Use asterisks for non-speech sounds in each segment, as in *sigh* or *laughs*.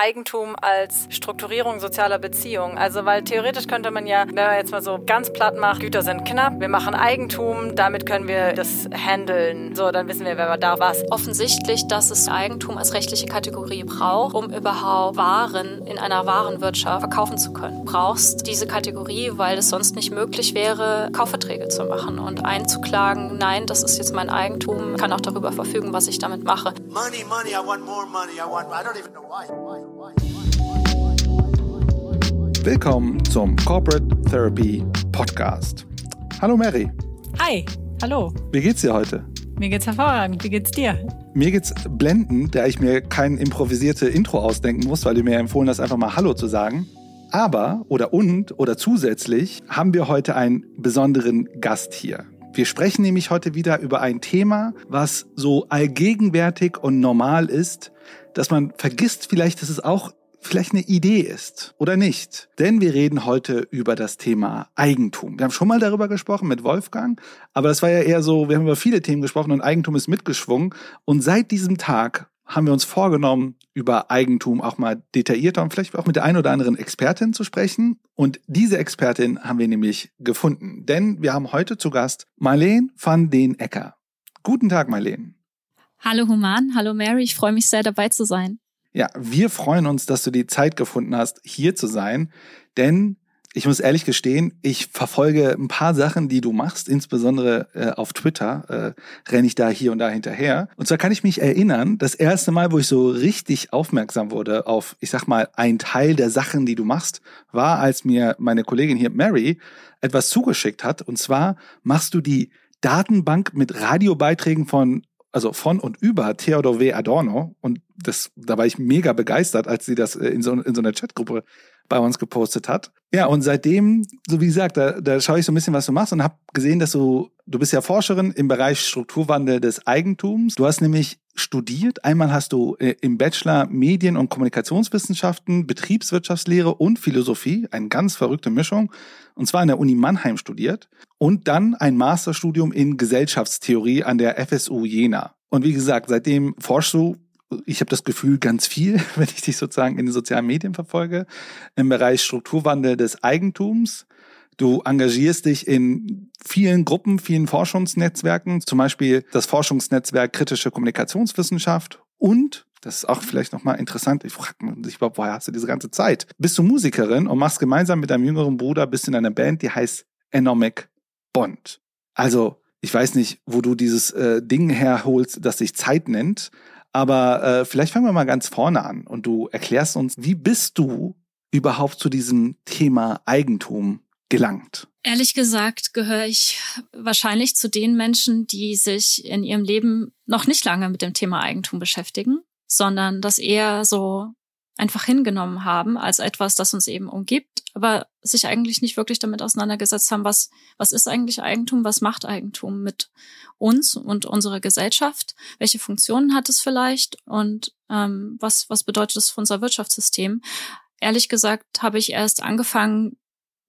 Eigentum als Strukturierung sozialer Beziehungen. Also weil theoretisch könnte man ja, wenn man jetzt mal so ganz platt macht, Güter sind knapp, wir machen Eigentum, damit können wir das handeln. So, dann wissen wir, wer da was. Offensichtlich, dass es Eigentum als rechtliche Kategorie braucht, um überhaupt Waren in einer Warenwirtschaft verkaufen zu können. Du brauchst diese Kategorie, weil es sonst nicht möglich wäre, Kaufverträge zu machen und einzuklagen, nein, das ist jetzt mein Eigentum, kann auch darüber verfügen, was ich damit mache. Money, money, I want more money. I want, I don't even know why. why, why, why Willkommen zum Corporate Therapy Podcast. Hallo Mary. Hi, hallo. Wie geht's dir heute? Mir geht's hervorragend. Wie geht's dir? Mir geht's blendend, da ich mir kein improvisierte Intro ausdenken muss, weil du mir empfohlen hast, einfach mal Hallo zu sagen. Aber oder und oder zusätzlich haben wir heute einen besonderen Gast hier. Wir sprechen nämlich heute wieder über ein Thema, was so allgegenwärtig und normal ist, dass man vergisst vielleicht, dass es auch vielleicht eine Idee ist oder nicht. Denn wir reden heute über das Thema Eigentum. Wir haben schon mal darüber gesprochen mit Wolfgang, aber das war ja eher so, wir haben über viele Themen gesprochen und Eigentum ist mitgeschwungen. Und seit diesem Tag haben wir uns vorgenommen, über Eigentum auch mal detaillierter und vielleicht auch mit der einen oder anderen Expertin zu sprechen. Und diese Expertin haben wir nämlich gefunden. Denn wir haben heute zu Gast Marleen van den Ecker. Guten Tag, Marleen. Hallo Human, hallo Mary, ich freue mich sehr dabei zu sein. Ja, wir freuen uns, dass du die Zeit gefunden hast, hier zu sein, denn ich muss ehrlich gestehen, ich verfolge ein paar Sachen, die du machst, insbesondere äh, auf Twitter äh, renne ich da hier und da hinterher. Und zwar kann ich mich erinnern, das erste Mal, wo ich so richtig aufmerksam wurde auf, ich sag mal, ein Teil der Sachen, die du machst, war, als mir meine Kollegin hier, Mary, etwas zugeschickt hat. Und zwar machst du die Datenbank mit Radiobeiträgen von also von und über Theodor W. Adorno. Und das, da war ich mega begeistert, als sie das äh, in so, in so einer Chatgruppe bei uns gepostet hat. Ja, und seitdem, so wie gesagt, da, da schaue ich so ein bisschen, was du machst und habe gesehen, dass du, du bist ja Forscherin im Bereich Strukturwandel des Eigentums. Du hast nämlich studiert. Einmal hast du äh, im Bachelor Medien- und Kommunikationswissenschaften, Betriebswirtschaftslehre und Philosophie, eine ganz verrückte Mischung, und zwar an der Uni Mannheim studiert. Und dann ein Masterstudium in Gesellschaftstheorie an der FSU Jena. Und wie gesagt, seitdem forschst du ich habe das Gefühl, ganz viel, *laughs* wenn ich dich sozusagen in den sozialen Medien verfolge, im Bereich Strukturwandel des Eigentums. Du engagierst dich in vielen Gruppen, vielen Forschungsnetzwerken, zum Beispiel das Forschungsnetzwerk Kritische Kommunikationswissenschaft und das ist auch vielleicht nochmal interessant. Ich frage mich überhaupt, woher hast du diese ganze Zeit? Bist du Musikerin und machst gemeinsam mit deinem jüngeren Bruder, bist in einer Band, die heißt Enomic Bond. Also, ich weiß nicht, wo du dieses äh, Ding herholst, das sich Zeit nennt, aber äh, vielleicht fangen wir mal ganz vorne an und du erklärst uns, wie bist du überhaupt zu diesem Thema Eigentum gelangt? Ehrlich gesagt gehöre ich wahrscheinlich zu den Menschen, die sich in ihrem Leben noch nicht lange mit dem Thema Eigentum beschäftigen, sondern das eher so einfach hingenommen haben als etwas, das uns eben umgibt, aber sich eigentlich nicht wirklich damit auseinandergesetzt haben, was, was ist eigentlich Eigentum, was macht Eigentum mit uns und unserer Gesellschaft, welche Funktionen hat es vielleicht und ähm, was, was bedeutet es für unser Wirtschaftssystem. Ehrlich gesagt habe ich erst angefangen,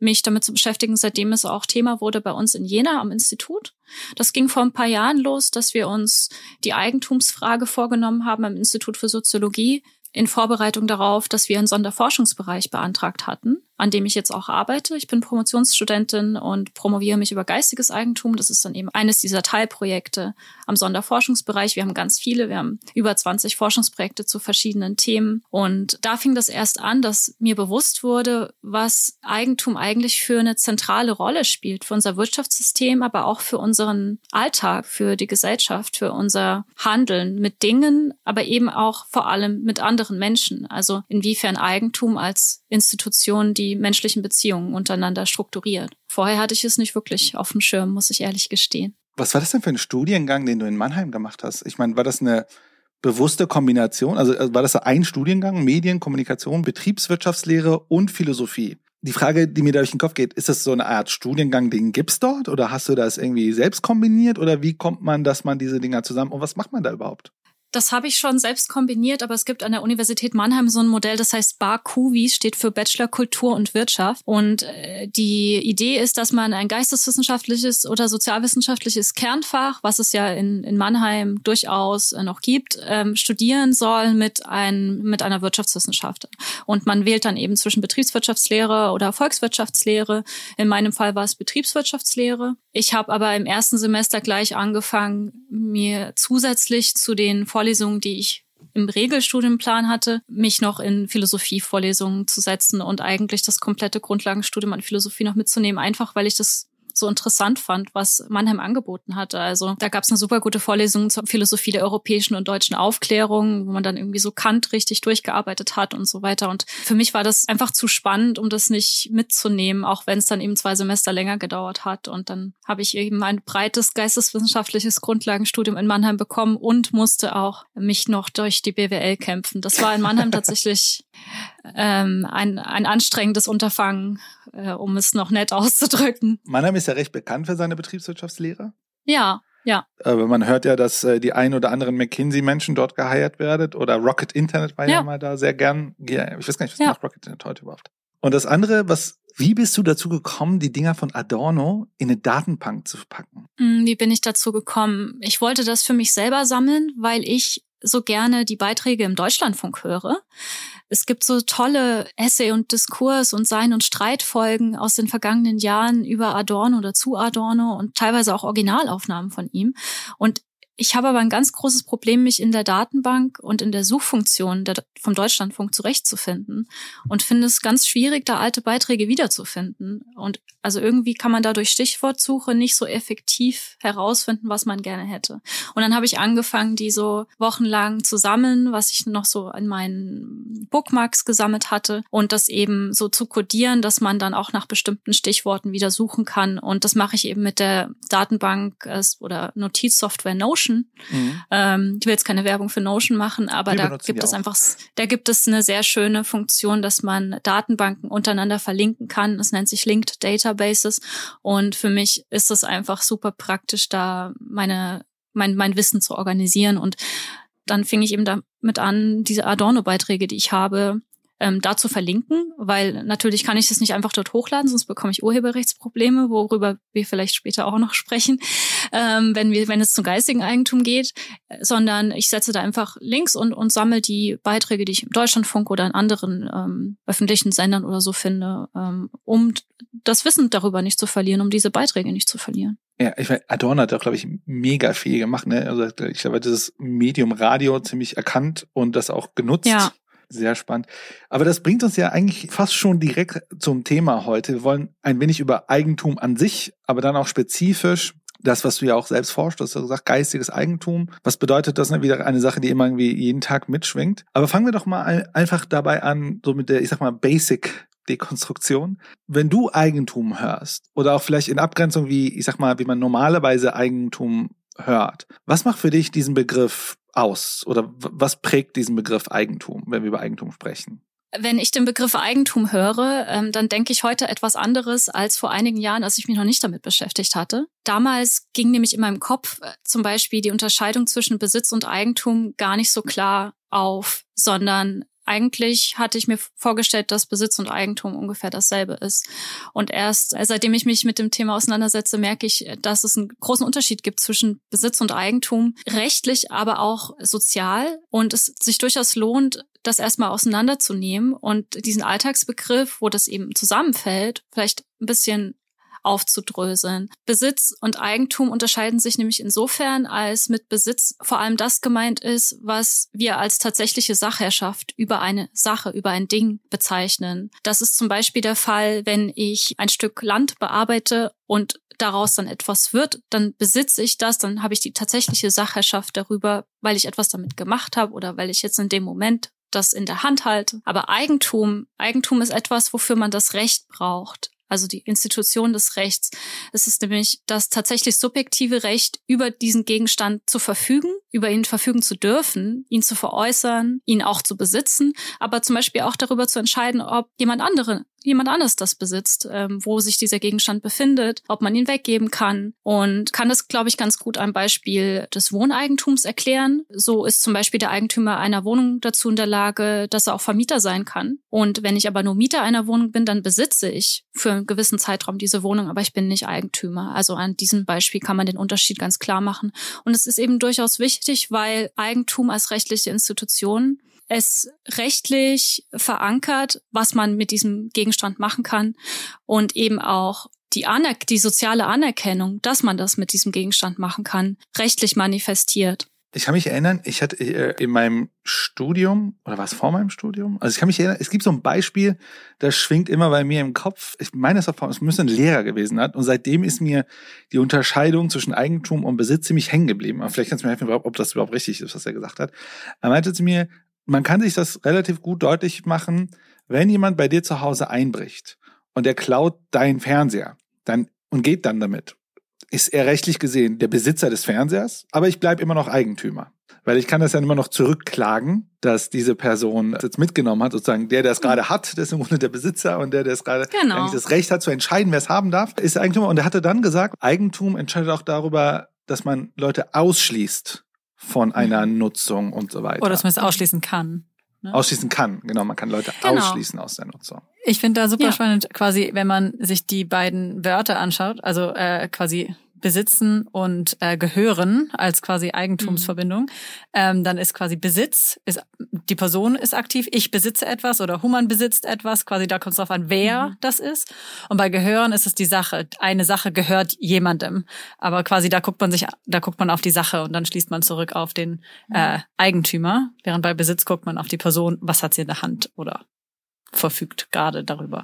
mich damit zu beschäftigen, seitdem es auch Thema wurde bei uns in Jena am Institut. Das ging vor ein paar Jahren los, dass wir uns die Eigentumsfrage vorgenommen haben am Institut für Soziologie in Vorbereitung darauf, dass wir einen Sonderforschungsbereich beantragt hatten an dem ich jetzt auch arbeite. Ich bin Promotionsstudentin und promoviere mich über geistiges Eigentum. Das ist dann eben eines dieser Teilprojekte am Sonderforschungsbereich. Wir haben ganz viele. Wir haben über 20 Forschungsprojekte zu verschiedenen Themen. Und da fing das erst an, dass mir bewusst wurde, was Eigentum eigentlich für eine zentrale Rolle spielt für unser Wirtschaftssystem, aber auch für unseren Alltag, für die Gesellschaft, für unser Handeln mit Dingen, aber eben auch vor allem mit anderen Menschen. Also inwiefern Eigentum als Institution, die menschlichen Beziehungen untereinander strukturiert. Vorher hatte ich es nicht wirklich auf dem Schirm, muss ich ehrlich gestehen. Was war das denn für ein Studiengang, den du in Mannheim gemacht hast? Ich meine, war das eine bewusste Kombination? Also äh, war das ein Studiengang, Medien, Kommunikation, Betriebswirtschaftslehre und Philosophie? Die Frage, die mir da durch den Kopf geht, ist das so eine Art Studiengang, den gibt's dort? Oder hast du das irgendwie selbst kombiniert? Oder wie kommt man, dass man diese Dinger zusammen, und was macht man da überhaupt? Das habe ich schon selbst kombiniert, aber es gibt an der Universität Mannheim so ein Modell, das heißt BAKUVI, steht für Bachelor Kultur und Wirtschaft. Und äh, die Idee ist, dass man ein geisteswissenschaftliches oder sozialwissenschaftliches Kernfach, was es ja in, in Mannheim durchaus äh, noch gibt, ähm, studieren soll mit, ein, mit einer Wirtschaftswissenschaft. Und man wählt dann eben zwischen Betriebswirtschaftslehre oder Volkswirtschaftslehre. In meinem Fall war es Betriebswirtschaftslehre. Ich habe aber im ersten Semester gleich angefangen, mir zusätzlich zu den Vorlesungen, die ich im Regelstudienplan hatte, mich noch in Philosophievorlesungen zu setzen und eigentlich das komplette Grundlagenstudium an Philosophie noch mitzunehmen, einfach weil ich das so interessant fand, was Mannheim angeboten hatte. Also da gab es eine super gute Vorlesung zur Philosophie der europäischen und deutschen Aufklärung, wo man dann irgendwie so Kant richtig durchgearbeitet hat und so weiter. Und für mich war das einfach zu spannend, um das nicht mitzunehmen, auch wenn es dann eben zwei Semester länger gedauert hat. Und dann habe ich eben ein breites geisteswissenschaftliches Grundlagenstudium in Mannheim bekommen und musste auch mich noch durch die BWL kämpfen. Das war in Mannheim *laughs* tatsächlich ähm, ein, ein anstrengendes Unterfangen, äh, um es noch nett *laughs* auszudrücken. Mannheim ist ja recht bekannt für seine Betriebswirtschaftslehre. Ja, ja. Aber man hört ja, dass äh, die ein oder anderen McKinsey-Menschen dort geheiert werden oder Rocket Internet war ja, ja mal da sehr gern. Ja, ich weiß gar nicht, was ja. macht Rocket Internet heute überhaupt. Und das andere, was wie bist du dazu gekommen, die Dinger von Adorno in eine Datenbank zu packen? Mm, wie bin ich dazu gekommen? Ich wollte das für mich selber sammeln, weil ich so gerne die Beiträge im Deutschlandfunk höre. Es gibt so tolle Essay- und Diskurs- und Sein- und Streitfolgen aus den vergangenen Jahren über Adorno oder zu Adorno und teilweise auch Originalaufnahmen von ihm. Und ich habe aber ein ganz großes Problem, mich in der Datenbank und in der Suchfunktion der, vom Deutschlandfunk zurechtzufinden und finde es ganz schwierig, da alte Beiträge wiederzufinden. Und also irgendwie kann man da durch Stichwortsuche nicht so effektiv herausfinden, was man gerne hätte. Und dann habe ich angefangen, die so wochenlang zu sammeln, was ich noch so in meinen Bookmarks gesammelt hatte und das eben so zu codieren, dass man dann auch nach bestimmten Stichworten wieder suchen kann. Und das mache ich eben mit der Datenbank oder Notizsoftware Notion Notion. Mhm. Ähm, ich will jetzt keine Werbung für Notion machen, aber da gibt es einfach, da gibt es eine sehr schöne Funktion, dass man Datenbanken untereinander verlinken kann. Es nennt sich Linked Databases. Und für mich ist es einfach super praktisch, da meine, mein, mein Wissen zu organisieren. Und dann fing ich eben damit an, diese Adorno-Beiträge, die ich habe, ähm, dazu verlinken, weil natürlich kann ich das nicht einfach dort hochladen, sonst bekomme ich Urheberrechtsprobleme, worüber wir vielleicht später auch noch sprechen, ähm, wenn wir, wenn es zum geistigen Eigentum geht, sondern ich setze da einfach Links und, und sammle die Beiträge, die ich im Deutschlandfunk oder in anderen ähm, öffentlichen Sendern oder so finde, ähm, um das Wissen darüber nicht zu verlieren, um diese Beiträge nicht zu verlieren. Ja, ich meine, Adorno hat auch, glaube ich, mega viel gemacht. Ne? Also ich glaube, dieses Medium Radio ziemlich erkannt und das auch genutzt. Ja. Sehr spannend. Aber das bringt uns ja eigentlich fast schon direkt zum Thema heute. Wir wollen ein wenig über Eigentum an sich, aber dann auch spezifisch das, was du ja auch selbst forschst, du hast ja gesagt, geistiges Eigentum. Was bedeutet das? Ne? Wieder eine Sache, die immer irgendwie jeden Tag mitschwingt. Aber fangen wir doch mal einfach dabei an, so mit der, ich sag mal, Basic Dekonstruktion. Wenn du Eigentum hörst oder auch vielleicht in Abgrenzung wie, ich sag mal, wie man normalerweise Eigentum hört, was macht für dich diesen Begriff aus? Oder was prägt diesen Begriff Eigentum, wenn wir über Eigentum sprechen? Wenn ich den Begriff Eigentum höre, ähm, dann denke ich heute etwas anderes als vor einigen Jahren, als ich mich noch nicht damit beschäftigt hatte. Damals ging nämlich in meinem Kopf äh, zum Beispiel die Unterscheidung zwischen Besitz und Eigentum gar nicht so klar auf, sondern eigentlich hatte ich mir vorgestellt, dass Besitz und Eigentum ungefähr dasselbe ist. Und erst äh, seitdem ich mich mit dem Thema auseinandersetze, merke ich, dass es einen großen Unterschied gibt zwischen Besitz und Eigentum, rechtlich, aber auch sozial. Und es sich durchaus lohnt, das erstmal auseinanderzunehmen und diesen Alltagsbegriff, wo das eben zusammenfällt, vielleicht ein bisschen aufzudröseln. Besitz und Eigentum unterscheiden sich nämlich insofern, als mit Besitz vor allem das gemeint ist, was wir als tatsächliche Sachherrschaft über eine Sache, über ein Ding bezeichnen. Das ist zum Beispiel der Fall, wenn ich ein Stück Land bearbeite und daraus dann etwas wird, dann besitze ich das, dann habe ich die tatsächliche Sachherrschaft darüber, weil ich etwas damit gemacht habe oder weil ich jetzt in dem Moment das in der Hand halte. Aber Eigentum, Eigentum ist etwas, wofür man das Recht braucht also die Institution des Rechts. Es ist nämlich das tatsächlich subjektive Recht, über diesen Gegenstand zu verfügen, über ihn verfügen zu dürfen, ihn zu veräußern, ihn auch zu besitzen, aber zum Beispiel auch darüber zu entscheiden, ob jemand andere jemand anders das besitzt, ähm, wo sich dieser Gegenstand befindet, ob man ihn weggeben kann und kann das, glaube ich, ganz gut am Beispiel des Wohneigentums erklären. So ist zum Beispiel der Eigentümer einer Wohnung dazu in der Lage, dass er auch Vermieter sein kann. Und wenn ich aber nur Mieter einer Wohnung bin, dann besitze ich für einen gewissen Zeitraum diese Wohnung, aber ich bin nicht Eigentümer. Also an diesem Beispiel kann man den Unterschied ganz klar machen. Und es ist eben durchaus wichtig, weil Eigentum als rechtliche Institution es rechtlich verankert, was man mit diesem Gegenstand machen kann und eben auch die, Aner die soziale Anerkennung, dass man das mit diesem Gegenstand machen kann, rechtlich manifestiert. Ich kann mich erinnern, ich hatte äh, in meinem Studium, oder war es vor meinem Studium? Also ich kann mich erinnern, es gibt so ein Beispiel, das schwingt immer bei mir im Kopf. Ich meine, es, war, müsste ein Lehrer gewesen sein. Und seitdem ist mir die Unterscheidung zwischen Eigentum und Besitz ziemlich hängen geblieben. Aber vielleicht kannst du mir helfen, ob das überhaupt richtig ist, was er gesagt hat. Er meinte zu mir, man kann sich das relativ gut deutlich machen, wenn jemand bei dir zu Hause einbricht und er klaut deinen Fernseher dann, und geht dann damit, ist er rechtlich gesehen der Besitzer des Fernsehers, aber ich bleibe immer noch Eigentümer. Weil ich kann das dann immer noch zurückklagen, dass diese Person das jetzt mitgenommen hat, sozusagen der, der es gerade hat, der ist im Grunde der Besitzer und der, der es gerade genau. eigentlich das Recht hat zu entscheiden, wer es haben darf, ist Eigentümer. Und er hatte dann gesagt, Eigentum entscheidet auch darüber, dass man Leute ausschließt von mhm. einer Nutzung und so weiter. Oder dass man es ausschließen kann. Ne? Ausschließen kann, genau. Man kann Leute genau. ausschließen aus der Nutzung. Ich finde da super ja. spannend, quasi, wenn man sich die beiden Wörter anschaut, also äh, quasi besitzen und äh, gehören als quasi Eigentumsverbindung, mhm. ähm, dann ist quasi Besitz, ist die Person ist aktiv, ich besitze etwas oder Human besitzt etwas, quasi da kommt es drauf an, wer mhm. das ist. Und bei Gehören ist es die Sache. Eine Sache gehört jemandem. Aber quasi da guckt man sich, da guckt man auf die Sache und dann schließt man zurück auf den mhm. äh, Eigentümer, während bei Besitz guckt man auf die Person, was hat sie in der Hand oder verfügt gerade darüber.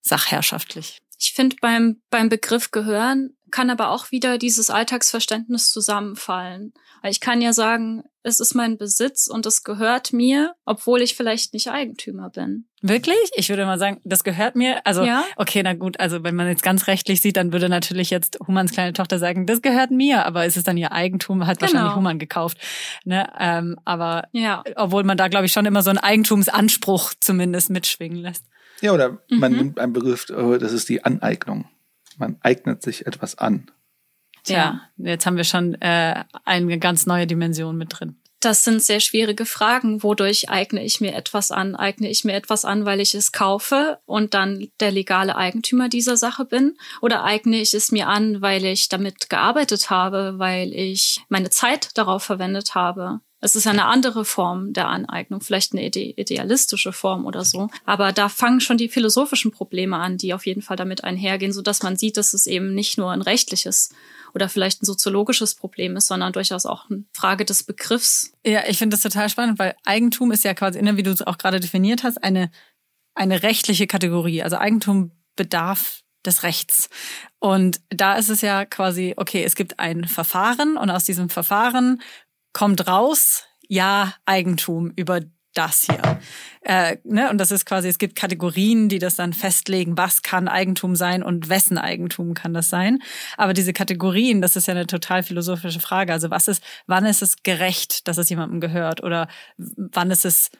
Sachherrschaftlich. Ich finde beim, beim Begriff Gehören kann aber auch wieder dieses Alltagsverständnis zusammenfallen. Weil ich kann ja sagen, es ist mein Besitz und es gehört mir, obwohl ich vielleicht nicht Eigentümer bin. Wirklich? Ich würde mal sagen, das gehört mir. Also, ja? okay, na gut, also wenn man jetzt ganz rechtlich sieht, dann würde natürlich jetzt Humans kleine Tochter sagen, das gehört mir, aber ist es dann ihr Eigentum, hat genau. wahrscheinlich Human gekauft. Ne? Ähm, aber ja. obwohl man da, glaube ich, schon immer so einen Eigentumsanspruch zumindest mitschwingen lässt. Ja, oder man mhm. nimmt einen Begriff, oh, das ist die Aneignung. Man eignet sich etwas an. Ja, jetzt haben wir schon äh, eine ganz neue Dimension mit drin. Das sind sehr schwierige Fragen. Wodurch eigne ich mir etwas an? Eigne ich mir etwas an, weil ich es kaufe und dann der legale Eigentümer dieser Sache bin? Oder eigne ich es mir an, weil ich damit gearbeitet habe, weil ich meine Zeit darauf verwendet habe? Es ist eine andere Form der Aneignung, vielleicht eine ide idealistische Form oder so. Aber da fangen schon die philosophischen Probleme an, die auf jeden Fall damit einhergehen, so dass man sieht, dass es eben nicht nur ein rechtliches oder vielleicht ein soziologisches Problem ist, sondern durchaus auch eine Frage des Begriffs. Ja, ich finde das total spannend, weil Eigentum ist ja quasi, wie du es auch gerade definiert hast, eine, eine rechtliche Kategorie. Also Eigentum bedarf des Rechts. Und da ist es ja quasi, okay, es gibt ein Verfahren und aus diesem Verfahren kommt raus, ja, Eigentum über das hier. Äh, ne? Und das ist quasi, es gibt Kategorien, die das dann festlegen, was kann Eigentum sein und wessen Eigentum kann das sein. Aber diese Kategorien, das ist ja eine total philosophische Frage. Also was ist, wann ist es gerecht, dass es jemandem gehört? Oder wann ist es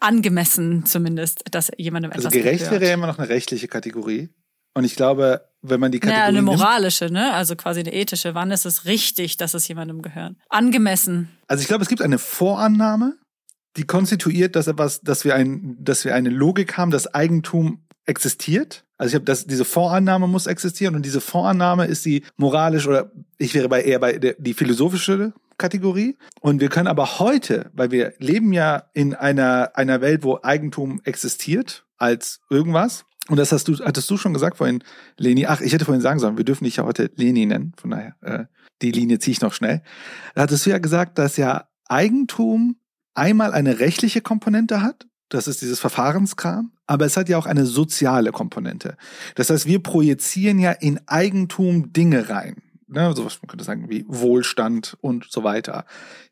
angemessen zumindest, dass jemandem also etwas gehört? Also gerecht gehört? wäre ja immer noch eine rechtliche Kategorie. Und ich glaube, wenn man die Kategorie. Ja, eine moralische, ne? Also quasi eine ethische. Wann ist es richtig, dass es jemandem gehört? Angemessen. Also ich glaube, es gibt eine Vorannahme, die konstituiert, dass etwas, dass wir ein, dass wir eine Logik haben, dass Eigentum existiert. Also ich habe das, diese Vorannahme muss existieren und diese Vorannahme ist die moralisch oder ich wäre bei eher bei der, die philosophische Kategorie. Und wir können aber heute, weil wir leben ja in einer, einer Welt, wo Eigentum existiert als irgendwas, und das hast du, hattest du schon gesagt vorhin, Leni. Ach, ich hätte vorhin sagen sollen, wir dürfen dich ja heute Leni nennen. Von daher, äh, die Linie ziehe ich noch schnell. Da hattest du ja gesagt, dass ja Eigentum einmal eine rechtliche Komponente hat. Das ist dieses Verfahrenskram. Aber es hat ja auch eine soziale Komponente. Das heißt, wir projizieren ja in Eigentum Dinge rein. Ne, sowas, man könnte sagen, wie Wohlstand und so weiter.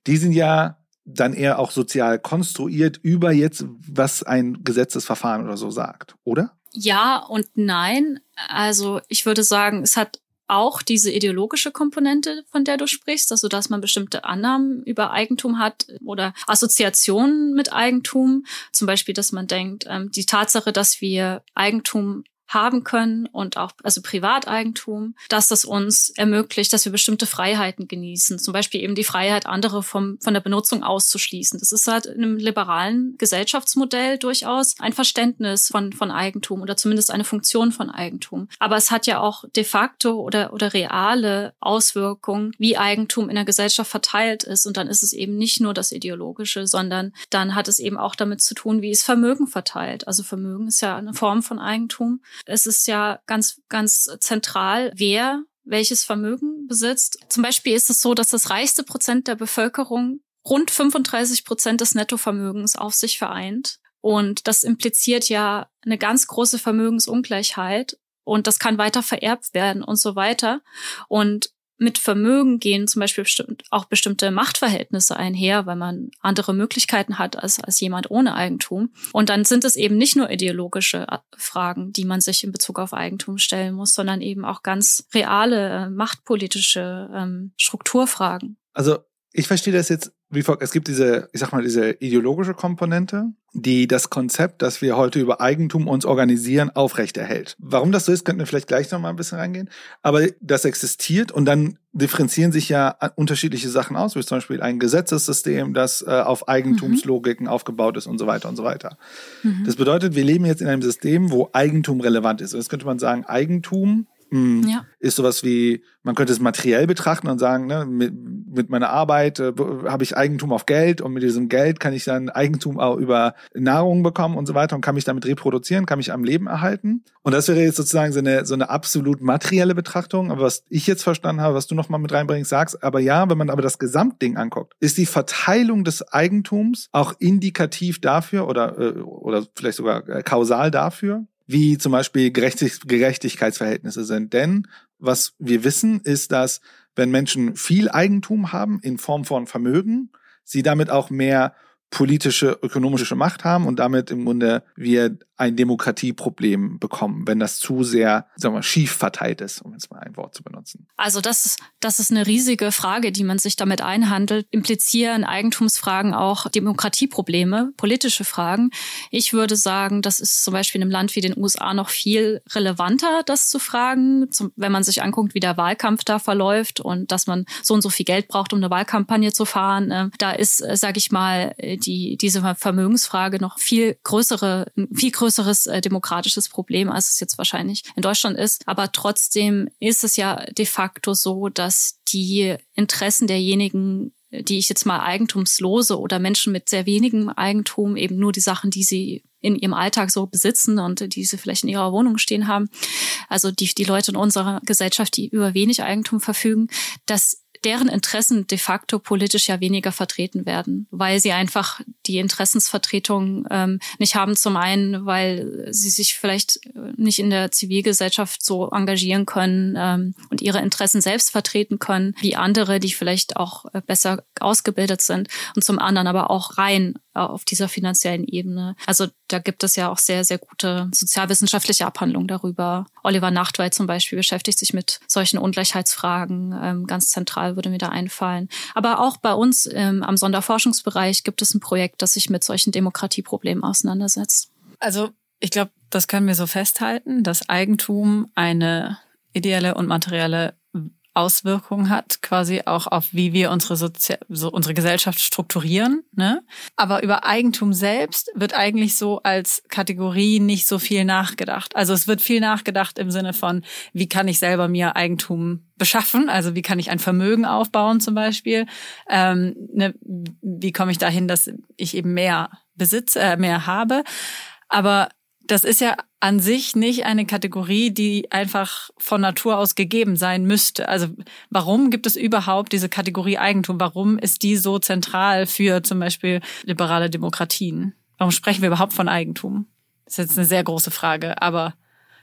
Die sind ja dann eher auch sozial konstruiert über jetzt, was ein Gesetzesverfahren oder so sagt, oder? Ja und nein. Also ich würde sagen, es hat auch diese ideologische Komponente, von der du sprichst, also dass man bestimmte Annahmen über Eigentum hat oder Assoziationen mit Eigentum. Zum Beispiel, dass man denkt, ähm, die Tatsache, dass wir Eigentum haben können und auch also Privateigentum, dass das uns ermöglicht, dass wir bestimmte Freiheiten genießen, zum Beispiel eben die Freiheit, andere vom, von der Benutzung auszuschließen. Das ist halt in einem liberalen Gesellschaftsmodell durchaus ein Verständnis von, von Eigentum oder zumindest eine Funktion von Eigentum. Aber es hat ja auch de facto oder, oder reale Auswirkungen, wie Eigentum in der Gesellschaft verteilt ist. Und dann ist es eben nicht nur das Ideologische, sondern dann hat es eben auch damit zu tun, wie ist Vermögen verteilt. Also Vermögen ist ja eine Form von Eigentum es ist ja ganz, ganz zentral, wer welches Vermögen besitzt. Zum Beispiel ist es so, dass das reichste Prozent der Bevölkerung rund 35 Prozent des Nettovermögens auf sich vereint. Und das impliziert ja eine ganz große Vermögensungleichheit. Und das kann weiter vererbt werden und so weiter. Und mit Vermögen gehen zum Beispiel bestimmt auch bestimmte Machtverhältnisse einher, weil man andere Möglichkeiten hat als, als jemand ohne Eigentum. Und dann sind es eben nicht nur ideologische äh, Fragen, die man sich in Bezug auf Eigentum stellen muss, sondern eben auch ganz reale äh, machtpolitische ähm, Strukturfragen. Also ich verstehe das jetzt wie folgt. Es gibt diese, ich sag mal, diese ideologische Komponente, die das Konzept, dass wir heute über Eigentum uns organisieren, aufrechterhält. Warum das so ist, könnten wir vielleicht gleich noch mal ein bisschen reingehen. Aber das existiert und dann differenzieren sich ja unterschiedliche Sachen aus, wie zum Beispiel ein Gesetzessystem, das äh, auf Eigentumslogiken mhm. aufgebaut ist und so weiter und so weiter. Mhm. Das bedeutet, wir leben jetzt in einem System, wo Eigentum relevant ist. Und jetzt könnte man sagen, Eigentum hm. Ja. Ist sowas wie, man könnte es materiell betrachten und sagen, ne, mit, mit meiner Arbeit äh, habe ich Eigentum auf Geld und mit diesem Geld kann ich dann Eigentum auch über Nahrung bekommen und so weiter und kann mich damit reproduzieren, kann mich am Leben erhalten. Und das wäre jetzt sozusagen so eine, so eine absolut materielle Betrachtung. Aber was ich jetzt verstanden habe, was du nochmal mit reinbringst, sagst, aber ja, wenn man aber das Gesamtding anguckt, ist die Verteilung des Eigentums auch indikativ dafür oder, äh, oder vielleicht sogar äh, kausal dafür, wie zum Beispiel Gerechtigkeitsverhältnisse sind. Denn was wir wissen, ist, dass wenn Menschen viel Eigentum haben in Form von Vermögen, sie damit auch mehr politische, ökonomische Macht haben und damit im Grunde wir ein Demokratieproblem bekommen, wenn das zu sehr, sagen wir, schief verteilt ist, um jetzt mal ein Wort zu benutzen. Also das ist, das ist eine riesige Frage, die man sich damit einhandelt. Implizieren Eigentumsfragen auch Demokratieprobleme, politische Fragen? Ich würde sagen, das ist zum Beispiel in einem Land wie den USA noch viel relevanter, das zu fragen, zum, wenn man sich anguckt, wie der Wahlkampf da verläuft und dass man so und so viel Geld braucht, um eine Wahlkampagne zu fahren. Äh, da ist, äh, sage ich mal, die diese Vermögensfrage noch viel größere, viel größere größeres äh, demokratisches Problem, als es jetzt wahrscheinlich in Deutschland ist. Aber trotzdem ist es ja de facto so, dass die Interessen derjenigen die ich jetzt mal eigentumslose oder Menschen mit sehr wenigem Eigentum, eben nur die Sachen, die sie in ihrem Alltag so besitzen und die sie vielleicht in ihrer Wohnung stehen haben. Also die, die Leute in unserer Gesellschaft, die über wenig Eigentum verfügen, dass deren Interessen de facto politisch ja weniger vertreten werden, weil sie einfach die Interessensvertretung ähm, nicht haben. Zum einen, weil sie sich vielleicht äh, nicht in der Zivilgesellschaft so engagieren können ähm, und ihre Interessen selbst vertreten können, wie andere, die vielleicht auch äh, besser ausgebildet sind. Und zum anderen aber auch rein auf dieser finanziellen Ebene. Also da gibt es ja auch sehr, sehr gute sozialwissenschaftliche Abhandlungen darüber. Oliver Nachtwey zum Beispiel beschäftigt sich mit solchen Ungleichheitsfragen. Ähm, ganz zentral würde mir da einfallen. Aber auch bei uns ähm, am Sonderforschungsbereich gibt es ein Projekt, das sich mit solchen Demokratieproblemen auseinandersetzt. Also ich glaube, das können wir so festhalten, dass Eigentum eine ideelle und materielle Auswirkungen hat, quasi auch auf wie wir unsere, Sozi so unsere Gesellschaft strukturieren. Ne? Aber über Eigentum selbst wird eigentlich so als Kategorie nicht so viel nachgedacht. Also es wird viel nachgedacht im Sinne von, wie kann ich selber mir Eigentum beschaffen? Also wie kann ich ein Vermögen aufbauen zum Beispiel? Ähm, ne, wie komme ich dahin, dass ich eben mehr besitze, äh, mehr habe? Aber das ist ja an sich nicht eine Kategorie, die einfach von Natur aus gegeben sein müsste. Also warum gibt es überhaupt diese Kategorie Eigentum? Warum ist die so zentral für zum Beispiel liberale Demokratien? Warum sprechen wir überhaupt von Eigentum? Das ist jetzt eine sehr große Frage, aber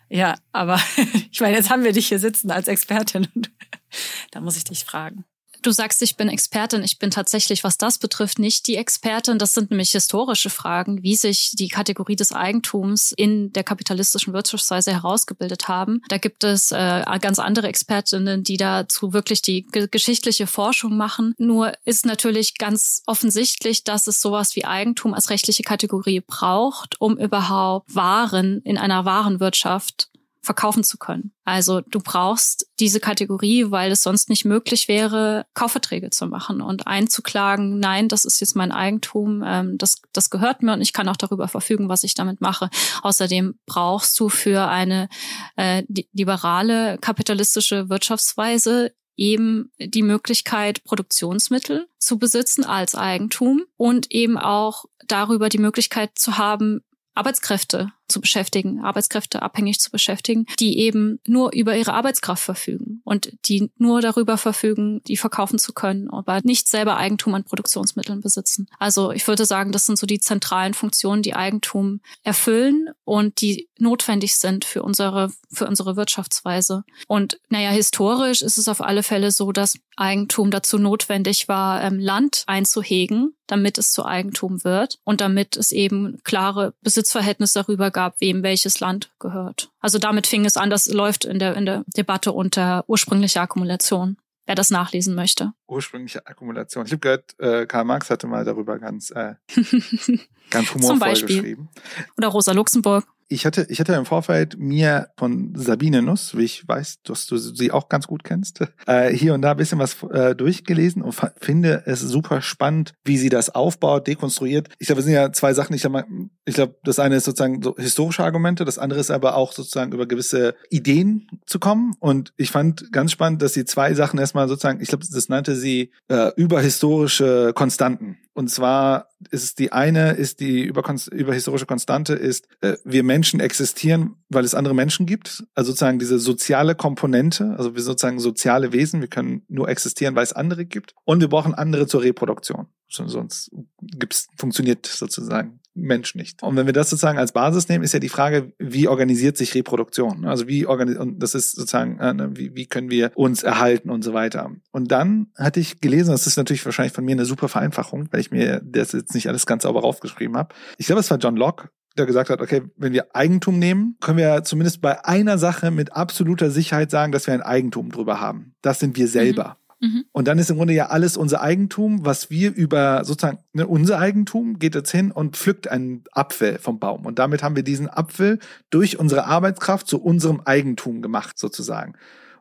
ja, aber *laughs* ich meine, jetzt haben wir dich hier sitzen als Expertin und *laughs* da muss ich dich fragen. Du sagst, ich bin Expertin. Ich bin tatsächlich, was das betrifft, nicht die Expertin. Das sind nämlich historische Fragen, wie sich die Kategorie des Eigentums in der kapitalistischen Wirtschaftsweise herausgebildet haben. Da gibt es äh, ganz andere Expertinnen, die dazu wirklich die ge geschichtliche Forschung machen. Nur ist natürlich ganz offensichtlich, dass es sowas wie Eigentum als rechtliche Kategorie braucht, um überhaupt Waren in einer Warenwirtschaft verkaufen zu können. Also du brauchst diese Kategorie, weil es sonst nicht möglich wäre, Kaufverträge zu machen und einzuklagen, nein, das ist jetzt mein Eigentum, ähm, das, das gehört mir und ich kann auch darüber verfügen, was ich damit mache. Außerdem brauchst du für eine äh, liberale kapitalistische Wirtschaftsweise eben die Möglichkeit, Produktionsmittel zu besitzen als Eigentum und eben auch darüber die Möglichkeit zu haben, Arbeitskräfte zu beschäftigen, Arbeitskräfte abhängig zu beschäftigen, die eben nur über ihre Arbeitskraft verfügen und die nur darüber verfügen, die verkaufen zu können, aber nicht selber Eigentum an Produktionsmitteln besitzen. Also ich würde sagen, das sind so die zentralen Funktionen, die Eigentum erfüllen und die notwendig sind für unsere, für unsere Wirtschaftsweise. Und naja, historisch ist es auf alle Fälle so, dass Eigentum dazu notwendig war, ähm, Land einzuhegen, damit es zu Eigentum wird und damit es eben klare Besitzverhältnisse darüber gab, gab, wem welches Land gehört. Also damit fing es an, das läuft in der, in der Debatte unter ursprünglicher Akkumulation wer das nachlesen möchte. Ursprüngliche Akkumulation. Ich habe gehört, äh, Karl Marx hatte mal darüber ganz, äh, *laughs* ganz humorvoll geschrieben. Oder Rosa Luxemburg ich hatte, ich hatte im Vorfeld mir von Sabine Nuss, wie ich weiß, dass du sie auch ganz gut kennst, *laughs* äh, hier und da ein bisschen was äh, durchgelesen und finde es super spannend, wie sie das aufbaut, dekonstruiert. Ich glaube, es sind ja zwei Sachen. Ich glaube, ich glaube, das eine ist sozusagen so historische Argumente, das andere ist aber auch sozusagen über gewisse Ideen zu kommen. Und ich fand ganz spannend, dass sie zwei Sachen erstmal sozusagen, ich glaube, das nannte sie äh, überhistorische Konstanten. Und zwar ist die eine, ist die überhistorische Konstante, ist, äh, wir Menschen existieren, weil es andere Menschen gibt. Also sozusagen diese soziale Komponente, also wir sozusagen soziale Wesen, wir können nur existieren, weil es andere gibt. Und wir brauchen andere zur Reproduktion. Sonst gibt's, funktioniert sozusagen Mensch nicht. Und wenn wir das sozusagen als Basis nehmen, ist ja die Frage, wie organisiert sich Reproduktion? Also wie organisiert, und das ist sozusagen, äh, ne, wie, wie können wir uns erhalten und so weiter. Und dann hatte ich gelesen, das ist natürlich wahrscheinlich von mir eine super Vereinfachung, weil ich mir das jetzt nicht alles ganz sauber rausgeschrieben habe. Ich glaube, es war John Locke, der gesagt hat, okay, wenn wir Eigentum nehmen, können wir zumindest bei einer Sache mit absoluter Sicherheit sagen, dass wir ein Eigentum drüber haben. Das sind wir selber. Mhm. Mhm. Und dann ist im Grunde ja alles unser Eigentum, was wir über sozusagen ne, unser Eigentum geht jetzt hin und pflückt einen Apfel vom Baum. Und damit haben wir diesen Apfel durch unsere Arbeitskraft zu unserem Eigentum gemacht, sozusagen.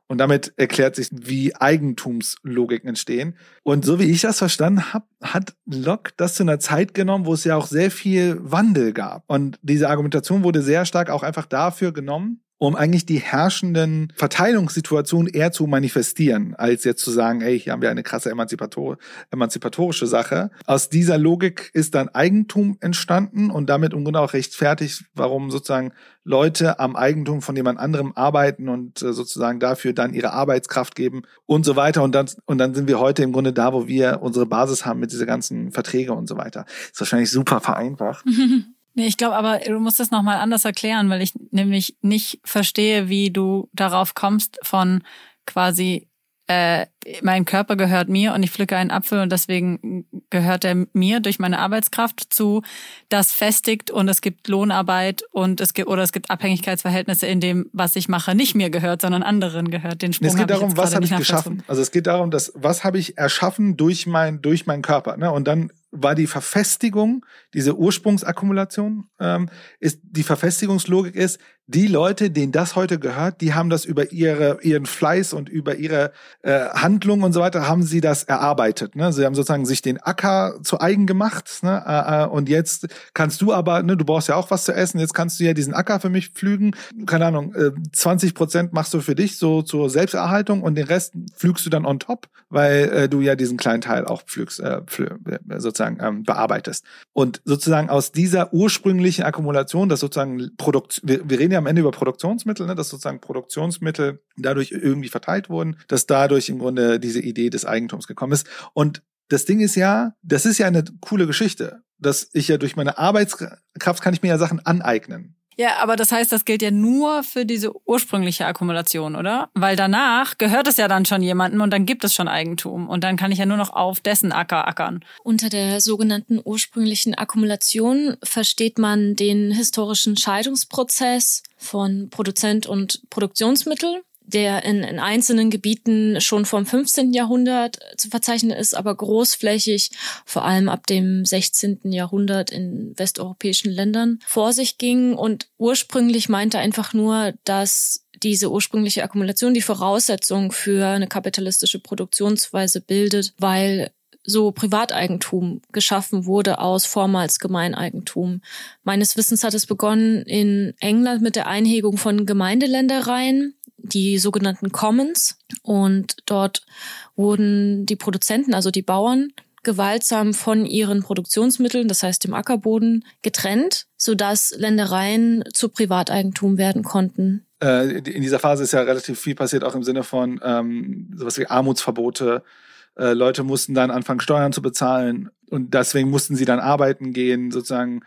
Und damit erklärt sich, wie Eigentumslogiken entstehen. Und so wie ich das verstanden habe, hat Locke das zu einer Zeit genommen, wo es ja auch sehr viel Wandel gab. Und diese Argumentation wurde sehr stark auch einfach dafür genommen, um eigentlich die herrschenden Verteilungssituationen eher zu manifestieren, als jetzt zu sagen, ey, hier haben wir eine krasse Emanzipator emanzipatorische Sache. Aus dieser Logik ist dann Eigentum entstanden und damit im Grunde auch rechtfertigt, warum sozusagen Leute am Eigentum von jemand anderem arbeiten und äh, sozusagen dafür dann ihre Arbeitskraft geben und so weiter. Und dann, und dann sind wir heute im Grunde da, wo wir unsere Basis haben mit dieser ganzen Verträge und so weiter. Ist wahrscheinlich super vereinfacht. *laughs* Nee, ich glaube aber, du musst das nochmal anders erklären, weil ich nämlich nicht verstehe, wie du darauf kommst von quasi, äh, mein Körper gehört mir und ich pflücke einen Apfel und deswegen gehört er mir durch meine Arbeitskraft zu, das festigt und es gibt Lohnarbeit und es gibt, oder es gibt Abhängigkeitsverhältnisse, in dem, was ich mache, nicht mir gehört, sondern anderen gehört. Den Sprung es geht darum, was habe ich geschaffen? Also es geht darum, dass, was habe ich erschaffen durch mein, durch meinen Körper, ne? Und dann war die Verfestigung, diese Ursprungsakkumulation, ähm, ist die Verfestigungslogik ist, die Leute, denen das heute gehört, die haben das über ihre, ihren Fleiß und über ihre äh, Handlungen und so weiter, haben sie das erarbeitet. Ne? Sie haben sozusagen sich den Acker zu eigen gemacht. Ne? Äh, äh, und jetzt kannst du aber, ne, du brauchst ja auch was zu essen, jetzt kannst du ja diesen Acker für mich pflügen. Keine Ahnung, äh, 20 Prozent machst du für dich so zur Selbsterhaltung und den Rest pflügst du dann on top, weil äh, du ja diesen kleinen Teil auch pflügst, äh, pflü äh, sozusagen ähm, bearbeitest. Und sozusagen aus dieser ursprünglichen Akkumulation, das sozusagen Produkt, wir, wir reden ja am Ende über Produktionsmittel, ne, dass sozusagen Produktionsmittel dadurch irgendwie verteilt wurden, dass dadurch im Grunde diese Idee des Eigentums gekommen ist. Und das Ding ist ja, das ist ja eine coole Geschichte, dass ich ja durch meine Arbeitskraft kann ich mir ja Sachen aneignen. Ja, aber das heißt, das gilt ja nur für diese ursprüngliche Akkumulation, oder? Weil danach gehört es ja dann schon jemandem und dann gibt es schon Eigentum und dann kann ich ja nur noch auf dessen Acker ackern. Unter der sogenannten ursprünglichen Akkumulation versteht man den historischen Scheidungsprozess von Produzent und Produktionsmittel der in, in einzelnen Gebieten schon vom 15. Jahrhundert zu verzeichnen ist, aber großflächig vor allem ab dem 16. Jahrhundert in westeuropäischen Ländern vor sich ging und ursprünglich meinte einfach nur, dass diese ursprüngliche Akkumulation die Voraussetzung für eine kapitalistische Produktionsweise bildet, weil so Privateigentum geschaffen wurde aus vormals Gemeineigentum. Meines Wissens hat es begonnen in England mit der Einhegung von Gemeindeländereien die sogenannten Commons und dort wurden die Produzenten, also die Bauern, gewaltsam von ihren Produktionsmitteln, das heißt dem Ackerboden, getrennt, sodass Ländereien zu Privateigentum werden konnten. Äh, in dieser Phase ist ja relativ viel passiert, auch im Sinne von ähm, sowas wie Armutsverbote. Äh, Leute mussten dann anfangen, Steuern zu bezahlen und deswegen mussten sie dann arbeiten gehen, sozusagen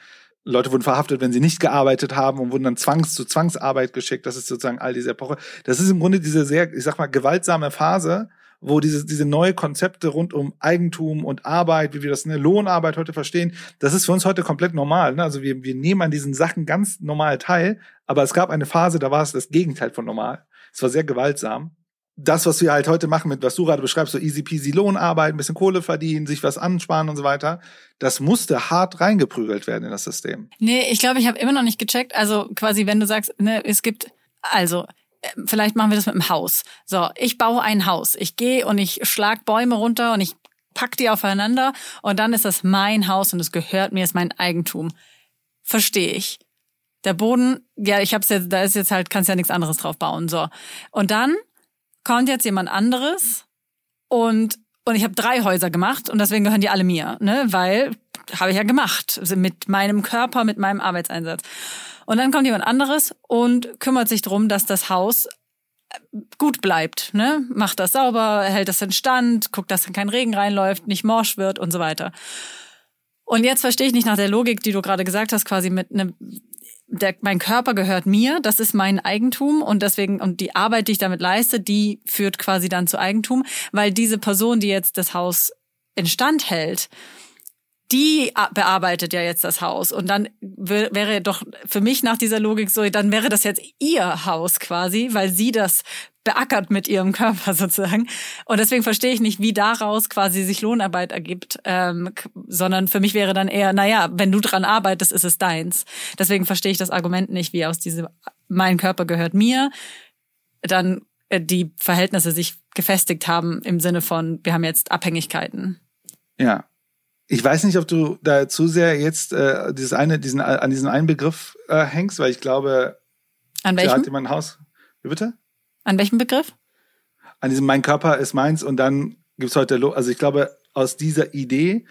Leute wurden verhaftet, wenn sie nicht gearbeitet haben und wurden dann zwangs zu Zwangsarbeit geschickt. Das ist sozusagen all diese Epoche. Das ist im Grunde diese sehr, ich sag mal, gewaltsame Phase, wo diese, diese neue Konzepte rund um Eigentum und Arbeit, wie wir das in der Lohnarbeit heute verstehen, das ist für uns heute komplett normal. Ne? Also wir, wir nehmen an diesen Sachen ganz normal teil, aber es gab eine Phase, da war es das Gegenteil von normal. Es war sehr gewaltsam das, was wir halt heute machen, mit was du gerade beschreibst, so easy peasy Lohnarbeit, ein bisschen Kohle verdienen, sich was ansparen und so weiter, das musste hart reingeprügelt werden in das System. Nee, ich glaube, ich habe immer noch nicht gecheckt. Also quasi, wenn du sagst, ne, es gibt, also äh, vielleicht machen wir das mit dem Haus. So, ich baue ein Haus. Ich gehe und ich schlag Bäume runter und ich pack die aufeinander und dann ist das mein Haus und es gehört mir, ist mein Eigentum. Verstehe ich. Der Boden, ja, ich hab's jetzt, da ist jetzt halt, kannst ja nichts anderes drauf bauen. So. Und dann kommt jetzt jemand anderes und und ich habe drei Häuser gemacht und deswegen gehören die alle mir, ne? Weil habe ich ja gemacht also mit meinem Körper, mit meinem Arbeitseinsatz. Und dann kommt jemand anderes und kümmert sich drum, dass das Haus äh, gut bleibt, ne? Macht das sauber, hält das in Stand, guckt, dass kein Regen reinläuft, nicht morsch wird und so weiter. Und jetzt verstehe ich nicht nach der Logik, die du gerade gesagt hast, quasi mit einem der, mein Körper gehört mir, das ist mein Eigentum und deswegen, und die Arbeit, die ich damit leiste, die führt quasi dann zu Eigentum, weil diese Person, die jetzt das Haus instand hält, die bearbeitet ja jetzt das Haus und dann wäre doch für mich nach dieser Logik so, dann wäre das jetzt ihr Haus quasi, weil sie das beackert mit ihrem Körper *laughs* sozusagen. Und deswegen verstehe ich nicht, wie daraus quasi sich Lohnarbeit ergibt, ähm, sondern für mich wäre dann eher, naja, wenn du dran arbeitest, ist es deins. Deswegen verstehe ich das Argument nicht, wie aus diesem, mein Körper gehört mir, dann äh, die Verhältnisse sich gefestigt haben im Sinne von, wir haben jetzt Abhängigkeiten. Ja. Ich weiß nicht, ob du da zu sehr jetzt äh, dieses eine, diesen, an diesen einen Begriff äh, hängst, weil ich glaube, an welchem? da hat jemand ein Haus. Wie bitte? An welchem Begriff? An diesem Mein Körper ist meins und dann gibt's heute, also ich glaube, aus dieser Idee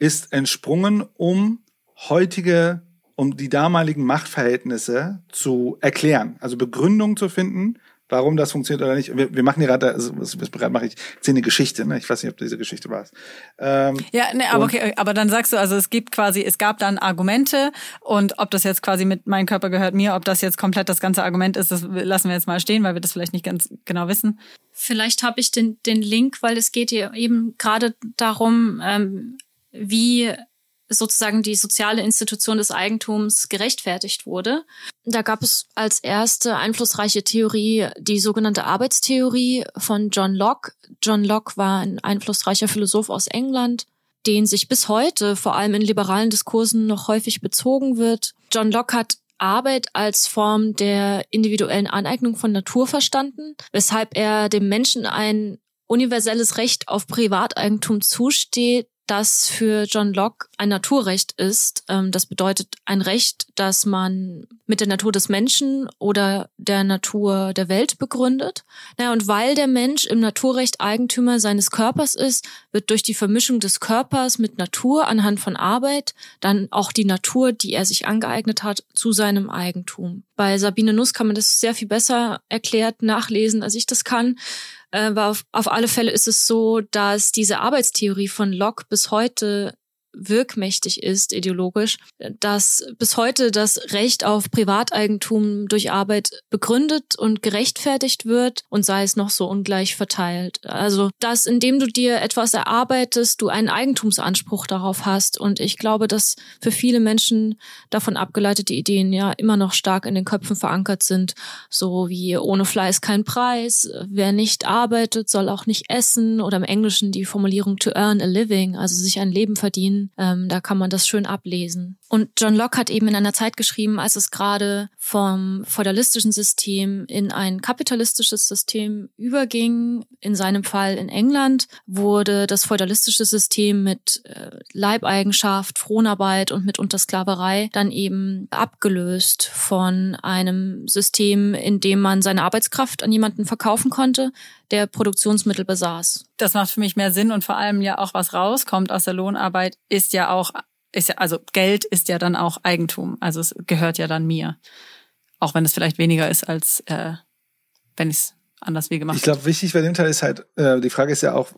ist entsprungen, um heutige, um die damaligen Machtverhältnisse zu erklären, also Begründung zu finden, warum das funktioniert oder nicht. Wir, wir machen gerade, also was, was mache ich, zehn eine Geschichte, ne? Ich weiß nicht, ob diese Geschichte war. Ähm, ja, ne, aber okay, aber dann sagst du, also es gibt quasi, es gab dann Argumente und ob das jetzt quasi mit mein Körper gehört mir, ob das jetzt komplett das ganze Argument ist, das lassen wir jetzt mal stehen, weil wir das vielleicht nicht ganz genau wissen. Vielleicht habe ich den, den Link, weil es geht hier eben gerade darum, ähm, wie sozusagen die soziale Institution des Eigentums gerechtfertigt wurde. Da gab es als erste einflussreiche Theorie die sogenannte Arbeitstheorie von John Locke. John Locke war ein einflussreicher Philosoph aus England, den sich bis heute vor allem in liberalen Diskursen noch häufig bezogen wird. John Locke hat Arbeit als Form der individuellen Aneignung von Natur verstanden, weshalb er dem Menschen ein universelles Recht auf Privateigentum zusteht, das für John Locke ein Naturrecht ist. Ähm, das bedeutet ein Recht, das man mit der Natur des Menschen oder der Natur der Welt begründet. Naja, und weil der Mensch im Naturrecht Eigentümer seines Körpers ist, wird durch die Vermischung des Körpers mit Natur anhand von Arbeit dann auch die Natur, die er sich angeeignet hat, zu seinem Eigentum. Bei Sabine Nuss kann man das sehr viel besser erklärt nachlesen, als ich das kann. Äh, auf, auf alle Fälle ist es so, dass diese Arbeitstheorie von Locke bis heute wirkmächtig ist ideologisch, dass bis heute das Recht auf Privateigentum durch Arbeit begründet und gerechtfertigt wird und sei es noch so ungleich verteilt. Also, dass indem du dir etwas erarbeitest, du einen Eigentumsanspruch darauf hast und ich glaube, dass für viele Menschen davon abgeleitete Ideen ja immer noch stark in den Köpfen verankert sind, so wie ohne Fleiß kein Preis, wer nicht arbeitet, soll auch nicht essen oder im Englischen die Formulierung to earn a living, also sich ein Leben verdienen ähm, da kann man das schön ablesen. Und John Locke hat eben in einer Zeit geschrieben, als es gerade vom feudalistischen System in ein kapitalistisches System überging. In seinem Fall in England wurde das feudalistische System mit äh, Leibeigenschaft, Fronarbeit und mitunter Sklaverei dann eben abgelöst von einem System, in dem man seine Arbeitskraft an jemanden verkaufen konnte, der Produktionsmittel besaß. Das macht für mich mehr Sinn und vor allem ja auch was rauskommt aus der Lohnarbeit ist ja auch ist ja also Geld ist ja dann auch Eigentum, also es gehört ja dann mir, auch wenn es vielleicht weniger ist als äh, wenn ich es anders wie gemacht Ich glaube, wichtig bei dem Teil ist halt, äh, die Frage ist ja auch,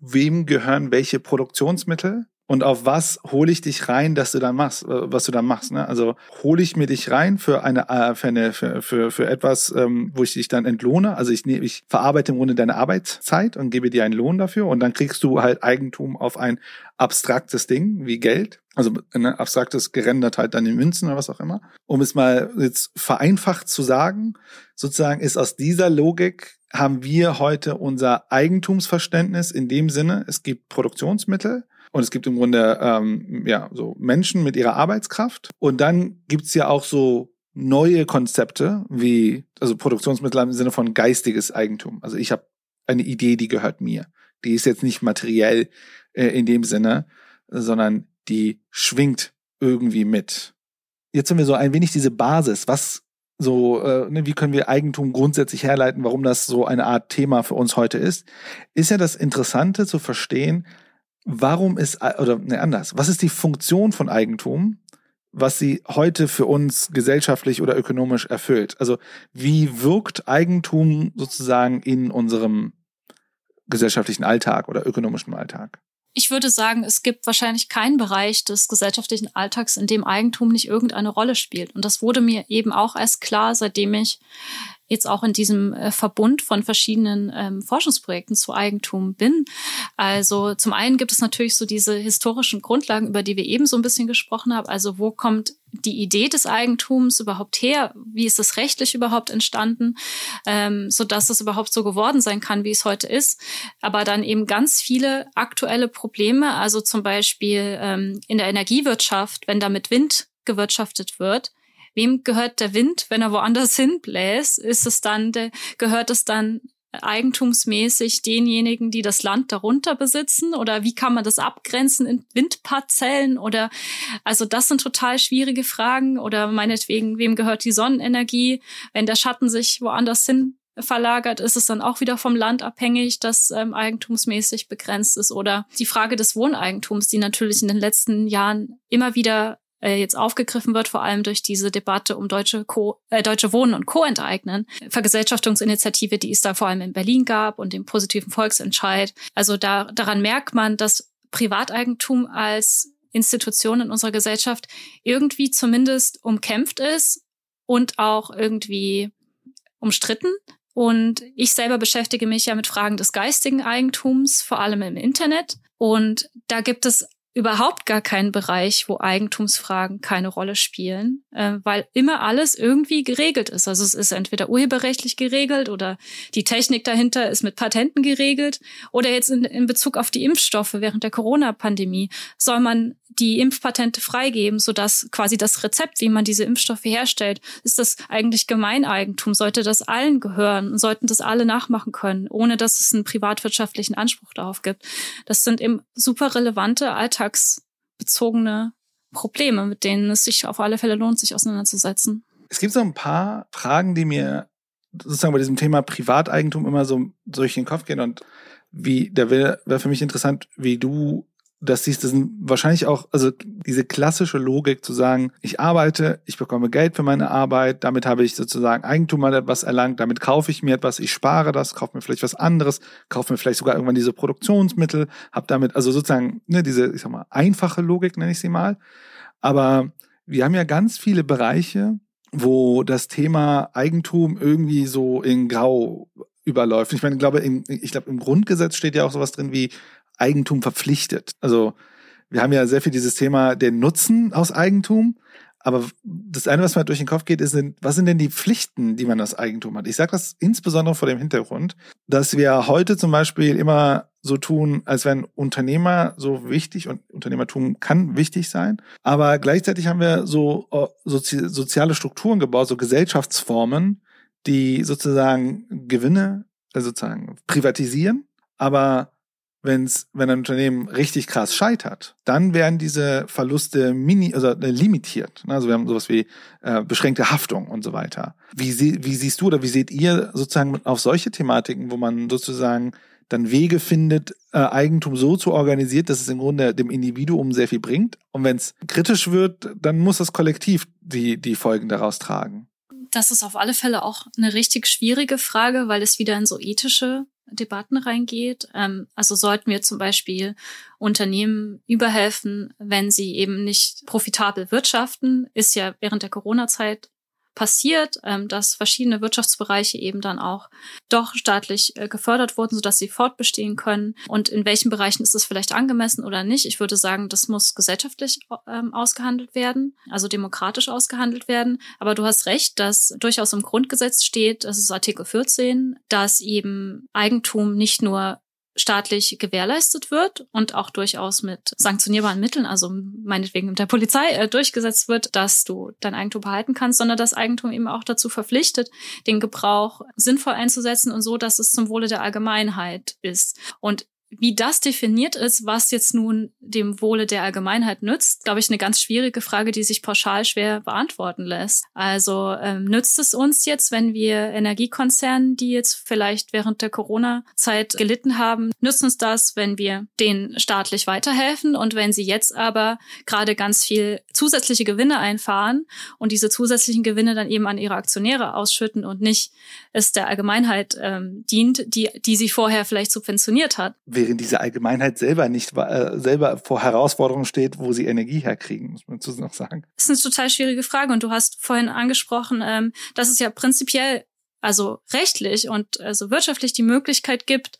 wem gehören welche Produktionsmittel? Und auf was hole ich dich rein, dass du dann machst, äh, was du dann machst. Ne? Also hole ich mir dich rein für eine, äh, für, eine für, für, für etwas, ähm, wo ich dich dann entlohne. Also ich, nehme, ich verarbeite im Grunde deine Arbeitszeit und gebe dir einen Lohn dafür und dann kriegst du halt Eigentum auf ein abstraktes Ding wie Geld. Also ein abstraktes gerendert halt dann in Münzen oder was auch immer. Um es mal jetzt vereinfacht zu sagen, sozusagen ist aus dieser Logik haben wir heute unser Eigentumsverständnis in dem Sinne, es gibt Produktionsmittel, und es gibt im Grunde ähm, ja so Menschen mit ihrer Arbeitskraft. Und dann gibt's ja auch so neue Konzepte wie also Produktionsmittel im Sinne von geistiges Eigentum. Also ich habe eine Idee, die gehört mir. Die ist jetzt nicht materiell äh, in dem Sinne, sondern die schwingt irgendwie mit. Jetzt haben wir so ein wenig diese Basis. Was so, äh, ne, wie können wir Eigentum grundsätzlich herleiten, warum das so eine Art Thema für uns heute ist, ist ja das Interessante zu verstehen, warum ist, oder ne, anders, was ist die Funktion von Eigentum, was sie heute für uns gesellschaftlich oder ökonomisch erfüllt? Also wie wirkt Eigentum sozusagen in unserem gesellschaftlichen Alltag oder ökonomischen Alltag? Ich würde sagen, es gibt wahrscheinlich keinen Bereich des gesellschaftlichen Alltags, in dem Eigentum nicht irgendeine Rolle spielt. Und das wurde mir eben auch erst klar, seitdem ich jetzt auch in diesem äh, Verbund von verschiedenen ähm, Forschungsprojekten zu Eigentum bin. Also zum einen gibt es natürlich so diese historischen Grundlagen, über die wir eben so ein bisschen gesprochen haben. Also wo kommt die Idee des Eigentums überhaupt her? Wie ist das rechtlich überhaupt entstanden, ähm, so dass es überhaupt so geworden sein kann, wie es heute ist? Aber dann eben ganz viele aktuelle Probleme, also zum Beispiel ähm, in der Energiewirtschaft, wenn da mit Wind gewirtschaftet wird, wem gehört der Wind, wenn er woanders *laughs* hinbläst? Ist es dann, der, gehört es dann eigentumsmäßig denjenigen, die das Land darunter besitzen? Oder wie kann man das abgrenzen in Windparzellen? Oder also das sind total schwierige Fragen. Oder meinetwegen, wem gehört die Sonnenenergie? Wenn der Schatten sich woanders hin verlagert, ist es dann auch wieder vom Land abhängig, das ähm, eigentumsmäßig begrenzt ist. Oder die Frage des Wohneigentums, die natürlich in den letzten Jahren immer wieder äh, jetzt aufgegriffen wird, vor allem durch diese Debatte um deutsche, Co äh, deutsche Wohnen und Co-enteignen. Vergesellschaftungsinitiative, die es da vor allem in Berlin gab und dem positiven Volksentscheid. Also da, daran merkt man, dass Privateigentum als Institution in unserer Gesellschaft irgendwie zumindest umkämpft ist und auch irgendwie umstritten. Und ich selber beschäftige mich ja mit Fragen des geistigen Eigentums, vor allem im Internet. Und da gibt es überhaupt gar keinen Bereich, wo Eigentumsfragen keine Rolle spielen, äh, weil immer alles irgendwie geregelt ist. Also es ist entweder urheberrechtlich geregelt oder die Technik dahinter ist mit Patenten geregelt oder jetzt in, in Bezug auf die Impfstoffe während der Corona-Pandemie soll man die Impfpatente freigeben, sodass quasi das Rezept, wie man diese Impfstoffe herstellt, ist das eigentlich Gemeineigentum, sollte das allen gehören und sollten das alle nachmachen können, ohne dass es einen privatwirtschaftlichen Anspruch darauf gibt. Das sind eben super relevante, alltagsbezogene Probleme, mit denen es sich auf alle Fälle lohnt, sich auseinanderzusetzen. Es gibt so ein paar Fragen, die mir sozusagen bei diesem Thema Privateigentum immer so durch den Kopf gehen und wie, da wäre wär für mich interessant, wie du das siehst, das wahrscheinlich auch, also diese klassische Logik zu sagen, ich arbeite, ich bekomme Geld für meine Arbeit, damit habe ich sozusagen Eigentum an etwas erlangt, damit kaufe ich mir etwas, ich spare das, kaufe mir vielleicht was anderes, kaufe mir vielleicht sogar irgendwann diese Produktionsmittel, habe damit, also sozusagen, ne, diese, ich sag mal, einfache Logik nenne ich sie mal. Aber wir haben ja ganz viele Bereiche, wo das Thema Eigentum irgendwie so in Grau überläuft. Ich meine, glaube, im, ich glaube, im Grundgesetz steht ja auch sowas drin wie Eigentum verpflichtet. Also wir haben ja sehr viel dieses Thema den Nutzen aus Eigentum. Aber das eine, was mir durch den Kopf geht, ist, was sind denn die Pflichten, die man aus Eigentum hat? Ich sage das insbesondere vor dem Hintergrund, dass wir heute zum Beispiel immer so tun, als wären Unternehmer so wichtig und Unternehmertum kann wichtig sein. Aber gleichzeitig haben wir so, äh, so soziale Strukturen gebaut, so Gesellschaftsformen, die sozusagen Gewinne also sozusagen privatisieren, aber wenn's, wenn ein Unternehmen richtig krass scheitert, dann werden diese Verluste mini, also äh, limitiert. Also wir haben sowas wie äh, beschränkte Haftung und so weiter. Wie, sie, wie siehst du oder wie seht ihr sozusagen auf solche Thematiken, wo man sozusagen dann Wege findet, äh, Eigentum so zu organisieren, dass es im Grunde dem Individuum sehr viel bringt. Und wenn es kritisch wird, dann muss das Kollektiv die, die Folgen daraus tragen. Das ist auf alle Fälle auch eine richtig schwierige Frage, weil es wieder in so ethische Debatten reingeht. Ähm, also sollten wir zum Beispiel Unternehmen überhelfen, wenn sie eben nicht profitabel wirtschaften, ist ja während der Corona-Zeit passiert, ähm, dass verschiedene Wirtschaftsbereiche eben dann auch doch staatlich äh, gefördert wurden, sodass sie fortbestehen können. Und in welchen Bereichen ist das vielleicht angemessen oder nicht? Ich würde sagen, das muss gesellschaftlich ähm, ausgehandelt werden, also demokratisch ausgehandelt werden. Aber du hast recht, dass durchaus im Grundgesetz steht, das ist Artikel 14, dass eben Eigentum nicht nur staatlich gewährleistet wird und auch durchaus mit sanktionierbaren Mitteln, also meinetwegen mit der Polizei äh, durchgesetzt wird, dass du dein Eigentum behalten kannst, sondern das Eigentum eben auch dazu verpflichtet, den Gebrauch sinnvoll einzusetzen und so, dass es zum Wohle der Allgemeinheit ist. Und wie das definiert ist, was jetzt nun dem Wohle der Allgemeinheit nützt, glaube ich, eine ganz schwierige Frage, die sich pauschal schwer beantworten lässt. Also ähm, nützt es uns jetzt, wenn wir Energiekonzernen, die jetzt vielleicht während der Corona-Zeit gelitten haben, nützt uns das, wenn wir denen staatlich weiterhelfen und wenn sie jetzt aber gerade ganz viel zusätzliche Gewinne einfahren und diese zusätzlichen Gewinne dann eben an ihre Aktionäre ausschütten und nicht es der Allgemeinheit ähm, dient, die, die sie vorher vielleicht subventioniert hat. Während diese Allgemeinheit selber nicht äh, selber vor Herausforderungen steht, wo sie Energie herkriegen, muss man dazu noch sagen. Das ist eine total schwierige Frage und du hast vorhin angesprochen, ähm, dass es ja prinzipiell also rechtlich und also wirtschaftlich die Möglichkeit gibt,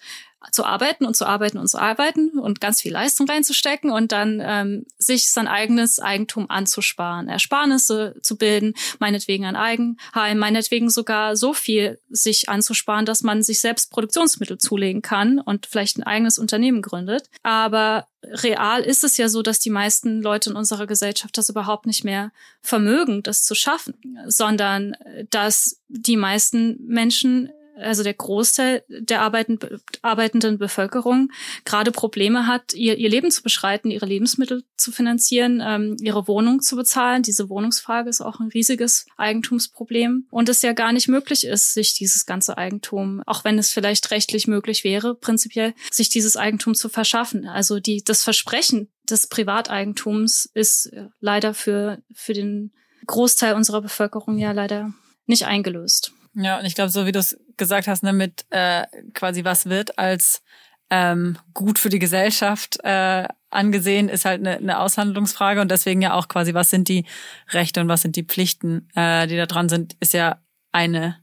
zu arbeiten und zu arbeiten und zu arbeiten und ganz viel Leistung reinzustecken und dann ähm, sich sein eigenes Eigentum anzusparen, Ersparnisse zu bilden, meinetwegen ein Eigenheim, meinetwegen sogar so viel sich anzusparen, dass man sich selbst Produktionsmittel zulegen kann und vielleicht ein eigenes Unternehmen gründet. Aber real ist es ja so, dass die meisten Leute in unserer Gesellschaft das überhaupt nicht mehr vermögen, das zu schaffen, sondern äh, dass die meisten Menschen also der Großteil der arbeitenden Bevölkerung gerade Probleme hat, ihr, ihr Leben zu beschreiten, ihre Lebensmittel zu finanzieren, ähm, ihre Wohnung zu bezahlen. Diese Wohnungsfrage ist auch ein riesiges Eigentumsproblem und es ja gar nicht möglich ist, sich dieses ganze Eigentum, auch wenn es vielleicht rechtlich möglich wäre, prinzipiell sich dieses Eigentum zu verschaffen. Also die, das Versprechen des Privateigentums ist äh, leider für, für den Großteil unserer Bevölkerung ja leider nicht eingelöst. Ja, und ich glaube, so wie du es gesagt hast, ne, mit äh, quasi was wird als ähm, gut für die Gesellschaft äh, angesehen, ist halt eine, eine Aushandlungsfrage und deswegen ja auch quasi, was sind die Rechte und was sind die Pflichten, äh, die da dran sind, ist ja eine,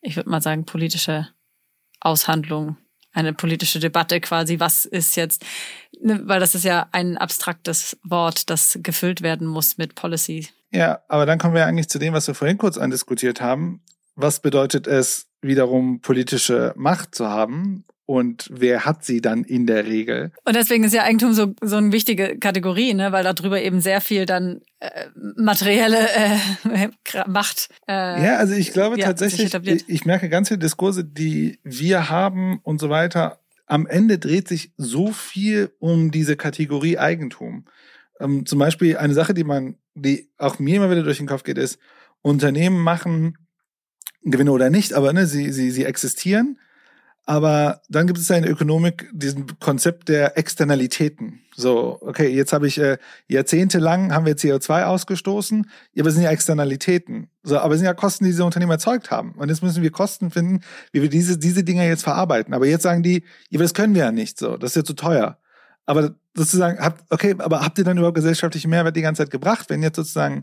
ich würde mal sagen, politische Aushandlung, eine politische Debatte quasi, was ist jetzt, ne, weil das ist ja ein abstraktes Wort, das gefüllt werden muss mit Policy. Ja, aber dann kommen wir eigentlich zu dem, was wir vorhin kurz andiskutiert haben was bedeutet es wiederum politische Macht zu haben und wer hat sie dann in der Regel? Und deswegen ist ja Eigentum so, so eine wichtige Kategorie, ne? weil darüber eben sehr viel dann äh, materielle äh, *laughs* Macht. Äh, ja, also ich glaube ja, tatsächlich, ich, ich merke ganz viele Diskurse, die wir haben und so weiter. Am Ende dreht sich so viel um diese Kategorie Eigentum. Ähm, zum Beispiel eine Sache, die man, die auch mir immer wieder durch den Kopf geht, ist, Unternehmen machen Gewinne oder nicht, aber ne, sie, sie, sie existieren. Aber dann gibt es ja in der Ökonomik diesen Konzept der Externalitäten. So, okay, jetzt habe ich äh, jahrzehntelang haben wir CO2 ausgestoßen, ja, aber es sind ja Externalitäten. So, aber es sind ja Kosten, die diese Unternehmen erzeugt haben. Und jetzt müssen wir Kosten finden, wie wir diese, diese Dinger jetzt verarbeiten. Aber jetzt sagen die, ja, das können wir ja nicht so, das ist ja zu teuer. Aber sozusagen, habt, okay, aber habt ihr dann überhaupt gesellschaftlichen Mehrwert die ganze Zeit gebracht, wenn jetzt sozusagen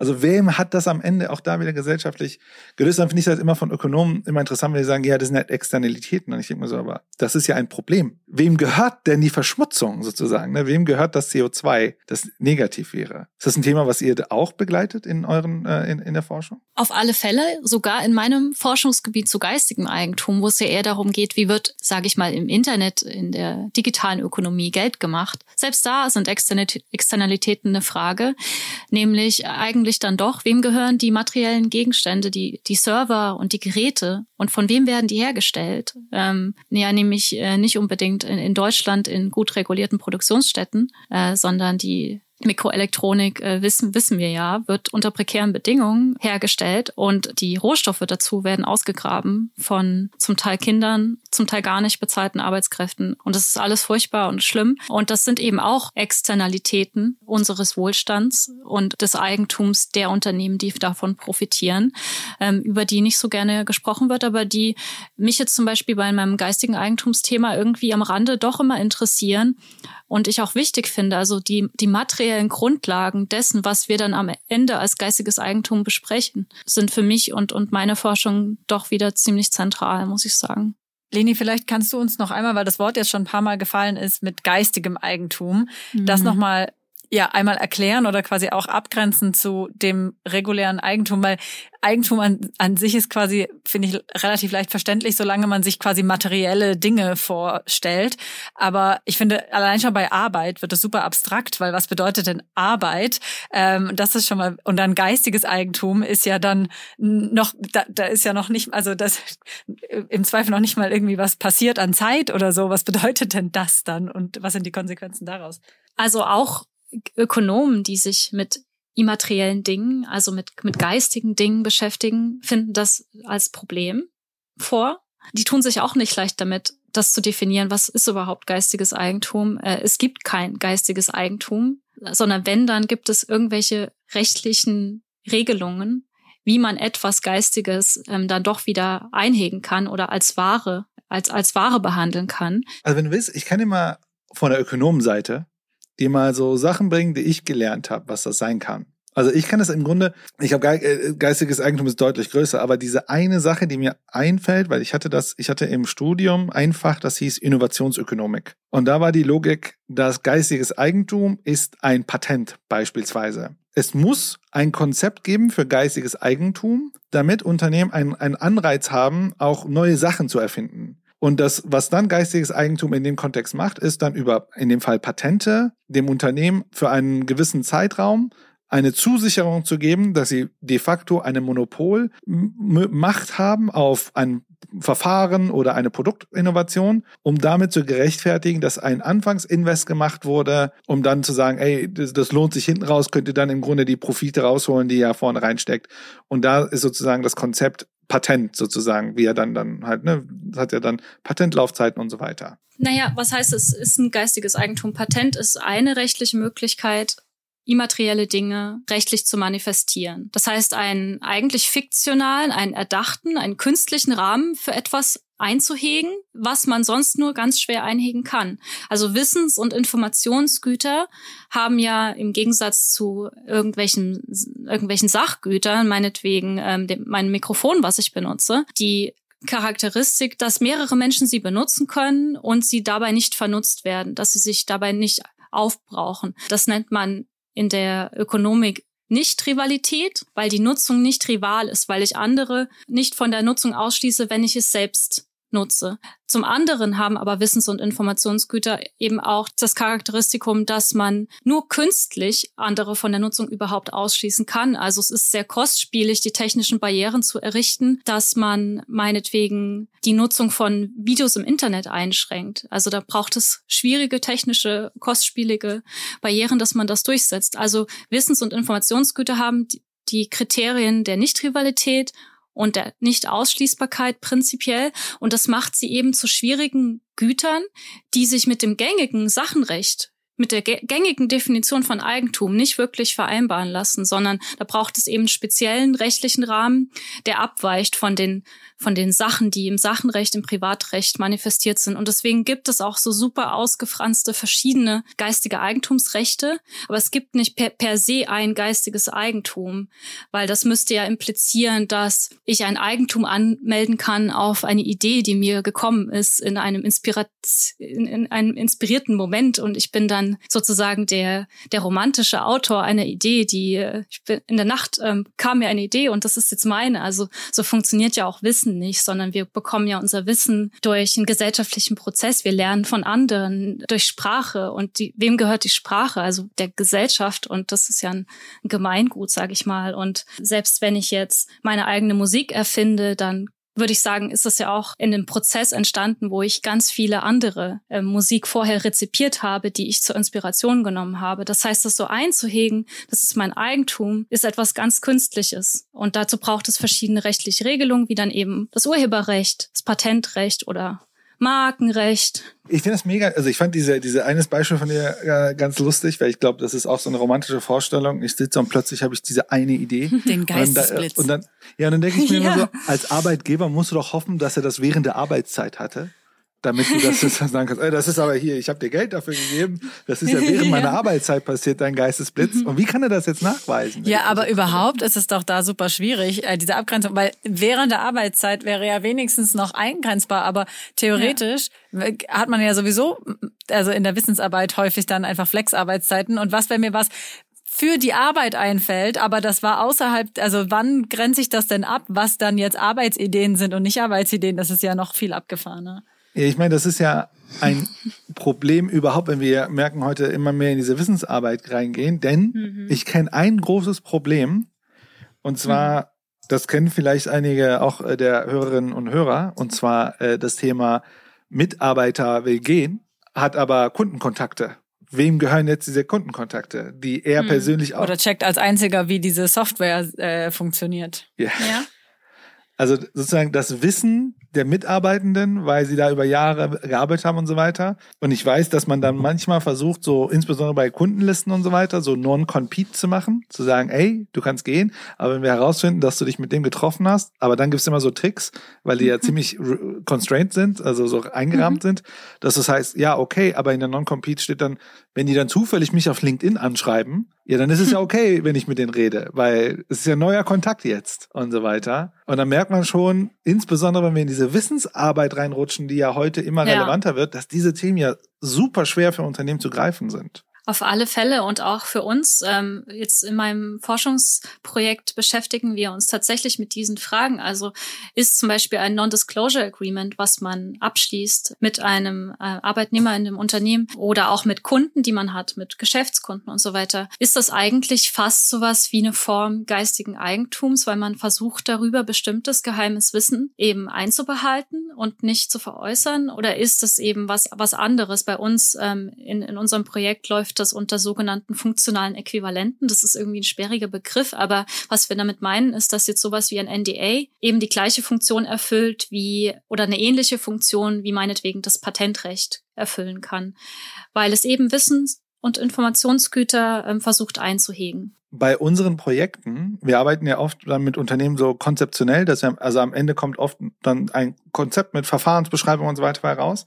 also wem hat das am Ende auch da wieder gesellschaftlich gelöst? Dann finde ich das immer von Ökonomen immer interessant, wenn die sagen, ja, das sind halt Externalitäten. Und ich denke mir so, aber das ist ja ein Problem. Wem gehört denn die Verschmutzung sozusagen? Ne? Wem gehört das CO2, das negativ wäre? Ist das ein Thema, was ihr auch begleitet in euren äh, in, in der Forschung? Auf alle Fälle, sogar in meinem Forschungsgebiet zu geistigem Eigentum, wo es ja eher darum geht, wie wird, sage ich mal, im Internet, in der digitalen Ökonomie Geld gemacht. Selbst da sind Externalitäten eine Frage, nämlich eigentlich natürlich dann doch, wem gehören die materiellen Gegenstände, die, die Server und die Geräte und von wem werden die hergestellt? Ähm, ja, nämlich äh, nicht unbedingt in, in Deutschland in gut regulierten Produktionsstätten, äh, sondern die Mikroelektronik, äh, wissen, wissen wir ja, wird unter prekären Bedingungen hergestellt und die Rohstoffe dazu werden ausgegraben von zum Teil Kindern, zum Teil gar nicht bezahlten Arbeitskräften. Und das ist alles furchtbar und schlimm. Und das sind eben auch Externalitäten unseres Wohlstands und des Eigentums der Unternehmen, die davon profitieren, ähm, über die nicht so gerne gesprochen wird, aber die mich jetzt zum Beispiel bei meinem geistigen Eigentumsthema irgendwie am Rande doch immer interessieren und ich auch wichtig finde. Also die, die materiellen Grundlagen dessen, was wir dann am Ende als geistiges Eigentum besprechen, sind für mich und, und meine Forschung doch wieder ziemlich zentral, muss ich sagen. Leni, vielleicht kannst du uns noch einmal, weil das Wort jetzt schon ein paar Mal gefallen ist, mit geistigem Eigentum, mhm. das nochmal ja einmal erklären oder quasi auch abgrenzen zu dem regulären Eigentum, weil Eigentum an, an sich ist quasi, finde ich, relativ leicht verständlich, solange man sich quasi materielle Dinge vorstellt. Aber ich finde, allein schon bei Arbeit wird das super abstrakt, weil was bedeutet denn Arbeit? Ähm, das ist schon mal, und dann geistiges Eigentum ist ja dann noch, da, da ist ja noch nicht, also das im Zweifel noch nicht mal irgendwie was passiert an Zeit oder so. Was bedeutet denn das dann und was sind die Konsequenzen daraus? Also auch Ökonomen, die sich mit immateriellen Dingen, also mit, mit geistigen Dingen beschäftigen, finden das als Problem vor. Die tun sich auch nicht leicht damit, das zu definieren, was ist überhaupt geistiges Eigentum. Äh, es gibt kein geistiges Eigentum, sondern wenn, dann gibt es irgendwelche rechtlichen Regelungen, wie man etwas Geistiges ähm, dann doch wieder einhegen kann oder als Ware, als, als Ware behandeln kann. Also wenn du willst, ich kann dir mal von der Ökonomenseite die mal so Sachen bringen, die ich gelernt habe, was das sein kann. Also ich kann das im Grunde, ich habe äh, geistiges Eigentum ist deutlich größer, aber diese eine Sache, die mir einfällt, weil ich hatte das, ich hatte im Studium einfach, das hieß Innovationsökonomik. Und da war die Logik, dass geistiges Eigentum ist ein Patent beispielsweise. Es muss ein Konzept geben für geistiges Eigentum, damit Unternehmen einen, einen Anreiz haben, auch neue Sachen zu erfinden. Und das, was dann geistiges Eigentum in dem Kontext macht, ist dann über, in dem Fall Patente, dem Unternehmen für einen gewissen Zeitraum eine Zusicherung zu geben, dass sie de facto eine Monopolmacht haben auf ein Verfahren oder eine Produktinnovation, um damit zu gerechtfertigen, dass ein Anfangsinvest gemacht wurde, um dann zu sagen, ey, das, das lohnt sich hinten raus, könnt ihr dann im Grunde die Profite rausholen, die ja vorne reinsteckt. Und da ist sozusagen das Konzept Patent sozusagen, wie er dann dann halt, ne, hat ja dann Patentlaufzeiten und so weiter. Naja, was heißt es, ist ein geistiges Eigentum? Patent ist eine rechtliche Möglichkeit, immaterielle Dinge rechtlich zu manifestieren. Das heißt, einen eigentlich fiktionalen, einen erdachten, einen künstlichen Rahmen für etwas einzuhegen, was man sonst nur ganz schwer einhegen kann. Also Wissens- und Informationsgüter haben ja im Gegensatz zu irgendwelchen, irgendwelchen Sachgütern, meinetwegen ähm, dem, mein Mikrofon, was ich benutze, die Charakteristik, dass mehrere Menschen sie benutzen können und sie dabei nicht vernutzt werden, dass sie sich dabei nicht aufbrauchen. Das nennt man in der Ökonomik nicht Rivalität, weil die Nutzung nicht rival ist, weil ich andere nicht von der Nutzung ausschließe, wenn ich es selbst nutze. Zum anderen haben aber Wissens- und Informationsgüter eben auch das Charakteristikum, dass man nur künstlich andere von der Nutzung überhaupt ausschließen kann. Also es ist sehr kostspielig, die technischen Barrieren zu errichten, dass man meinetwegen die Nutzung von Videos im Internet einschränkt. Also da braucht es schwierige technische, kostspielige Barrieren, dass man das durchsetzt. Also Wissens- und Informationsgüter haben die Kriterien der Nichtrivalität und der Nicht-Ausschließbarkeit prinzipiell. Und das macht sie eben zu schwierigen Gütern, die sich mit dem gängigen Sachenrecht mit der gängigen Definition von Eigentum nicht wirklich vereinbaren lassen, sondern da braucht es eben einen speziellen rechtlichen Rahmen, der abweicht von den von den Sachen, die im Sachenrecht, im Privatrecht manifestiert sind. Und deswegen gibt es auch so super ausgefranste verschiedene geistige Eigentumsrechte. Aber es gibt nicht per, per se ein geistiges Eigentum, weil das müsste ja implizieren, dass ich ein Eigentum anmelden kann auf eine Idee, die mir gekommen ist in einem, Inspirat in, in einem inspirierten Moment. Und ich bin dann sozusagen der, der romantische Autor einer Idee, die ich bin, in der Nacht ähm, kam mir eine Idee und das ist jetzt meine. Also so funktioniert ja auch Wissen nicht, sondern wir bekommen ja unser Wissen durch einen gesellschaftlichen Prozess. Wir lernen von anderen durch Sprache. Und die, wem gehört die Sprache? Also der Gesellschaft. Und das ist ja ein Gemeingut, sage ich mal. Und selbst wenn ich jetzt meine eigene Musik erfinde, dann würde ich sagen, ist das ja auch in dem Prozess entstanden, wo ich ganz viele andere äh, Musik vorher rezipiert habe, die ich zur Inspiration genommen habe. Das heißt, das so einzuhegen, das ist mein Eigentum, ist etwas ganz Künstliches. Und dazu braucht es verschiedene rechtliche Regelungen, wie dann eben das Urheberrecht, das Patentrecht oder Markenrecht. Ich finde das mega, also ich fand diese, diese eines Beispiel von dir äh, ganz lustig, weil ich glaube, das ist auch so eine romantische Vorstellung. Ich sitze und plötzlich habe ich diese eine Idee. *laughs* Den Geistesblitz. Und dann, und dann ja, und dann denke ich mir *laughs* ja. immer so, als Arbeitgeber musst du doch hoffen, dass er das während der Arbeitszeit hatte damit du das jetzt *laughs* sagen kannst, ey, das ist aber hier, ich habe dir Geld dafür gegeben, das ist ja während *laughs* meiner Arbeitszeit passiert, dein Geistesblitz. Mhm. Und wie kann er das jetzt nachweisen? Ja, aber überhaupt ist es doch da super schwierig, äh, diese Abgrenzung, weil während der Arbeitszeit wäre ja wenigstens noch eingrenzbar, aber theoretisch ja. hat man ja sowieso, also in der Wissensarbeit häufig dann einfach Flexarbeitszeiten. Und was, wenn mir was für die Arbeit einfällt, aber das war außerhalb, also wann grenze ich das denn ab, was dann jetzt Arbeitsideen sind und nicht Arbeitsideen, das ist ja noch viel abgefahrener. Ja, ich meine, das ist ja ein *laughs* Problem überhaupt, wenn wir merken heute immer mehr in diese Wissensarbeit reingehen, denn mhm. ich kenne ein großes Problem und zwar, mhm. das kennen vielleicht einige auch äh, der Hörerinnen und Hörer, und zwar äh, das Thema Mitarbeiter will gehen, hat aber Kundenkontakte. Wem gehören jetzt diese Kundenkontakte, die er mhm. persönlich auch. Oder checkt als einziger, wie diese Software äh, funktioniert. Ja. ja. Also sozusagen das Wissen der Mitarbeitenden, weil sie da über Jahre gearbeitet haben und so weiter. Und ich weiß, dass man dann manchmal versucht, so insbesondere bei Kundenlisten und so weiter, so non-compete zu machen, zu sagen, ey, du kannst gehen, aber wenn wir herausfinden, dass du dich mit dem getroffen hast, aber dann gibt's immer so Tricks, weil die ja mhm. ziemlich constrained sind, also so eingerahmt mhm. sind, dass das heißt, ja, okay, aber in der non-compete steht dann, wenn die dann zufällig mich auf LinkedIn anschreiben, ja, dann ist es ja okay, wenn ich mit denen rede, weil es ist ja neuer Kontakt jetzt und so weiter. Und dann merkt man schon, insbesondere wenn wir in diese Wissensarbeit reinrutschen, die ja heute immer ja. relevanter wird, dass diese Themen ja super schwer für Unternehmen zu greifen sind. Auf alle Fälle und auch für uns. Ähm, jetzt in meinem Forschungsprojekt beschäftigen wir uns tatsächlich mit diesen Fragen. Also ist zum Beispiel ein Non-Disclosure Agreement, was man abschließt mit einem äh, Arbeitnehmer in dem Unternehmen oder auch mit Kunden, die man hat, mit Geschäftskunden und so weiter, ist das eigentlich fast sowas wie eine Form geistigen Eigentums, weil man versucht darüber bestimmtes geheimes Wissen eben einzubehalten und nicht zu veräußern? Oder ist das eben was, was anderes? Bei uns ähm, in, in unserem Projekt läuft das unter sogenannten funktionalen Äquivalenten. Das ist irgendwie ein sperriger Begriff, aber was wir damit meinen, ist, dass jetzt sowas wie ein NDA eben die gleiche Funktion erfüllt wie oder eine ähnliche Funktion wie meinetwegen das Patentrecht erfüllen kann, weil es eben Wissens- und Informationsgüter ähm, versucht einzuhegen bei unseren Projekten, wir arbeiten ja oft dann mit Unternehmen so konzeptionell, dass wir, also am Ende kommt oft dann ein Konzept mit Verfahrensbeschreibung und so weiter heraus,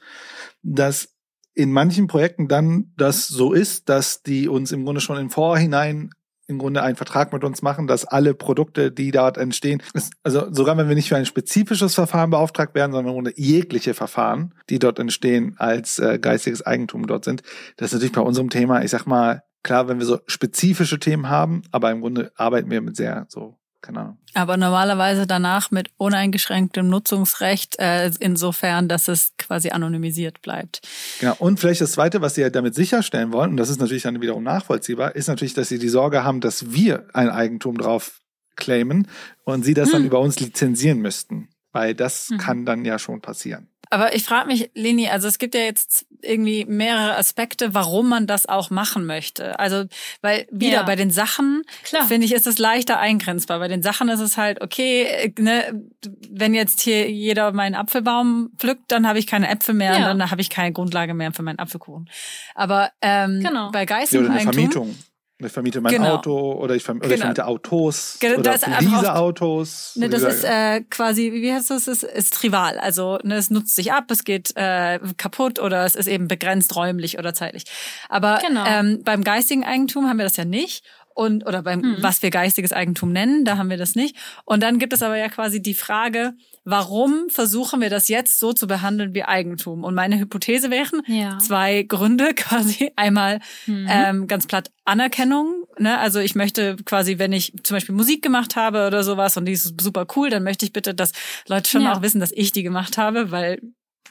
dass in manchen Projekten dann das so ist, dass die uns im Grunde schon im Vorhinein im Grunde einen Vertrag mit uns machen, dass alle Produkte, die dort entstehen, also sogar wenn wir nicht für ein spezifisches Verfahren beauftragt werden, sondern ohne jegliche Verfahren, die dort entstehen, als äh, geistiges Eigentum dort sind. Das ist natürlich bei unserem Thema, ich sag mal, klar, wenn wir so spezifische Themen haben, aber im Grunde arbeiten wir mit sehr so keine Ahnung. Aber normalerweise danach mit uneingeschränktem Nutzungsrecht, äh, insofern, dass es quasi anonymisiert bleibt. Genau. Und vielleicht das Zweite, was Sie ja damit sicherstellen wollen, und das ist natürlich dann wiederum nachvollziehbar, ist natürlich, dass Sie die Sorge haben, dass wir ein Eigentum drauf claimen und Sie das hm. dann über uns lizenzieren müssten. Weil das Mhm. kann dann ja schon passieren. Aber ich frage mich, Leni, also es gibt ja jetzt irgendwie mehrere Aspekte, warum man das auch machen möchte. Also, weil wieder Ja. bei den Sachen, finde ich, ist es leichter eingrenzbar. Bei den Sachen ist es halt, okay, äh, ne, wenn jetzt hier jeder meinen Apfelbaum pflückt, dann habe ich keine Äpfel mehr Ja. und dann habe ich keine Grundlage mehr für meinen Apfelkuchen. Aber ähm, Genau. bei Ja, geistigem oder eine Eigentum, Vermietung. Ich vermiete mein Genau. Auto oder ich, verm oder ich Genau. vermiete Autos Genau, oder diese Autos. Ne, das ist äh, quasi, wie heißt das, es ist, ist trivial. Also ne, es nutzt sich ab, es geht äh, kaputt oder es ist eben begrenzt räumlich oder zeitlich. Aber Genau. ähm, beim geistigen Eigentum haben wir das ja nicht. Und, oder beim, Hm. was wir geistiges Eigentum nennen, da haben wir das nicht. Und dann gibt es aber ja quasi die Frage, warum versuchen wir das jetzt so zu behandeln wie Eigentum? Und meine Hypothese wären Ja. zwei Gründe *laughs* quasi. Einmal Mhm. ähm, ganz platt Anerkennung. Ne? Also ich möchte quasi, wenn ich zum Beispiel Musik gemacht habe oder sowas und die ist super cool, dann möchte ich bitte, dass Leute schon Ja. auch wissen, dass ich die gemacht habe, weil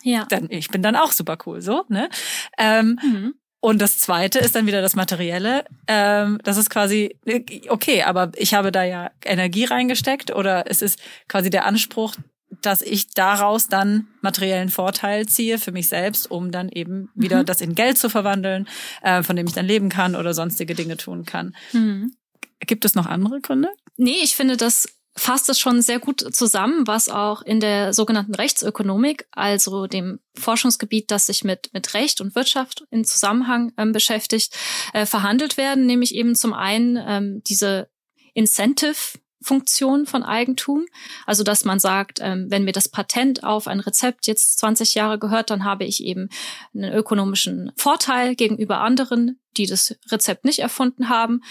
ja. dann ich bin dann auch super cool, so. Ne? Ähm, Mhm. und das Zweite ist dann wieder das Materielle. Ähm, das ist quasi okay, aber ich habe da ja Energie reingesteckt oder es ist quasi der Anspruch, dass ich daraus dann materiellen Vorteil ziehe für mich selbst, um dann eben wieder Mhm. das in Geld zu verwandeln, äh, von dem ich dann leben kann oder sonstige Dinge tun kann. Mhm. Gibt es noch andere Gründe? Nee, ich finde, das fasst es schon sehr gut zusammen, was auch in der sogenannten Rechtsökonomik, also dem Forschungsgebiet, das sich mit, mit Recht und Wirtschaft in Zusammenhang ähm, beschäftigt, äh, verhandelt werden, nämlich eben zum einen ähm, diese Incentive Funktion von Eigentum. Also, dass man sagt, ähm, wenn mir das Patent auf ein Rezept jetzt 20 Jahre gehört, dann habe ich eben einen ökonomischen Vorteil gegenüber anderen, die das Rezept nicht erfunden haben.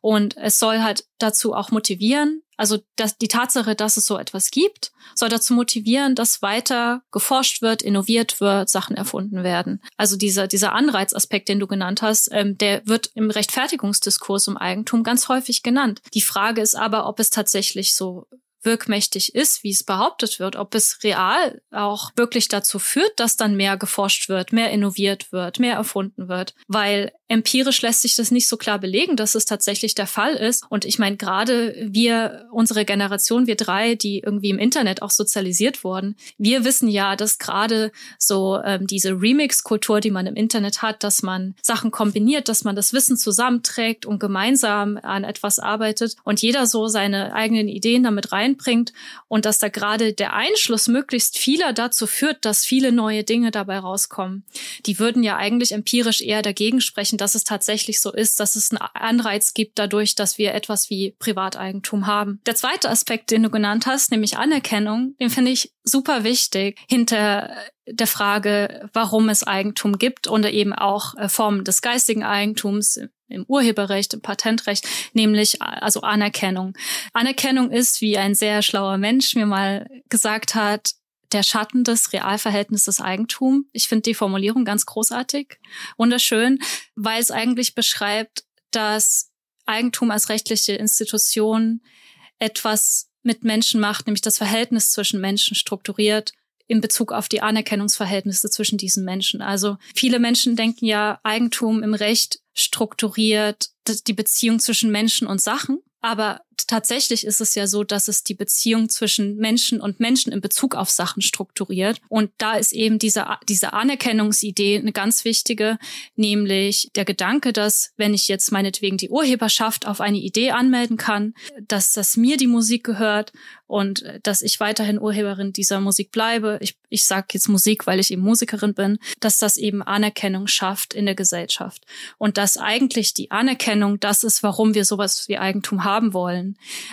Und es soll halt dazu auch motivieren, also dass die Tatsache, dass es so etwas gibt, soll dazu motivieren, dass weiter geforscht wird, innoviert wird, Sachen erfunden werden. Also dieser, dieser Anreizaspekt, den du genannt hast, ähm, der wird im Rechtfertigungsdiskurs um Eigentum ganz häufig genannt. Die Frage ist aber, ob es tatsächlich so wirkmächtig ist, wie es behauptet wird, ob es real auch wirklich dazu führt, dass dann mehr geforscht wird, mehr innoviert wird, mehr erfunden wird, weil empirisch lässt sich das nicht so klar belegen, dass es tatsächlich der Fall ist. Und ich meine, gerade wir, unsere Generation, wir drei, die irgendwie im Internet auch sozialisiert wurden, wir wissen ja, dass gerade so ähm, diese Remix-Kultur, die man im Internet hat, dass man Sachen kombiniert, dass man das Wissen zusammenträgt und gemeinsam an etwas arbeitet und jeder so seine eigenen Ideen damit reinbringt und dass da gerade der Einschluss möglichst vieler dazu führt, dass viele neue Dinge dabei rauskommen. Die würden ja eigentlich empirisch eher dagegen sprechen, dass es tatsächlich so ist, dass es einen Anreiz gibt dadurch, dass wir etwas wie Privateigentum haben. Der zweite Aspekt, den du genannt hast, nämlich Anerkennung, den finde ich super wichtig hinter der Frage, warum es Eigentum gibt und eben auch äh, Formen des geistigen Eigentums im Urheberrecht, im Patentrecht, nämlich also Anerkennung. Anerkennung ist, wie ein sehr schlauer Mensch mir mal gesagt hat, der Schatten des Realverhältnisses Eigentum. Ich finde die Formulierung ganz großartig, wunderschön, weil es eigentlich beschreibt, dass Eigentum als rechtliche Institution etwas mit Menschen macht, nämlich das Verhältnis zwischen Menschen strukturiert in Bezug auf die Anerkennungsverhältnisse zwischen diesen Menschen. Also viele Menschen denken ja, Eigentum im Recht strukturiert die Beziehung zwischen Menschen und Sachen. Aber tatsächlich ist es ja so, dass es die Beziehung zwischen Menschen und Menschen in Bezug auf Sachen strukturiert. Und da ist eben diese, diese Anerkennungsidee eine ganz wichtige, nämlich der Gedanke, dass wenn ich jetzt meinetwegen die Urheberschaft auf eine Idee anmelden kann, dass das mir die Musik gehört und dass ich weiterhin Urheberin dieser Musik bleibe. Ich, ich sage jetzt Musik, weil ich eben Musikerin bin, dass das eben Anerkennung schafft in der Gesellschaft. Und dass eigentlich die Anerkennung das ist, warum wir sowas wie Eigentum haben wollen.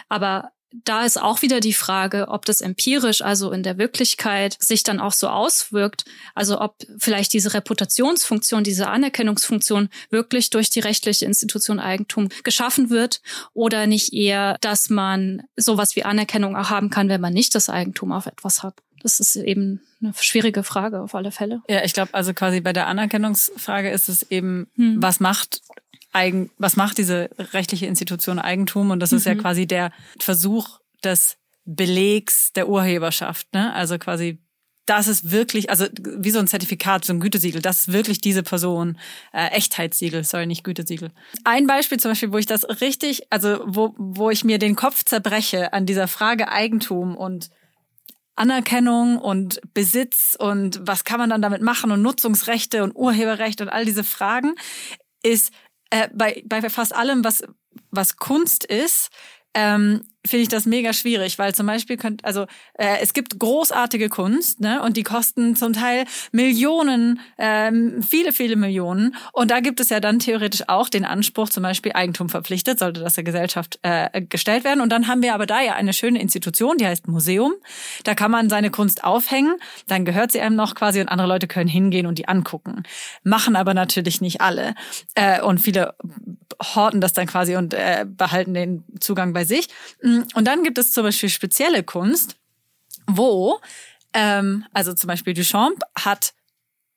Aber da ist auch wieder die Frage, ob das empirisch, also in der Wirklichkeit, sich dann auch so auswirkt. Also ob vielleicht diese Reputationsfunktion, diese Anerkennungsfunktion wirklich durch die rechtliche Institution Eigentum geschaffen wird oder nicht eher, dass man sowas wie Anerkennung auch haben kann, wenn man nicht das Eigentum auf etwas hat. Das ist eben eine schwierige Frage auf alle Fälle. Ja, ich glaube, also quasi bei der Anerkennungsfrage ist es eben, hm. was macht Eigen, was macht diese rechtliche Institution Eigentum? Und das ist mhm. ja quasi der Versuch des Belegs der Urheberschaft. Ne? Also quasi, das ist wirklich, also wie so ein Zertifikat, so ein Gütesiegel, das ist wirklich diese Person. Äh, Echtheitssiegel, sorry, nicht Gütesiegel. Ein Beispiel zum Beispiel, wo ich das richtig, also wo, wo ich mir den Kopf zerbreche an dieser Frage Eigentum und Anerkennung und Besitz und was kann man dann damit machen und Nutzungsrechte und Urheberrecht und all diese Fragen ist äh, bei, bei fast allem, was, was Kunst ist, ähm, finde ich das mega schwierig, weil zum Beispiel könnt, also äh, es gibt großartige Kunst, ne, und die kosten zum Teil Millionen, ähm, viele, viele Millionen. Und da gibt es ja dann theoretisch auch den Anspruch, zum Beispiel Eigentum verpflichtet, sollte das der Gesellschaft äh, gestellt werden. Und dann haben wir aber da ja eine schöne Institution, die heißt Museum. Da kann man seine Kunst aufhängen, dann gehört sie einem noch quasi und andere Leute können hingehen und die angucken. Machen aber natürlich nicht alle. Äh, und viele horten das dann quasi und äh, behalten den Zugang bei sich. Und dann gibt es zum Beispiel spezielle Kunst, wo, ähm, also zum Beispiel Duchamp hat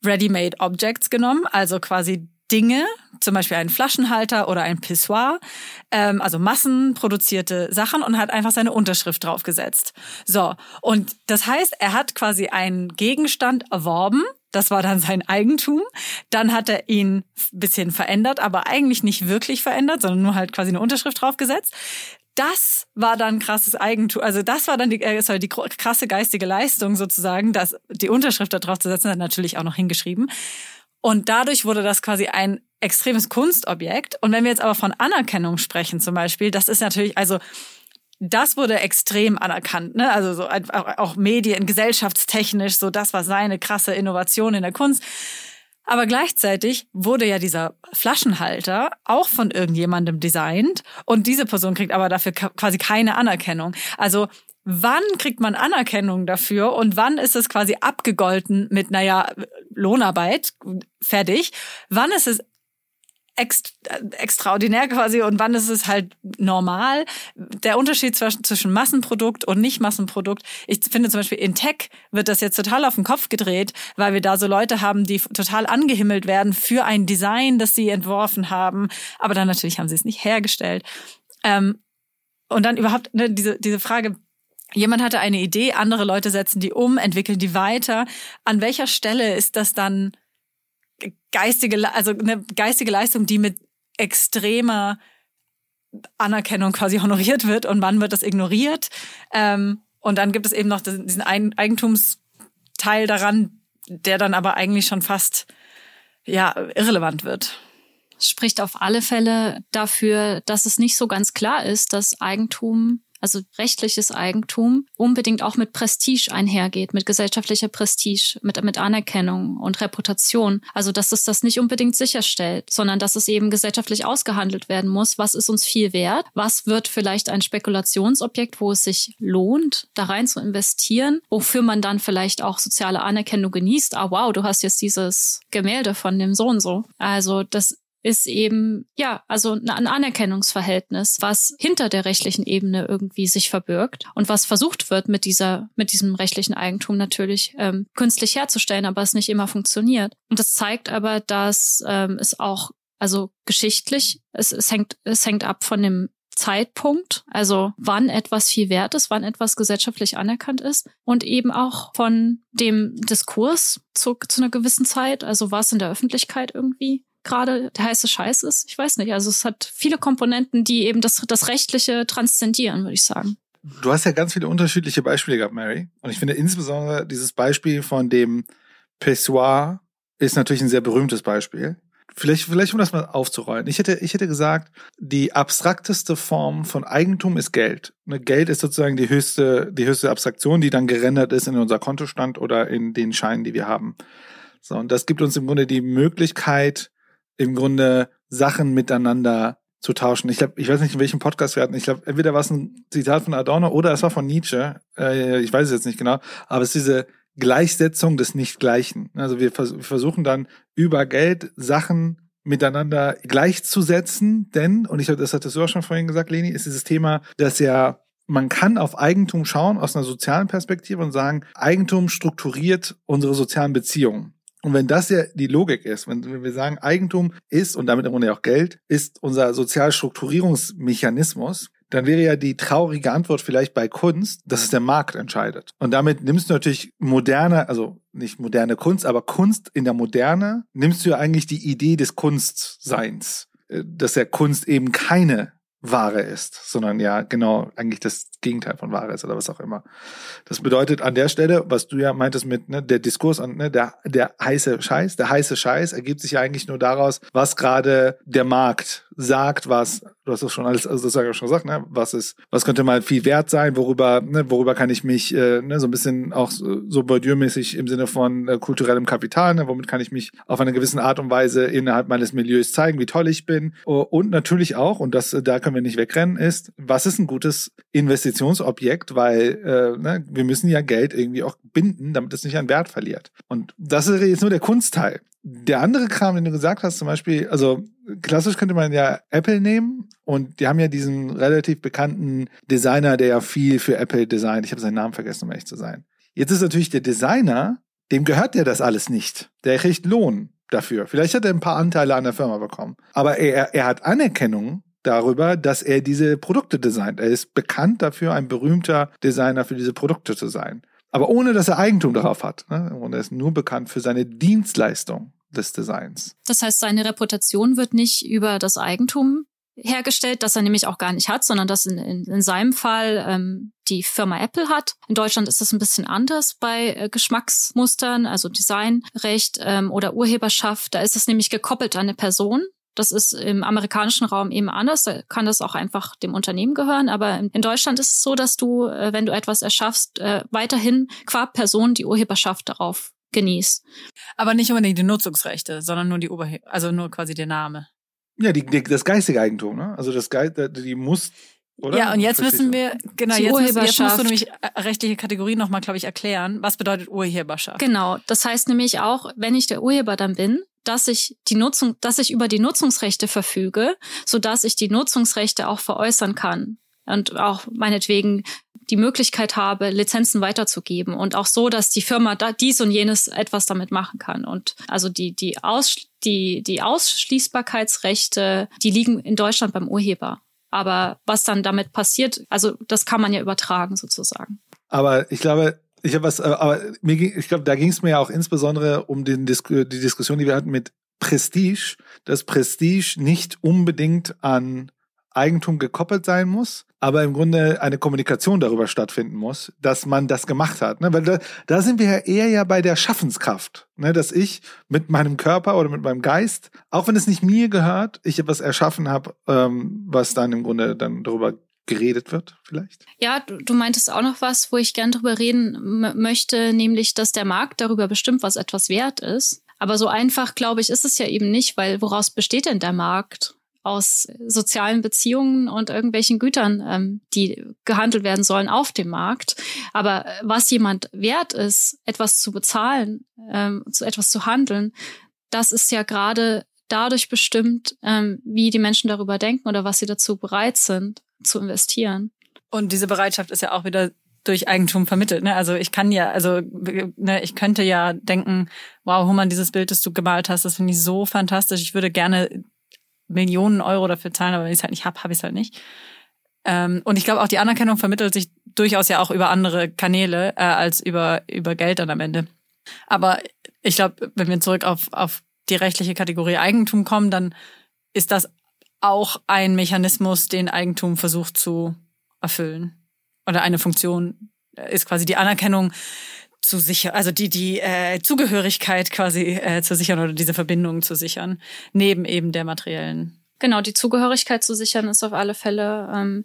Ready-Made Objects genommen, also quasi Dinge, zum Beispiel einen Flaschenhalter oder ein Pissoir, ähm, also massenproduzierte Sachen und hat einfach seine Unterschrift draufgesetzt. So, und das heißt, er hat quasi einen Gegenstand erworben, das war dann sein Eigentum. Dann hat er ihn bisschen verändert, aber eigentlich nicht wirklich verändert, sondern nur halt quasi eine Unterschrift draufgesetzt das war dann krasses Eigentum, also das war dann die, äh, sorry, die krasse geistige Leistung sozusagen, dass die Unterschrift da drauf zu setzen, hat natürlich auch noch hingeschrieben. Und dadurch wurde das quasi ein extremes Kunstobjekt. Und wenn wir jetzt aber von Anerkennung sprechen zum Beispiel, das ist natürlich, also das wurde extrem anerkannt, ne? Also so auch Medien, gesellschaftstechnisch, so das war seine krasse Innovation in der Kunst. Aber gleichzeitig wurde ja dieser Flaschenhalter auch von irgendjemandem designt und diese Person kriegt aber dafür quasi keine Anerkennung. Also wann kriegt man Anerkennung dafür und wann ist es quasi abgegolten mit, naja, Lohnarbeit, fertig? Wann ist es ext extraordinär quasi und wann ist es halt normal. Der Unterschied zwischen Massenprodukt und nicht Massenprodukt. Ich finde zum Beispiel in Tech wird das jetzt total auf den Kopf gedreht, weil wir da so Leute haben, die total angehimmelt werden für ein Design, das sie entworfen haben. Aber dann natürlich haben sie es nicht hergestellt. Ähm, und dann überhaupt ne, diese, diese Frage, Jemand hatte eine Idee, andere Leute setzen die um, entwickeln die weiter. An welcher Stelle ist das dann geistige, also eine geistige Leistung, die mit extremer Anerkennung quasi honoriert wird und wann wird das ignoriert. Ähm, und dann gibt es eben noch diesen Eigentumsteil daran, der dann aber eigentlich schon fast ja irrelevant wird. Spricht auf alle Fälle dafür, dass es nicht so ganz klar ist, dass Eigentum also rechtliches Eigentum, unbedingt auch mit Prestige einhergeht, mit gesellschaftlicher Prestige, mit, mit Anerkennung und Reputation. Also dass es das nicht unbedingt sicherstellt, sondern dass es eben gesellschaftlich ausgehandelt werden muss. Was ist uns viel wert? Was wird vielleicht ein Spekulationsobjekt, wo es sich lohnt, da rein zu investieren, wofür man dann vielleicht auch soziale Anerkennung genießt? Ah, wow, du hast jetzt dieses Gemälde von dem so und so. Also das ist eben, ja, also ein Anerkennungsverhältnis, was hinter der rechtlichen Ebene irgendwie sich verbirgt und was versucht wird mit dieser, mit diesem rechtlichen Eigentum natürlich ähm, künstlich herzustellen, aber es nicht immer funktioniert. Und das zeigt aber, dass ähm, es auch, also geschichtlich, es, es hängt, es hängt ab von dem Zeitpunkt, also wann etwas viel wert ist, wann etwas gesellschaftlich anerkannt ist und eben auch von dem Diskurs zu, zu einer gewissen Zeit, also was in der Öffentlichkeit irgendwie gerade der heiße Scheiß ist. Ich weiß nicht. Also es hat viele Komponenten, die eben das, das Rechtliche transzendieren, würde ich sagen. Du hast ja ganz viele unterschiedliche Beispiele gehabt, Mary. Und ich finde insbesondere dieses Beispiel von dem Pessoir ist natürlich ein sehr berühmtes Beispiel. Vielleicht, vielleicht um das mal aufzurollen. Ich hätte, ich hätte gesagt, die abstrakteste Form von Eigentum ist Geld. Ne, Geld ist sozusagen die höchste, die höchste Abstraktion, die dann gerendert ist in unser Kontostand oder in den Scheinen, die wir haben. So, und das gibt uns im Grunde die Möglichkeit, im Grunde Sachen miteinander zu tauschen. Ich glaube, ich weiß nicht, in welchem Podcast wir hatten. Ich glaube, entweder war es ein Zitat von Adorno oder es war von Nietzsche. Äh, ich weiß es jetzt nicht genau. Aber es ist diese Gleichsetzung des Nichtgleichen. Also wir, vers wir versuchen dann über Geld Sachen miteinander gleichzusetzen, denn, und ich glaube, das hattest du auch schon vorhin gesagt, Leni, ist dieses Thema, dass ja man kann auf Eigentum schauen aus einer sozialen Perspektive und sagen, Eigentum strukturiert unsere sozialen Beziehungen. Und wenn das ja die Logik ist, wenn wir sagen, Eigentum ist, und damit im Grunde auch Geld, ist unser Sozialstrukturierungsmechanismus, dann wäre ja die traurige Antwort vielleicht bei Kunst, dass es der Markt entscheidet. Und damit nimmst du natürlich moderne, also nicht moderne Kunst, aber Kunst in der Moderne, nimmst du ja eigentlich die Idee des Kunstseins, äh, dass der Kunst eben keine Ware ist, sondern ja genau eigentlich das Gegenteil von Ware ist oder was auch immer. Das bedeutet an der Stelle, was du ja meintest mit ne, der Diskurs und ne, der der heiße Scheiß, der heiße Scheiß ergibt sich ja eigentlich nur daraus, was gerade der Markt sagt, was du hast das schon alles, also das ich schon gesagt, ne, was ist, was könnte mal viel wert sein, worüber, ne, worüber kann ich mich äh, ne, so ein bisschen auch so, Bourdieu-mäßig im Sinne von äh, kulturellem Kapital, ne, womit kann ich mich auf eine gewisse Art und Weise innerhalb meines Milieus zeigen, wie toll ich bin? Und natürlich auch und das da können wir nicht wegrennen ist, was ist ein gutes Investitionsobjekt, weil äh, ne, wir müssen ja Geld irgendwie auch binden, damit es nicht an Wert verliert. Und das ist jetzt nur der Kunstteil. Der andere Kram, den du gesagt hast, zum Beispiel, also klassisch könnte man ja Apple nehmen und die haben ja diesen relativ bekannten Designer, der ja viel für Apple designt. Ich habe seinen Namen vergessen, um ehrlich zu sein. Jetzt ist natürlich der Designer, dem gehört ja das alles nicht. Der kriegt Lohn dafür. Vielleicht hat er ein paar Anteile an der Firma bekommen. Aber er, er hat Anerkennung darüber, dass er diese Produkte designt. Er ist bekannt dafür, ein berühmter Designer für diese Produkte zu sein. Aber ohne, dass er Eigentum darauf hat. Ne? Und er ist nur bekannt für seine Dienstleistung des Designs. Das heißt, seine Reputation wird nicht über das Eigentum hergestellt, das er nämlich auch gar nicht hat, sondern das in, in, in seinem Fall ähm, die Firma Apple hat. In Deutschland ist das ein bisschen anders bei äh, Geschmacksmustern, also Designrecht ähm, oder Urheberschaft. Da ist es nämlich gekoppelt an eine Person. Das ist im amerikanischen Raum eben anders. Da kann das auch einfach dem Unternehmen gehören. Aber in Deutschland ist es so, dass du, äh, wenn du etwas erschaffst, äh, weiterhin qua Person die Urheberschaft darauf genießt. Aber nicht unbedingt die Nutzungsrechte, sondern nur die Oberhe also nur quasi der Name. Ja, die, die, das geistige Eigentum, ne? Also das Geist, die muss oder? Ja, und jetzt müssen wir, genau, jetzt, müssen, jetzt musst du nämlich äh, rechtliche Kategorien nochmal, glaube ich, erklären. Was bedeutet Urheberschaft? Genau, das heißt nämlich auch, wenn ich der Urheber dann bin, dass ich die Nutzung, dass ich über die Nutzungsrechte verfüge, so dass ich die Nutzungsrechte auch veräußern kann und auch meinetwegen die Möglichkeit habe, Lizenzen weiterzugeben und auch so, dass die Firma da dies und jenes etwas damit machen kann. Und also die, die, Aus, die, die Ausschließbarkeitsrechte, die liegen in Deutschland beim Urheber. Aber was dann damit passiert, also das kann man ja übertragen sozusagen. Aber ich glaube, ich habe was, äh, aber mir ich glaube, da ging es mir ja auch insbesondere um den Dis die Diskussion, die wir hatten mit Prestige, dass Prestige nicht unbedingt an Eigentum gekoppelt sein muss, aber im Grunde eine Kommunikation darüber stattfinden muss, dass man das gemacht hat. Ne? Weil da, da sind wir ja eher ja bei der Schaffenskraft, ne? dass ich mit meinem Körper oder mit meinem Geist, auch wenn es nicht mir gehört, ich etwas erschaffen habe, ähm, was dann im Grunde dann darüber geredet wird, vielleicht? Ja, du, du meintest auch noch was, wo ich gern drüber reden möchte, nämlich, dass der Markt darüber bestimmt, was etwas wert ist. Aber so einfach, glaube ich, ist es ja eben nicht, weil woraus besteht denn der Markt? Aus sozialen Beziehungen und irgendwelchen Gütern, ähm, die gehandelt werden sollen auf dem Markt. Aber was jemand wert ist, etwas zu bezahlen, ähm, zu etwas zu handeln, das ist ja gerade dadurch bestimmt, ähm, wie die Menschen darüber denken oder was sie dazu bereit sind zu investieren. Und diese Bereitschaft ist ja auch wieder durch Eigentum vermittelt. Ne? Also ich kann ja, also ne, ich könnte ja denken, wow, Human, dieses Bild, das du gemalt hast, das finde ich so fantastisch. Ich würde gerne Millionen Euro dafür zahlen, aber wenn ich es halt nicht hab, habe ich es halt nicht. Ähm, und ich glaube auch die Anerkennung vermittelt sich durchaus ja auch über andere Kanäle äh, als über über Geld dann am Ende. Aber ich glaube, wenn wir zurück auf auf die rechtliche Kategorie Eigentum kommen, dann ist das auch ein Mechanismus, den Eigentum versucht zu erfüllen. Oder eine Funktion äh, ist quasi die Anerkennung zu sichern, also die, die äh, Zugehörigkeit quasi äh, zu sichern oder diese Verbindung zu sichern, neben eben der materiellen. Genau, die Zugehörigkeit zu sichern ist auf alle Fälle ähm,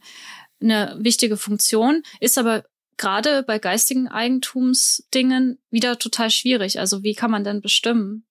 eine wichtige Funktion, ist aber gerade bei geistigen Eigentumsdingen wieder total schwierig. Also wie kann man denn bestimmen,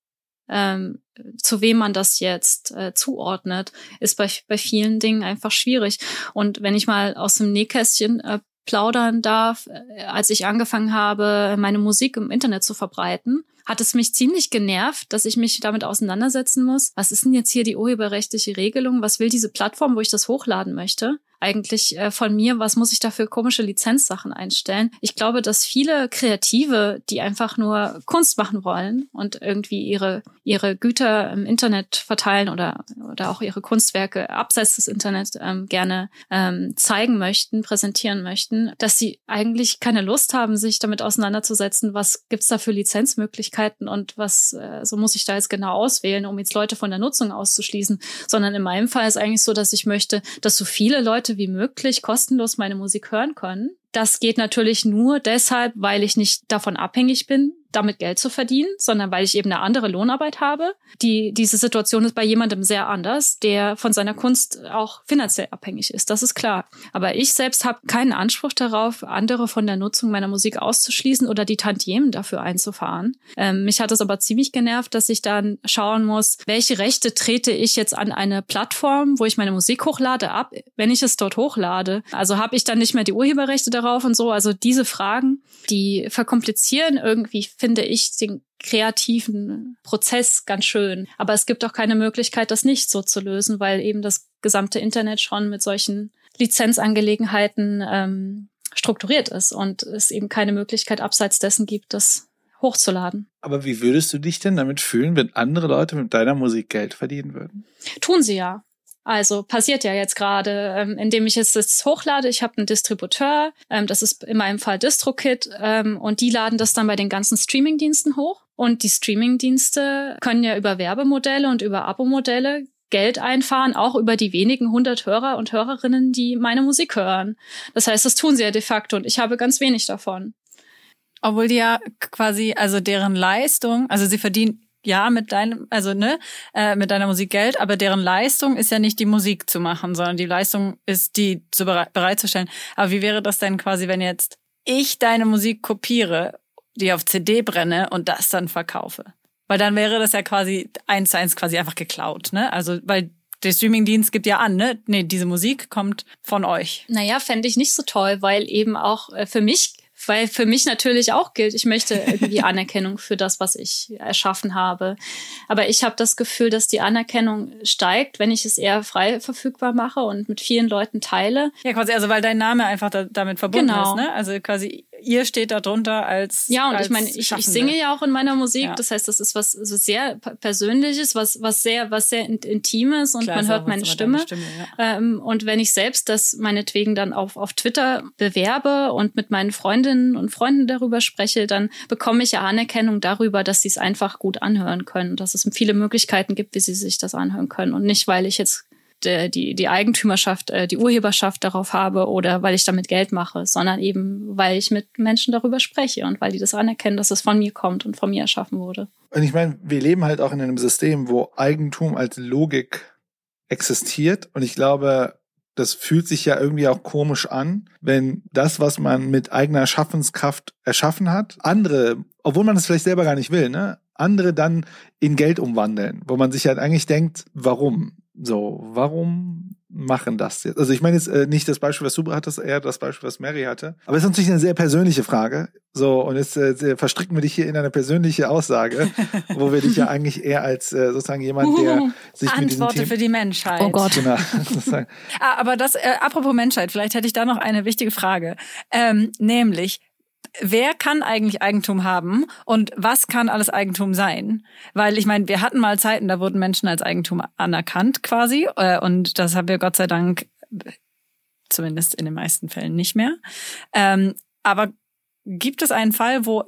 ähm, zu wem man das jetzt äh, zuordnet, ist bei, bei vielen Dingen einfach schwierig. Und wenn ich mal aus dem Nähkästchen äh, plaudern darf, äh, als ich angefangen habe, meine Musik im Internet zu verbreiten, hat es mich ziemlich genervt, dass ich mich damit auseinandersetzen muss. Was ist denn jetzt hier die urheberrechtliche Regelung? Was will diese Plattform, wo ich das hochladen möchte? Eigentlich äh, von mir, was muss ich da für komische Lizenzsachen einstellen? Ich glaube, dass viele Kreative, die einfach nur Kunst machen wollen und irgendwie ihre, ihre Güter im Internet verteilen oder, oder auch ihre Kunstwerke abseits des Internets ähm, gerne ähm, zeigen möchten, präsentieren möchten, dass sie eigentlich keine Lust haben, sich damit auseinanderzusetzen, was gibt's da für Lizenzmöglichkeiten und was äh, so muss ich da jetzt genau auswählen, um jetzt Leute von der Nutzung auszuschließen, sondern in meinem Fall ist eigentlich so, dass ich möchte, dass so viele Leute wie möglich kostenlos meine Musik hören können. Das geht natürlich nur deshalb, weil ich nicht davon abhängig bin, damit Geld zu verdienen, sondern weil ich eben eine andere Lohnarbeit habe. Die, diese Situation ist bei jemandem sehr anders, der von seiner Kunst auch finanziell abhängig ist. Das ist klar. Aber ich selbst habe keinen Anspruch darauf, andere von der Nutzung meiner Musik auszuschließen oder die Tantiemen dafür einzufahren. Ähm, mich hat es aber ziemlich genervt, dass ich dann schauen muss, welche Rechte trete ich jetzt an eine Plattform, wo ich meine Musik hochlade, ab, wenn ich es dort hochlade. Also habe ich dann nicht mehr die Urheberrechte darauf und so. Also diese Fragen, die verkomplizieren irgendwie finde ich den kreativen Prozess ganz schön. Aber es gibt auch keine Möglichkeit, das nicht so zu lösen, weil eben das gesamte Internet schon mit solchen Lizenzangelegenheiten ähm, strukturiert ist und es eben keine Möglichkeit abseits dessen gibt, das hochzuladen. Aber wie würdest du dich denn damit fühlen, wenn andere Leute mit deiner Musik Geld verdienen würden? Tun sie ja. Also passiert ja jetzt gerade, ähm, indem ich jetzt das hochlade. Ich habe einen Distributeur, ähm, das ist in meinem Fall DistroKit, ähm, und die laden das dann bei den ganzen Streamingdiensten hoch. Und die Streamingdienste können ja über Werbemodelle und über Abo-Modelle Geld einfahren, auch über die wenigen hundert Hörer und Hörerinnen, die meine Musik hören. Das heißt, das tun sie ja de facto und ich habe ganz wenig davon. Obwohl die ja quasi, also deren Leistung, also sie verdienen ja mit deinem, also ne, äh, mit deiner Musik Geld, aber deren Leistung ist ja nicht die Musik zu machen, sondern die Leistung ist die zu bereit, bereitzustellen. Aber wie wäre das denn quasi, wenn jetzt ich deine Musik kopiere, die auf CD brenne und das dann verkaufe? Weil dann wäre das ja quasi eins zu eins quasi einfach geklaut, ne? Also, weil der Streamingdienst gibt ja an, ne? Nee, diese Musik kommt von euch. Naja, fände ich nicht so toll, weil eben auch äh, für mich weil für mich natürlich auch gilt, ich möchte irgendwie *laughs* Anerkennung für das, was ich erschaffen habe. Aber ich habe das Gefühl, dass die Anerkennung steigt, wenn ich es eher frei verfügbar mache und mit vielen Leuten teile. Ja, quasi, also weil dein Name einfach da, damit verbunden genau. ist, ne? Also quasi ihr steht da drunter als Ja, und als ich meine, ich, ich singe ja auch in meiner Musik, ja. das heißt, das ist was so sehr persönliches, was was sehr was sehr intimes und Klar, man hört meine Stimme. Stimme ja. ähm, und wenn ich selbst das meinetwegen dann auf auf Twitter bewerbe und mit meinen Freundinnen und Freunden darüber spreche, dann bekomme ich ja Anerkennung darüber, dass sie es einfach gut anhören können, dass es viele Möglichkeiten gibt, wie sie sich das anhören können und nicht, weil ich jetzt äh, die, die Eigentümerschaft, äh, die Urheberschaft darauf habe oder weil ich damit Geld mache, sondern eben, weil ich mit Menschen darüber spreche und weil die das anerkennen, dass es von mir kommt und von mir erschaffen wurde. Und ich meine, wir leben halt auch in einem System, wo Eigentum als Logik existiert. Und ich glaube, das fühlt sich ja irgendwie auch komisch an, wenn das, was man mit eigener Schaffenskraft erschaffen hat, andere, obwohl man es vielleicht selber gar nicht will, ne, andere dann in Geld umwandeln, wo man sich halt eigentlich denkt, warum? So, warum machen das jetzt? Also ich meine jetzt äh, nicht das Beispiel, was du hattest, eher das Beispiel, was Mary hatte. Aber es ist natürlich eine sehr persönliche Frage. So, und jetzt äh, verstricken wir dich hier in eine persönliche Aussage, *laughs* wo wir dich ja eigentlich eher als äh, sozusagen jemand, der sich Antworte mit diesen Themen für die Menschheit. Oh Gott. Genau, *laughs* ah, aber das, äh, apropos Menschheit, vielleicht hätte ich da noch eine wichtige Frage. Ähm, nämlich, wer kann eigentlich Eigentum haben und was kann alles Eigentum sein? Weil ich meine, wir hatten mal Zeiten, da wurden Menschen als Eigentum anerkannt quasi äh, und das haben wir Gott sei Dank zumindest in den meisten Fällen nicht mehr. Ähm, aber gibt es einen Fall, wo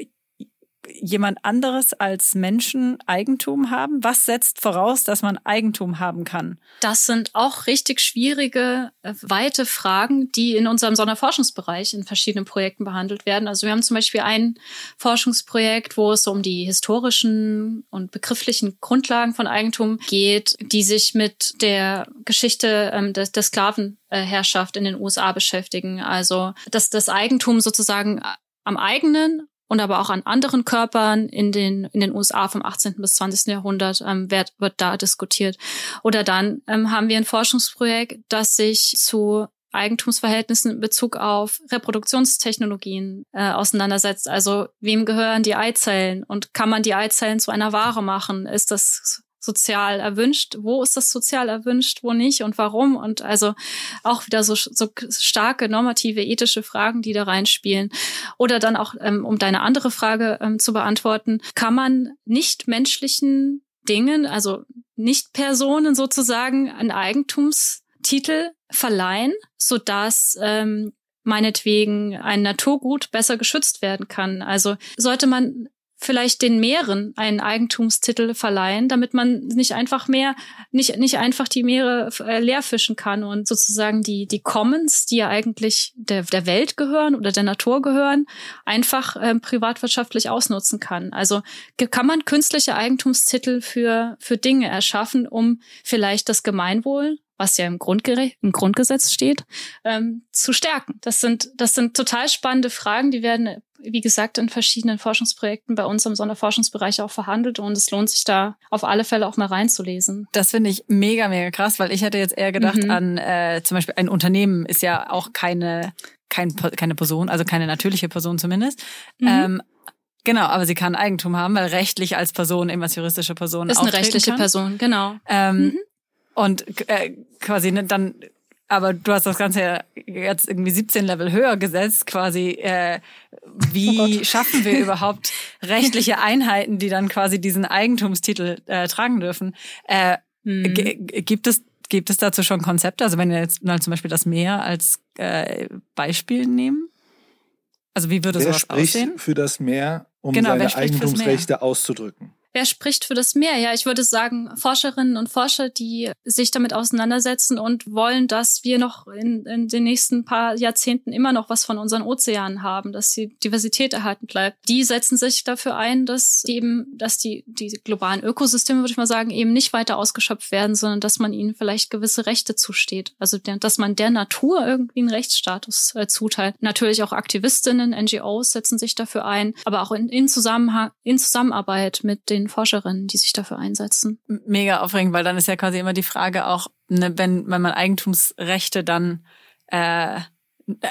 jemand anderes als Menschen Eigentum haben? Was setzt voraus, dass man Eigentum haben kann? Das sind auch richtig schwierige, äh, weite Fragen, die in unserem Sonderforschungsbereich in verschiedenen Projekten behandelt werden. Also wir haben zum Beispiel ein Forschungsprojekt, wo es um die historischen und begrifflichen Grundlagen von Eigentum geht, die sich mit der Geschichte ähm, der, der Sklavenherrschaft in den USA beschäftigen. Also dass das Eigentum sozusagen am eigenen und aber auch an anderen Körpern in den, in den USA vom 18. bis 20. Jahrhundert ähm, wird, wird da diskutiert. Oder dann ähm, haben wir ein Forschungsprojekt, das sich zu Eigentumsverhältnissen in Bezug auf Reproduktionstechnologien äh, auseinandersetzt. Also wem gehören die Eizellen und kann man die Eizellen zu einer Ware machen? Ist das sozial erwünscht, wo ist das sozial erwünscht, wo nicht und warum und also auch wieder so, so starke normative, ethische Fragen, die da reinspielen. Oder dann auch, ähm, um deine andere Frage ähm, zu beantworten, kann man nicht menschlichen Dingen, also Nicht-Personen sozusagen, einen Eigentumstitel verleihen, sodass ähm, meinetwegen ein Naturgut besser geschützt werden kann. Also sollte man vielleicht den Meeren einen Eigentumstitel verleihen, damit man nicht einfach mehr, nicht, nicht einfach die Meere äh, kann und sozusagen die, die Commons, die ja eigentlich der, der Welt gehören oder der Natur gehören, einfach ähm, privatwirtschaftlich ausnutzen kann. Also kann man künstliche Eigentumstitel für, für Dinge erschaffen, um vielleicht das Gemeinwohl was ja im, im Grundgesetz steht, ähm, zu stärken. Das sind, das sind total spannende Fragen, die werden wie gesagt, in verschiedenen Forschungsprojekten bei uns im Sonderforschungsbereich auch verhandelt und es lohnt sich da auf alle Fälle auch mal reinzulesen. Das finde ich mega, mega krass, weil ich hätte jetzt eher gedacht mhm. an äh, zum Beispiel ein Unternehmen ist ja auch keine, kein, keine Person, also keine natürliche Person zumindest. Mhm. Ähm, Genau, aber sie kann Eigentum haben, weil rechtlich als Person, eben als juristische Person ist eine rechtliche kann. Person, genau. Ähm, mhm. Und äh, quasi ne, dann aber du hast das Ganze ja jetzt irgendwie 17 Level höher gesetzt, quasi. Äh, wie *laughs* oh schaffen wir überhaupt *laughs* rechtliche Einheiten, die dann quasi diesen Eigentumstitel äh, tragen dürfen? Äh, mhm. Gibt es gibt es dazu schon Konzepte? Also wenn wir jetzt mal zum Beispiel das Meer als äh, Beispiel nehmen? Also wie würde Wer sowas spricht aussehen? für das Meer, um genau, seine Eigentumsrechte auszudrücken? Wer spricht für das Meer? Ja, ich würde sagen, Forscherinnen und Forscher, die sich damit auseinandersetzen und wollen, dass wir noch in, in den nächsten paar Jahrzehnten immer noch was von unseren Ozeanen haben, dass die Diversität erhalten bleibt. Die setzen sich dafür ein, dass eben, dass die, die globalen Ökosysteme, würde ich mal sagen, eben nicht weiter ausgeschöpft werden, sondern dass man ihnen vielleicht gewisse Rechte zusteht. Also, dass man der Natur irgendwie einen Rechtsstatus äh, zuteilt. Natürlich auch Aktivistinnen, NGOs setzen sich dafür ein, aber auch in, in Zusammenhang, in Zusammenarbeit mit den Forscherinnen, die sich dafür einsetzen. Mega aufregend, weil dann ist ja quasi immer die Frage auch, ne, wenn, wenn man Eigentumsrechte dann äh,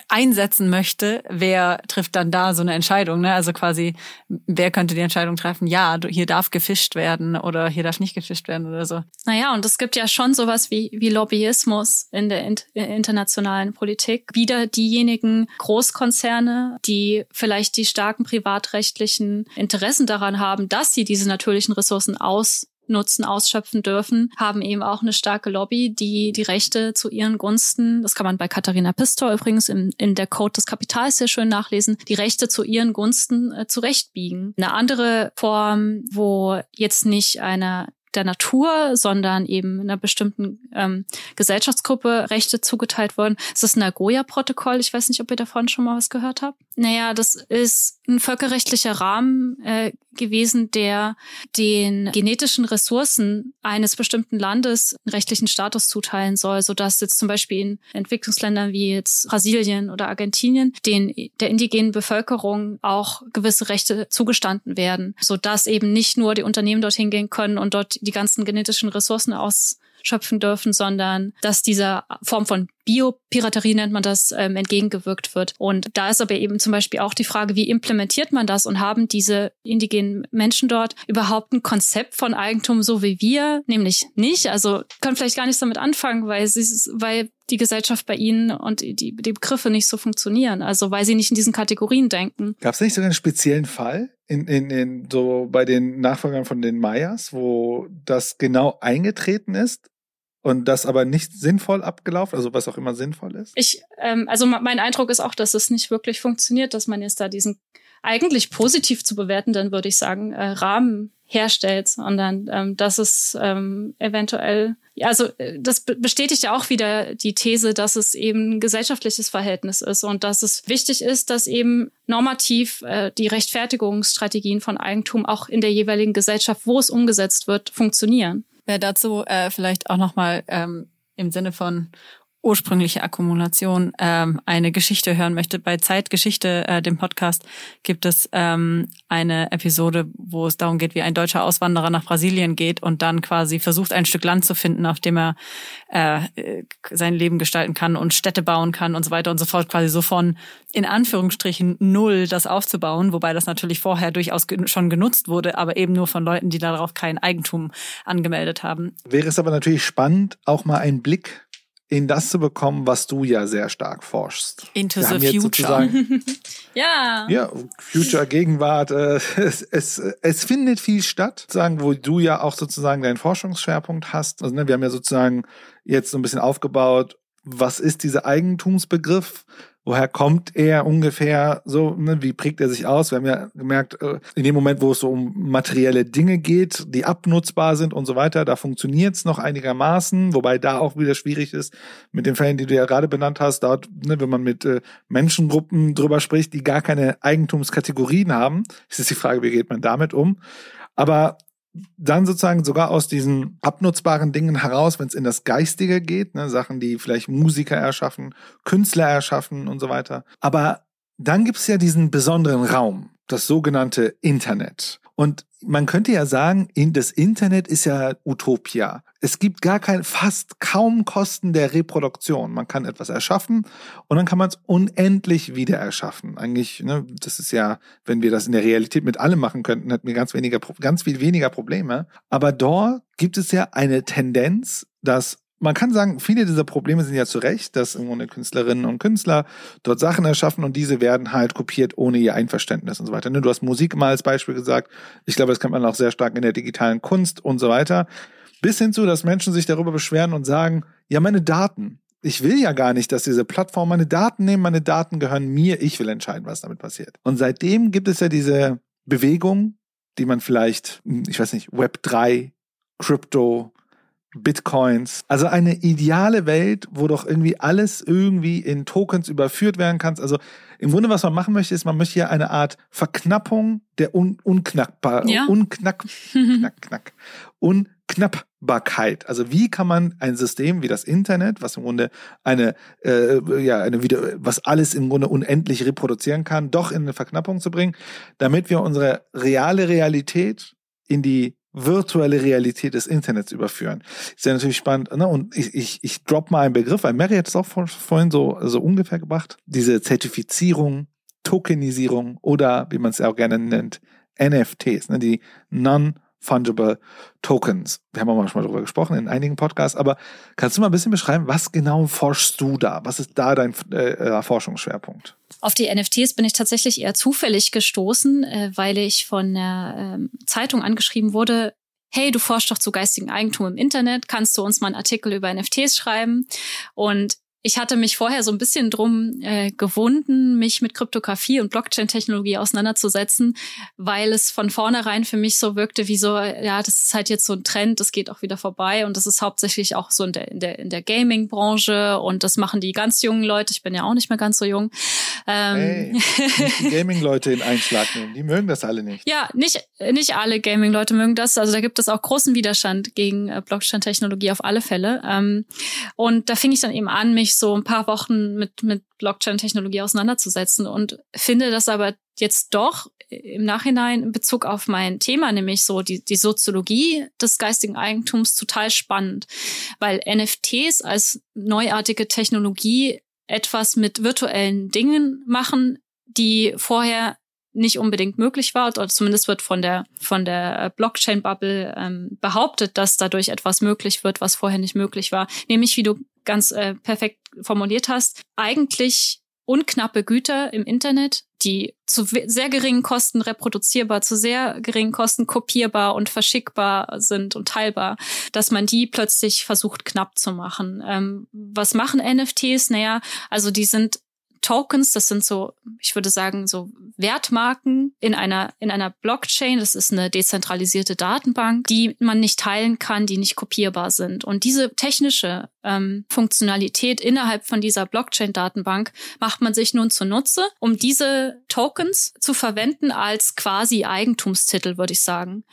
einsetzen möchte, wer trifft dann da so eine Entscheidung? Ne? Also quasi, wer könnte die Entscheidung treffen, ja, hier darf gefischt werden oder hier darf nicht gefischt werden oder so. Naja, und es gibt ja schon sowas wie, wie Lobbyismus in der internationalen Politik. Wieder diejenigen Großkonzerne, die vielleicht die starken privatrechtlichen Interessen daran haben, dass sie diese natürlichen Ressourcen aus Nutzen ausschöpfen dürfen, haben eben auch eine starke Lobby, die die Rechte zu ihren Gunsten, das kann man bei Katharina Pistor übrigens in, in der Code des Kapitals sehr schön nachlesen, die Rechte zu ihren Gunsten äh, zurechtbiegen. Eine andere Form, wo jetzt nicht eine der Natur, sondern eben einer bestimmten ähm, Gesellschaftsgruppe Rechte zugeteilt wurden. Es ist das Nagoya-Protokoll. Ich weiß nicht, ob ihr davon schon mal was gehört habt. Naja, das ist ein völkerrechtlicher Rahmen äh, gewesen, der den genetischen Ressourcen eines bestimmten Landes einen rechtlichen Status zuteilen soll, sodass jetzt zum Beispiel in Entwicklungsländern wie jetzt Brasilien oder Argentinien den der indigenen Bevölkerung auch gewisse Rechte zugestanden werden, sodass eben nicht nur die Unternehmen dorthin gehen können und dort die ganzen genetischen Ressourcen ausschöpfen dürfen, sondern dass dieser Form von Biopiraterie nennt man das, ähm, entgegengewirkt wird. Und da ist aber eben zum Beispiel auch die Frage, wie implementiert man das und haben diese indigenen Menschen dort überhaupt ein Konzept von Eigentum so wie wir? Nämlich nicht. Also können vielleicht gar nichts damit anfangen, weil sie, weil die Gesellschaft bei ihnen und die, die Begriffe nicht so funktionieren. Also weil sie nicht in diesen Kategorien denken. Gab es nicht sogar einen speziellen Fall in, in, in so bei den Nachfolgern von den Mayas, wo das genau eingetreten ist? Und das aber nicht sinnvoll abgelaufen, also was auch immer sinnvoll ist? Ich, ähm, also mein Eindruck ist auch, dass es nicht wirklich funktioniert, dass man jetzt da diesen eigentlich positiv zu bewerten, dann würde ich sagen, äh, Rahmen herstellt, sondern ähm, dass es ähm, eventuell, ja, also äh, das bestätigt ja auch wieder die These, dass es eben ein gesellschaftliches Verhältnis ist und dass es wichtig ist, dass eben normativ äh, die Rechtfertigungsstrategien von Eigentum auch in der jeweiligen Gesellschaft, wo es umgesetzt wird, funktionieren. Wer dazu äh, vielleicht auch nochmal ähm, im Sinne von ursprüngliche Akkumulation ähm, eine Geschichte hören möchte. Bei Zeitgeschichte, äh, dem Podcast, gibt es ähm, eine Episode, wo es darum geht, wie ein deutscher Auswanderer nach Brasilien geht und dann quasi versucht, ein Stück Land zu finden, auf dem er äh, sein Leben gestalten kann und Städte bauen kann und so weiter und so fort, quasi so von in Anführungsstrichen null das aufzubauen, wobei das natürlich vorher durchaus schon genutzt wurde, aber eben nur von Leuten, die darauf kein Eigentum angemeldet haben. Wäre es aber natürlich spannend, auch mal einen Blick in das zu bekommen, was du ja sehr stark forschst. Into Wir the future. *laughs* ja. Ja, Future, Gegenwart. Äh, es, es, es findet viel statt, sagen, wo du ja auch sozusagen deinen Forschungsschwerpunkt hast. Also ne, wir haben ja sozusagen jetzt so ein bisschen aufgebaut, was ist dieser Eigentumsbegriff? Woher kommt er ungefähr so? Ne, wie prägt er sich aus? Wir haben ja gemerkt, äh, in dem Moment, wo es so um materielle Dinge geht, die abnutzbar sind und so weiter, da funktioniert es noch einigermaßen, wobei da auch wieder schwierig ist mit den Fällen, die du ja gerade benannt hast, dort, ne, wenn man mit äh, Menschengruppen drüber spricht, die gar keine Eigentumskategorien haben, ist es die Frage, wie geht man damit um? Aber dann sozusagen sogar aus diesen abnutzbaren Dingen heraus, wenn es in das Geistige geht, ne, Sachen, die vielleicht Musiker erschaffen, Künstler erschaffen und so weiter. Aber dann gibt's ja diesen besonderen Raum, das sogenannte Internet. Und man könnte ja sagen, das Internet ist ja Utopia. Es gibt gar kein, fast kaum Kosten der Reproduktion. Man kann etwas erschaffen und dann kann man es unendlich wieder erschaffen. Eigentlich, ne, das ist ja, wenn wir das in der Realität mit allem machen könnten, hätten wir ganz weniger, ganz viel weniger Probleme. Aber dort gibt es ja eine Tendenz, dass man kann sagen, viele dieser Probleme sind ja zu Recht, dass im Grunde Künstlerinnen und Künstler dort Sachen erschaffen und diese werden halt kopiert ohne ihr Einverständnis und so weiter. Ne, du hast Musik mal als Beispiel gesagt. Ich glaube, das kennt man auch sehr stark in der digitalen Kunst und so weiter. Bis hin zu, dass Menschen sich darüber beschweren und sagen, ja, meine Daten. Ich will ja gar nicht, dass diese Plattform meine Daten nehmen. Meine Daten gehören mir. Ich will entscheiden, was damit passiert. Und seitdem gibt es ja diese Bewegung, die man vielleicht, ich weiß nicht, Web 3, Crypto, Bitcoins. Also eine ideale Welt, wo doch irgendwie alles irgendwie in Tokens überführt werden kann. Also im Grunde, was man machen möchte, ist, man möchte ja eine Art Verknappung der un unknackbar, ja. unknack, knack, knack, Unknappbarkeit. Also wie kann man ein System wie das Internet, was im Grunde eine, äh, ja, eine wieder, was alles im Grunde unendlich reproduzieren kann, doch in eine Verknappung zu bringen, damit wir unsere reale Realität in die virtuelle Realität des Internets überführen. Ist ja natürlich spannend. Ne? Und ich, ich, ich drop mal einen Begriff, weil Mary hat es auch vorhin so, so ungefähr gebracht. Diese Zertifizierung, Tokenisierung oder, wie man es ja auch gerne nennt, NFTs, ne? die Non- Fungible Tokens. Wir haben auch mal schon mal darüber gesprochen in einigen Podcasts, aber kannst du mal ein bisschen beschreiben, was genau forschst du da? Was ist da dein äh, Forschungsschwerpunkt? Auf die NFTs bin ich tatsächlich eher zufällig gestoßen, äh, weil ich von der äh, Zeitung angeschrieben wurde, hey, du forschst doch zu geistigem Eigentum im Internet, kannst du uns mal einen Artikel über NFTs schreiben? Und ich hatte mich vorher so ein bisschen drum äh, gewunden, mich mit Kryptographie und Blockchain-Technologie auseinanderzusetzen, weil es von vornherein für mich so wirkte wie so, ja, das ist halt jetzt so ein Trend, das geht auch wieder vorbei und das ist hauptsächlich auch so in der, in der, in der Gaming-Branche und das machen die ganz jungen Leute. Ich bin ja auch nicht mehr ganz so jung. Ähm, hey, die *laughs* Gaming-Leute in Einschlag nehmen, die mögen das alle nicht. Ja, nicht, nicht alle Gaming-Leute mögen das. Also da gibt es auch großen Widerstand gegen äh, Blockchain-Technologie auf alle Fälle. Ähm, und da fing ich dann eben an, mich so ein paar Wochen mit, mit Blockchain-Technologie auseinanderzusetzen und finde das aber jetzt doch im Nachhinein in Bezug auf mein Thema, nämlich so die, die Soziologie des geistigen Eigentums, total spannend, weil NFTs als neuartige Technologie etwas mit virtuellen Dingen machen, die vorher nicht unbedingt möglich war, oder zumindest wird von der von der Blockchain-Bubble ähm, behauptet, dass dadurch etwas möglich wird, was vorher nicht möglich war. Nämlich, wie du ganz äh, perfekt formuliert hast, eigentlich unknappe Güter im Internet, die zu sehr geringen Kosten reproduzierbar, zu sehr geringen Kosten kopierbar und verschickbar sind und teilbar, dass man die plötzlich versucht knapp zu machen. Ähm, was machen NFTs? Naja, also die sind Tokens, das sind so, ich würde sagen, so Wertmarken in einer, in einer Blockchain. Das ist eine dezentralisierte Datenbank, die man nicht teilen kann, die nicht kopierbar sind. Und diese technische ähm, Funktionalität innerhalb von dieser Blockchain-Datenbank macht man sich nun zunutze, um diese Tokens zu verwenden als quasi Eigentumstitel, würde ich sagen.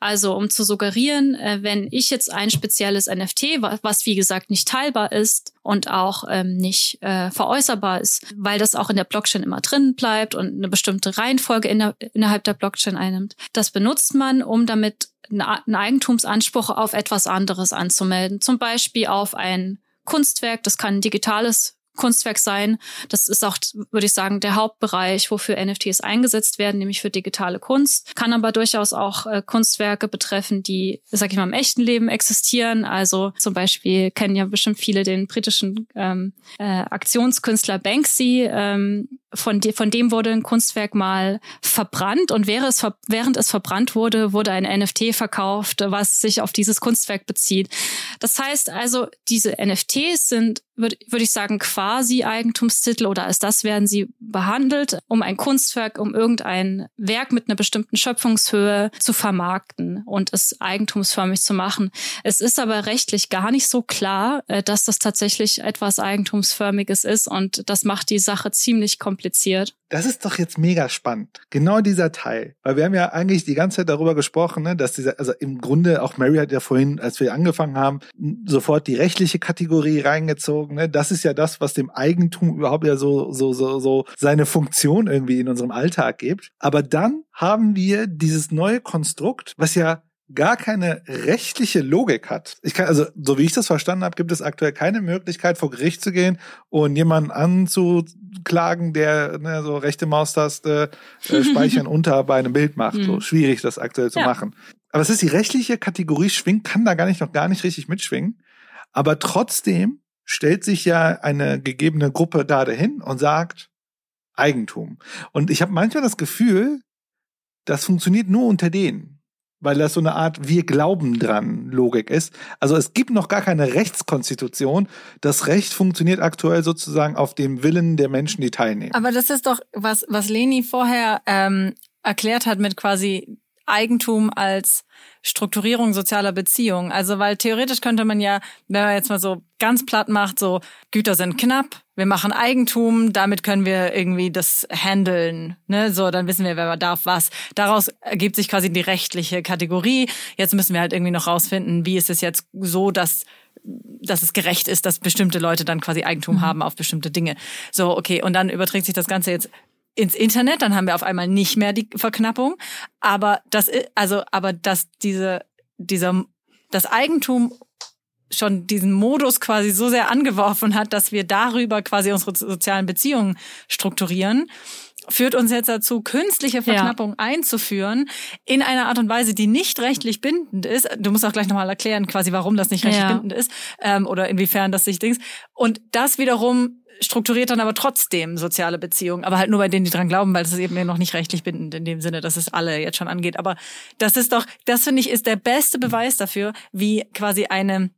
Also um zu suggerieren, äh, wenn ich jetzt ein spezielles NFT, was wie gesagt nicht teilbar ist und auch ähm, nicht äh, veräußerbar ist, weil das auch in der Blockchain immer drin bleibt und eine bestimmte Reihenfolge in der, innerhalb der Blockchain einnimmt. Das benutzt man, um damit einen Eigentumsanspruch auf etwas anderes anzumelden. Zum Beispiel auf ein Kunstwerk, das kann ein digitales Kunstwerk sein. Das ist auch, würde ich sagen, der Hauptbereich, wofür NFTs eingesetzt werden, nämlich für digitale Kunst. Kann aber durchaus auch äh, Kunstwerke betreffen, die, sag ich mal, im echten Leben existieren. Also zum Beispiel kennen ja bestimmt viele den britischen ähm, äh, Aktionskünstler Banksy. Ähm, von, de von dem wurde ein Kunstwerk mal verbrannt und wäre es ver während es verbrannt wurde, wurde ein NFT verkauft, was sich auf dieses Kunstwerk bezieht. Das heißt also, diese NFTs sind würde würd ich sagen, quasi Eigentumstitel oder als das werden sie behandelt, um ein Kunstwerk, um irgendein Werk mit einer bestimmten Schöpfungshöhe zu vermarkten und es eigentumsförmig zu machen. Es ist aber rechtlich gar nicht so klar, äh, dass das tatsächlich etwas Eigentumsförmiges ist und das macht die Sache ziemlich kompliziert. Das ist doch jetzt mega spannend. Genau dieser Teil. Weil wir haben ja eigentlich die ganze Zeit darüber gesprochen, ne, dass dieser, also im Grunde auch Mary hat ja vorhin, als wir angefangen haben, sofort die rechtliche Kategorie reingezogen. Ne? Das ist ja das, was dem Eigentum überhaupt ja so, so, so, so seine Funktion irgendwie in unserem Alltag gibt. Aber dann haben wir dieses neue Konstrukt, was ja gar keine rechtliche Logik hat. Ich kann, also, so wie ich das verstanden habe, gibt es aktuell keine Möglichkeit, vor Gericht zu gehen und jemanden anzuklagen, der ne, so rechte Maustaste äh, *laughs* speichern unter bei einem Bild macht. So hm. schwierig, das aktuell zu ja. machen. Aber es ist die rechtliche Kategorie schwingt, kann da gar nicht noch gar nicht richtig mitschwingen. Aber trotzdem stellt sich ja eine gegebene Gruppe da dahin und sagt Eigentum. Und ich habe manchmal das Gefühl, das funktioniert nur unter denen weil das so eine Art Wir glauben dran Logik ist. Also es gibt noch gar keine Rechtskonstitution. Das Recht funktioniert aktuell sozusagen auf dem Willen der Menschen, die teilnehmen. Aber das ist doch, was, was Leni vorher ähm, erklärt hat mit quasi Eigentum als Strukturierung sozialer Beziehungen. Also, weil theoretisch könnte man ja, wenn man jetzt mal so ganz platt macht, so Güter sind knapp, wir machen Eigentum, damit können wir irgendwie das handeln, ne? So, dann wissen wir, wer darf was. Daraus ergibt sich quasi die rechtliche Kategorie. Jetzt müssen wir halt irgendwie noch rausfinden, wie ist es jetzt so, dass dass es gerecht ist, dass bestimmte Leute dann quasi Eigentum mhm. haben auf bestimmte Dinge. So, okay, und dann überträgt sich das Ganze jetzt ins Internet, dann haben wir auf einmal nicht mehr die Verknappung. Aber das, also, aber dass diese, dieser, das Eigentum schon diesen Modus quasi so sehr angeworfen hat, dass wir darüber quasi unsere sozialen Beziehungen strukturieren, führt uns jetzt dazu, künstliche Verknappung ja. einzuführen in einer Art und Weise, die nicht rechtlich bindend ist. Du musst auch gleich nochmal erklären, quasi, warum das nicht rechtlich ja. bindend ist ähm, oder inwiefern das sich Dings. Und das wiederum strukturiert dann aber trotzdem soziale Beziehungen, aber halt nur bei denen, die dran glauben, weil es ist eben noch nicht rechtlich bindend in dem Sinne, dass es alle jetzt schon angeht. Aber das ist doch, das finde ich, ist der beste Beweis dafür, wie quasi eine,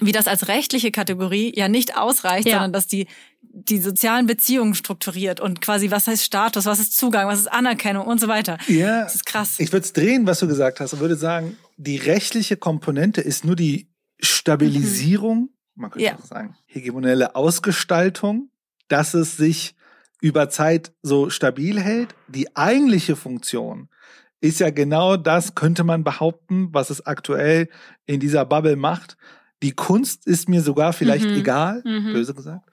wie das als rechtliche Kategorie ja nicht ausreicht, ja. sondern dass die die sozialen Beziehungen strukturiert und quasi, was heißt Status, was ist Zugang, was ist Anerkennung und so weiter. Ja, das ist krass. Ich würde es drehen, was du gesagt hast, und würde sagen, die rechtliche Komponente ist nur die Stabilisierung mhm man könnte ja. auch sagen, hegemonelle Ausgestaltung, dass es sich über Zeit so stabil hält. Die eigentliche Funktion ist ja genau das, könnte man behaupten, was es aktuell in dieser Bubble macht. Die Kunst ist mir sogar vielleicht mhm. egal, mhm. böse gesagt.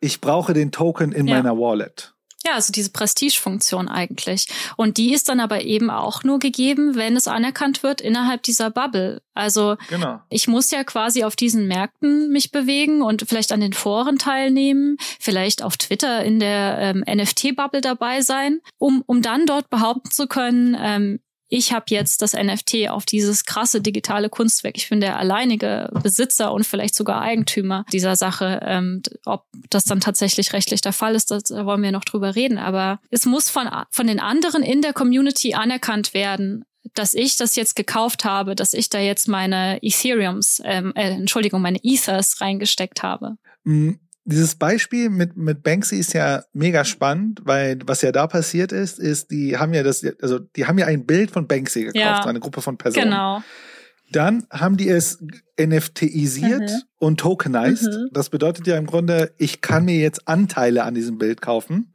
Ich brauche den Token in ja. meiner Wallet. Ja, also diese Prestigefunktion eigentlich. Und die ist dann aber eben auch nur gegeben, wenn es anerkannt wird innerhalb dieser Bubble. Also genau. ich muss ja quasi auf diesen Märkten mich bewegen und vielleicht an den Foren teilnehmen, vielleicht auf Twitter in der ähm, NFT-Bubble dabei sein, um, um dann dort behaupten zu können, ähm, ich habe jetzt das NFT auf dieses krasse digitale Kunstwerk. Ich bin der alleinige Besitzer und vielleicht sogar Eigentümer dieser Sache. Ähm, ob das dann tatsächlich rechtlich der Fall ist, da wollen wir noch drüber reden. Aber es muss von, von den anderen in der Community anerkannt werden, dass ich das jetzt gekauft habe, dass ich da jetzt meine Ethereums, ähm, äh, Entschuldigung, meine Ethers reingesteckt habe. Mhm dieses Beispiel mit, mit Banksy ist ja mega spannend, weil was ja da passiert ist, ist, die haben ja das, also die haben ja ein Bild von Banksy gekauft, ja, eine Gruppe von Personen. Genau. Dann haben die es NFTisiert mhm. und tokenized. Mhm. Das bedeutet ja im Grunde, ich kann mir jetzt Anteile an diesem Bild kaufen.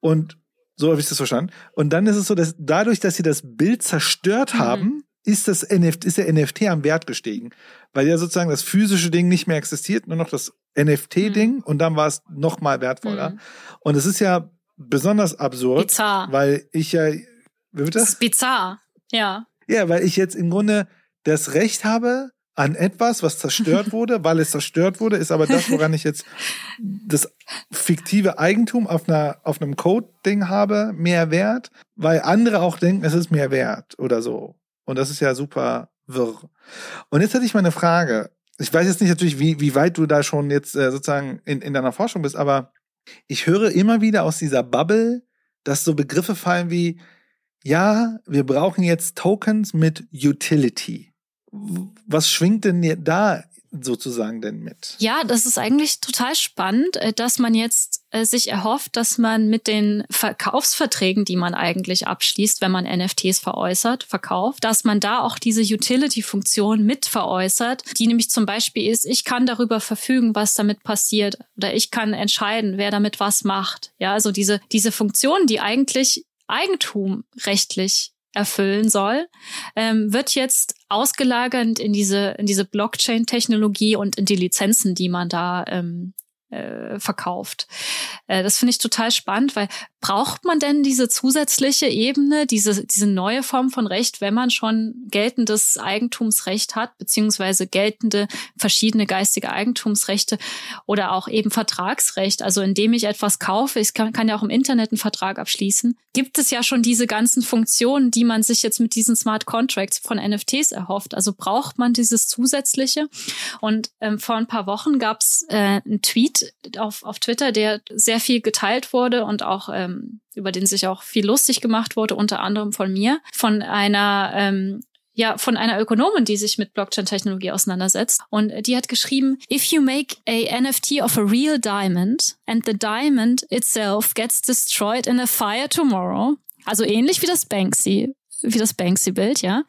Und so habe ich das verstanden. Und dann ist es so, dass dadurch, dass sie das Bild zerstört mhm. haben, ist das NFT, ist der NFT am Wert gestiegen. Weil ja sozusagen das physische Ding nicht mehr existiert, nur noch das NFT-Ding mhm. und dann war es noch mal wertvoller. Mhm. Und es ist ja besonders absurd, bizarr. weil ich ja, wie bitte? Das ist bizarr, ja. Ja, weil ich jetzt im Grunde das Recht habe, an etwas, was zerstört *laughs* wurde, weil es zerstört wurde, ist aber das, woran ich jetzt das fiktive Eigentum auf einer, auf einem Code-Ding habe, mehr wert, weil andere auch denken, es ist mehr wert oder so. Und das ist ja super wirr. Und jetzt hätte ich mal eine Frage. Ich weiß jetzt nicht natürlich, wie, wie weit du da schon jetzt äh, sozusagen in, in deiner Forschung bist, aber ich höre immer wieder aus dieser Bubble, dass so Begriffe fallen wie, ja, wir brauchen jetzt Tokens mit Utility was schwingt denn da sozusagen denn mit? Ja, das ist eigentlich total spannend, äh, dass man jetzt äh, sich erhofft, dass man mit den Verkaufsverträgen, die man eigentlich abschließt, wenn man NFTs veräußert, verkauft, dass man da auch diese Utility-Funktion mit veräußert, die nämlich zum Beispiel ist, ich kann darüber verfügen, was damit passiert oder ich kann entscheiden, wer damit was macht. Ja, also diese, diese Funktion, die eigentlich Eigentum rechtlich erfüllen soll, ähm, wird jetzt ausgelagert in diese, in diese Blockchain-Technologie und in die Lizenzen, die man da ähm, äh, verkauft. Äh, das finde ich total spannend, weil braucht man denn diese zusätzliche Ebene, diese, diese neue Form von Recht, wenn man schon geltendes Eigentumsrecht hat, beziehungsweise geltende verschiedene geistige Eigentumsrechte oder auch eben Vertragsrecht, also indem ich etwas kaufe, ich kann, kann ja auch im Internet einen Vertrag abschließen, gibt es ja schon diese ganzen Funktionen, die man sich jetzt mit diesen Smart Contracts von NFTs erhofft. Also braucht man dieses zusätzliche. Und ähm, vor ein paar Wochen gab es äh, einen Tweet auf, auf Twitter, der sehr viel geteilt wurde und auch ähm, über den sich auch viel lustig gemacht wurde, unter anderem von mir, von einer ähm, ja, von einer Ökonomin, die sich mit Blockchain-Technologie auseinandersetzt. Und die hat geschrieben, if you make a NFT of a real diamond and the diamond itself gets destroyed in a fire tomorrow, also ähnlich wie das Banksy wie das Banksy-Bild, ja.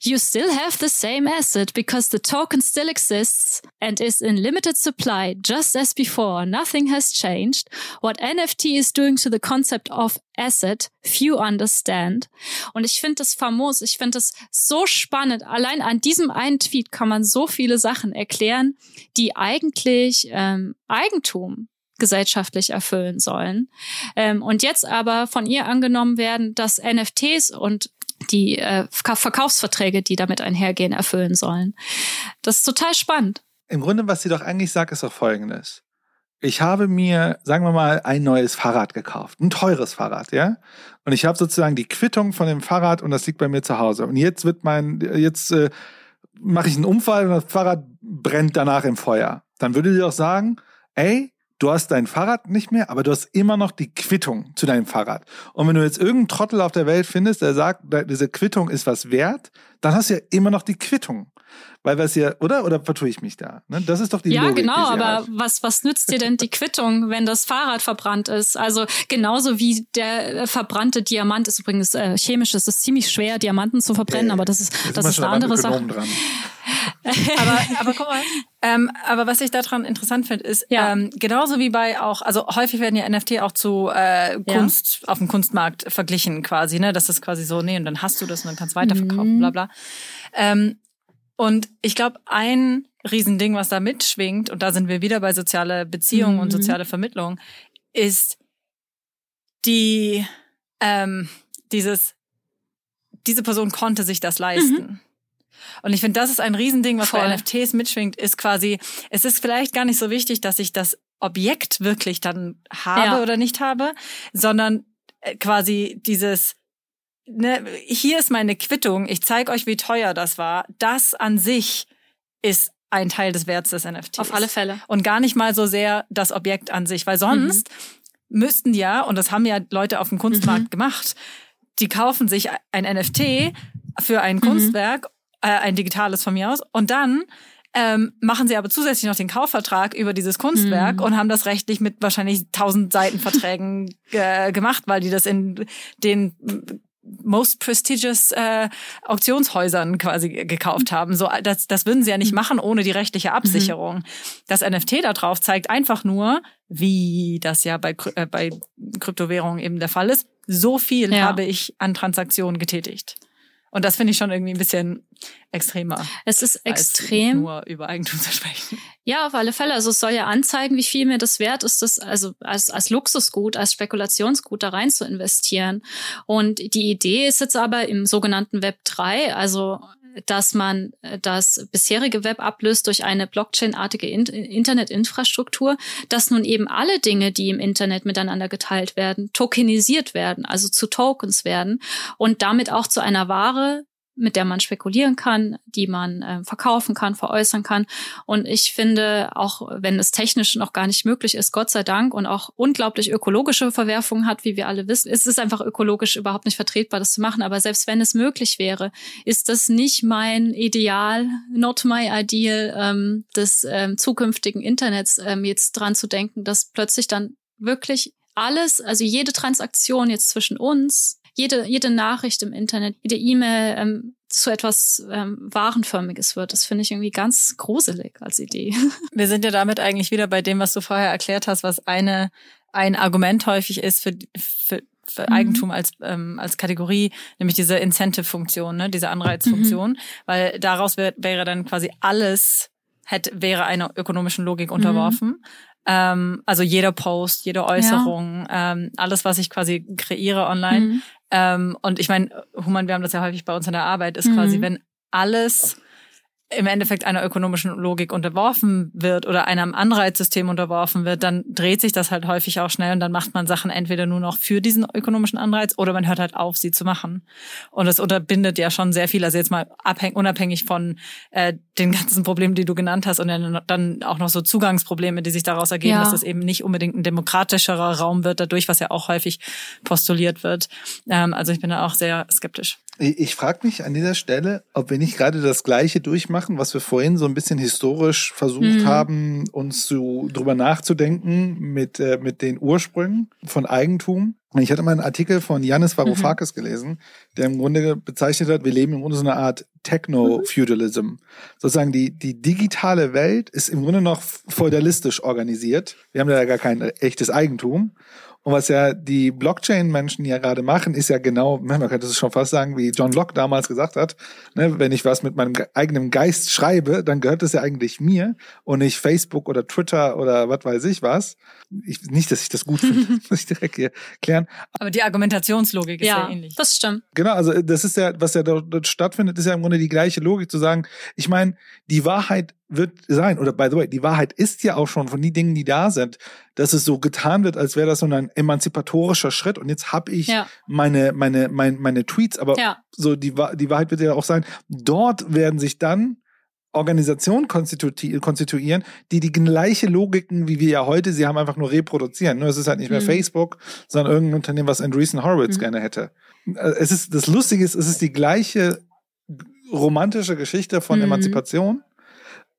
You still have the same asset because the token still exists and is in limited supply just as before. Nothing has changed. What NFT is doing to the concept of asset, few understand. Und ich finde das famos, ich finde das so spannend. Allein an diesem einen Tweet kann man so viele Sachen erklären, die eigentlich ähm, Eigentum gesellschaftlich erfüllen sollen. Ähm, und jetzt aber von ihr angenommen werden, dass NFTs und die äh, Verkaufsverträge, die damit einhergehen, erfüllen sollen. Das ist total spannend. Im Grunde, was sie doch eigentlich sagt, ist doch folgendes. Ich habe mir, sagen wir mal, ein neues Fahrrad gekauft. Ein teures Fahrrad, ja? Und ich habe sozusagen die Quittung von dem Fahrrad und das liegt bei mir zu Hause. Und jetzt wird mein, jetzt äh, mache ich einen Unfall und das Fahrrad brennt danach im Feuer. Dann würde sie doch sagen, ey, du hast dein Fahrrad nicht mehr, aber du hast immer noch die Quittung zu deinem Fahrrad. Und wenn du jetzt irgendeinen Trottel auf der Welt findest, der sagt, diese Quittung ist was wert, dann hast du ja immer noch die Quittung. Weil was ja, oder? Oder vertue ich mich da? Ne? Das ist doch die ja, Logik. Ja, genau, aber hat. was, was nützt dir denn die Quittung, wenn das Fahrrad verbrannt ist? Also genauso wie der äh, verbrannte Diamant ist übrigens äh, chemisch, es ist ziemlich schwer, Diamanten zu verbrennen, äh, aber das ist, das ist eine andere Sache. Dran. *laughs* aber, aber guck mal, ähm, aber was ich daran interessant finde, ist ja. ähm, genauso wie bei auch, also häufig werden ja NFT auch zu äh, Kunst ja. auf dem Kunstmarkt verglichen quasi, ne? Das ist quasi so, nee, und dann hast du das und dann kannst du weiterverkaufen, mhm. bla bla. Ähm, und ich glaube, ein Riesending, was da mitschwingt, und da sind wir wieder bei sozialer Beziehung mhm. und soziale Vermittlung, ist die ähm, dieses diese Person konnte sich das leisten. Mhm. Und ich finde, das ist ein Riesending, was Voll. bei NFTs mitschwingt, ist quasi, es ist vielleicht gar nicht so wichtig, dass ich das Objekt wirklich dann habe ja. oder nicht habe, sondern äh, quasi dieses, ne, hier ist meine Quittung, ich zeige euch, wie teuer das war. Das an sich ist ein Teil des Werts des NFTs. Auf alle Fälle. Und gar nicht mal so sehr das Objekt an sich, weil sonst mhm. müssten ja, und das haben ja Leute auf dem Kunstmarkt mhm. gemacht, die kaufen sich ein NFT für ein mhm. Kunstwerk äh, ein digitales von mir aus. Und dann ähm, machen sie aber zusätzlich noch den Kaufvertrag über dieses Kunstwerk mhm. und haben das rechtlich mit wahrscheinlich tausend Seitenverträgen äh, gemacht, weil die das in den most prestigious äh, Auktionshäusern quasi gekauft haben. So, das, das würden sie ja nicht mhm. machen ohne die rechtliche Absicherung. Mhm. Das NFT da drauf zeigt einfach nur, wie das ja bei, äh, bei Kryptowährungen eben der Fall ist. So viel ja. habe ich an Transaktionen getätigt. Und das finde ich schon irgendwie ein bisschen extremer. Es ist extrem. nur über Eigentum zu sprechen. Ja, auf alle Fälle. Also es soll ja anzeigen, wie viel mir das wert ist, das also als, als Luxusgut, als Spekulationsgut da rein zu investieren. Und die Idee ist jetzt aber im sogenannten Web 3, also dass man äh, das bisherige Web ablöst durch eine Blockchain-artige Internetinfrastruktur, dass nun eben alle Dinge, die im Internet miteinander geteilt werden, tokenisiert werden, also zu Tokens werden und damit auch zu einer Ware, mit der man spekulieren kann, die man äh, verkaufen kann, veräußern kann. Und ich finde, auch wenn es technisch noch gar nicht möglich ist, Gott sei Dank, und auch unglaublich ökologische Verwerfungen hat, wie wir alle wissen, ist es einfach ökologisch überhaupt nicht vertretbar, das zu machen. Aber selbst wenn es möglich wäre, ist das nicht mein Ideal, not my ideal ähm, des ähm, zukünftigen Internets, ähm, jetzt dran zu denken, dass plötzlich dann wirklich alles, also jede Transaktion jetzt zwischen uns jede, jede Nachricht im Internet, jede E-Mail ähm, zu etwas ähm, Warenförmiges wird. Das finde ich irgendwie ganz gruselig als Idee. *laughs* Wir sind ja damit eigentlich wieder bei dem, was du vorher erklärt hast, was eine ein Argument häufig ist für, für für mhm. Eigentum als ähm, als Kategorie, nämlich diese Incentive-Funktion, ne, diese Anreizfunktion, mhm. weil daraus wär, wäre dann quasi alles hätte wäre einer ökonomischen Logik unterworfen. Mhm. Ähm, also jeder Post, jede Äußerung, ja. ähm, alles, was ich quasi kreiere online, mhm. Ähm, und ich meine, Human, wir haben das ja häufig bei uns in der Arbeit, ist mhm. quasi, wenn alles im Endeffekt einer ökonomischen Logik unterworfen wird oder einem Anreizsystem unterworfen wird, dann dreht sich das halt häufig auch schnell und dann macht man Sachen entweder nur noch für diesen ökonomischen Anreiz oder man hört halt auf, sie zu machen. Und das unterbindet ja schon sehr viel. Also jetzt mal abhäng unabhängig von äh, den ganzen Problemen, die du genannt hast und dann auch noch so Zugangsprobleme, die sich daraus ergeben, ja. dass es eben nicht unbedingt ein demokratischerer Raum wird dadurch, was ja auch häufig postuliert wird. Ähm, also ich bin da auch sehr skeptisch. Ich, ich frage mich an dieser Stelle, ob wir nicht gerade das Gleiche durchmachen, was wir vorhin so ein bisschen historisch versucht mhm. haben, uns zu, drüber nachzudenken mit, äh, mit den Ursprüngen von Eigentum. Ich hatte mal einen Artikel von Yannis Varoufakis mhm. gelesen, der im Grunde bezeichnet hat, wir leben im Grunde so eine Art Techno-Feudalism. Sozusagen die, die digitale Welt ist im Grunde noch feudalistisch organisiert. Wir haben da ja gar kein echtes Eigentum. Und was ja die Blockchain-Menschen ja gerade machen, ist ja genau, man könnte es schon fast sagen, wie John Locke damals gesagt hat, ne, wenn ich was mit meinem eigenen Geist schreibe, dann gehört es ja eigentlich mir und nicht Facebook oder Twitter oder was weiß ich was. Ich, nicht, dass ich das gut finde, *laughs* muss ich direkt hier klären. Aber die Argumentationslogik ist ja, ja ähnlich. Das stimmt. Genau, also das ist ja, was ja dort, dort stattfindet, ist ja im Grunde die gleiche Logik zu sagen, ich meine, die Wahrheit wird sein, oder by the way, die Wahrheit ist ja auch schon von den Dingen, die da sind, dass es so getan wird, als wäre das so ein emanzipatorischer Schritt und jetzt habe ich ja. meine, meine, meine, meine Tweets, aber ja. so die, die Wahrheit wird ja auch sein, dort werden sich dann Organisationen konstituieren, die die gleiche Logiken wie wir ja heute, sie haben einfach nur reproduzieren. Nur es ist halt nicht mehr mhm. Facebook, sondern irgendein Unternehmen, was Andreessen Horowitz mhm. gerne hätte. Äh, es ist, das Lustige ist, es ist die gleiche romantische Geschichte von mhm. Emanzipation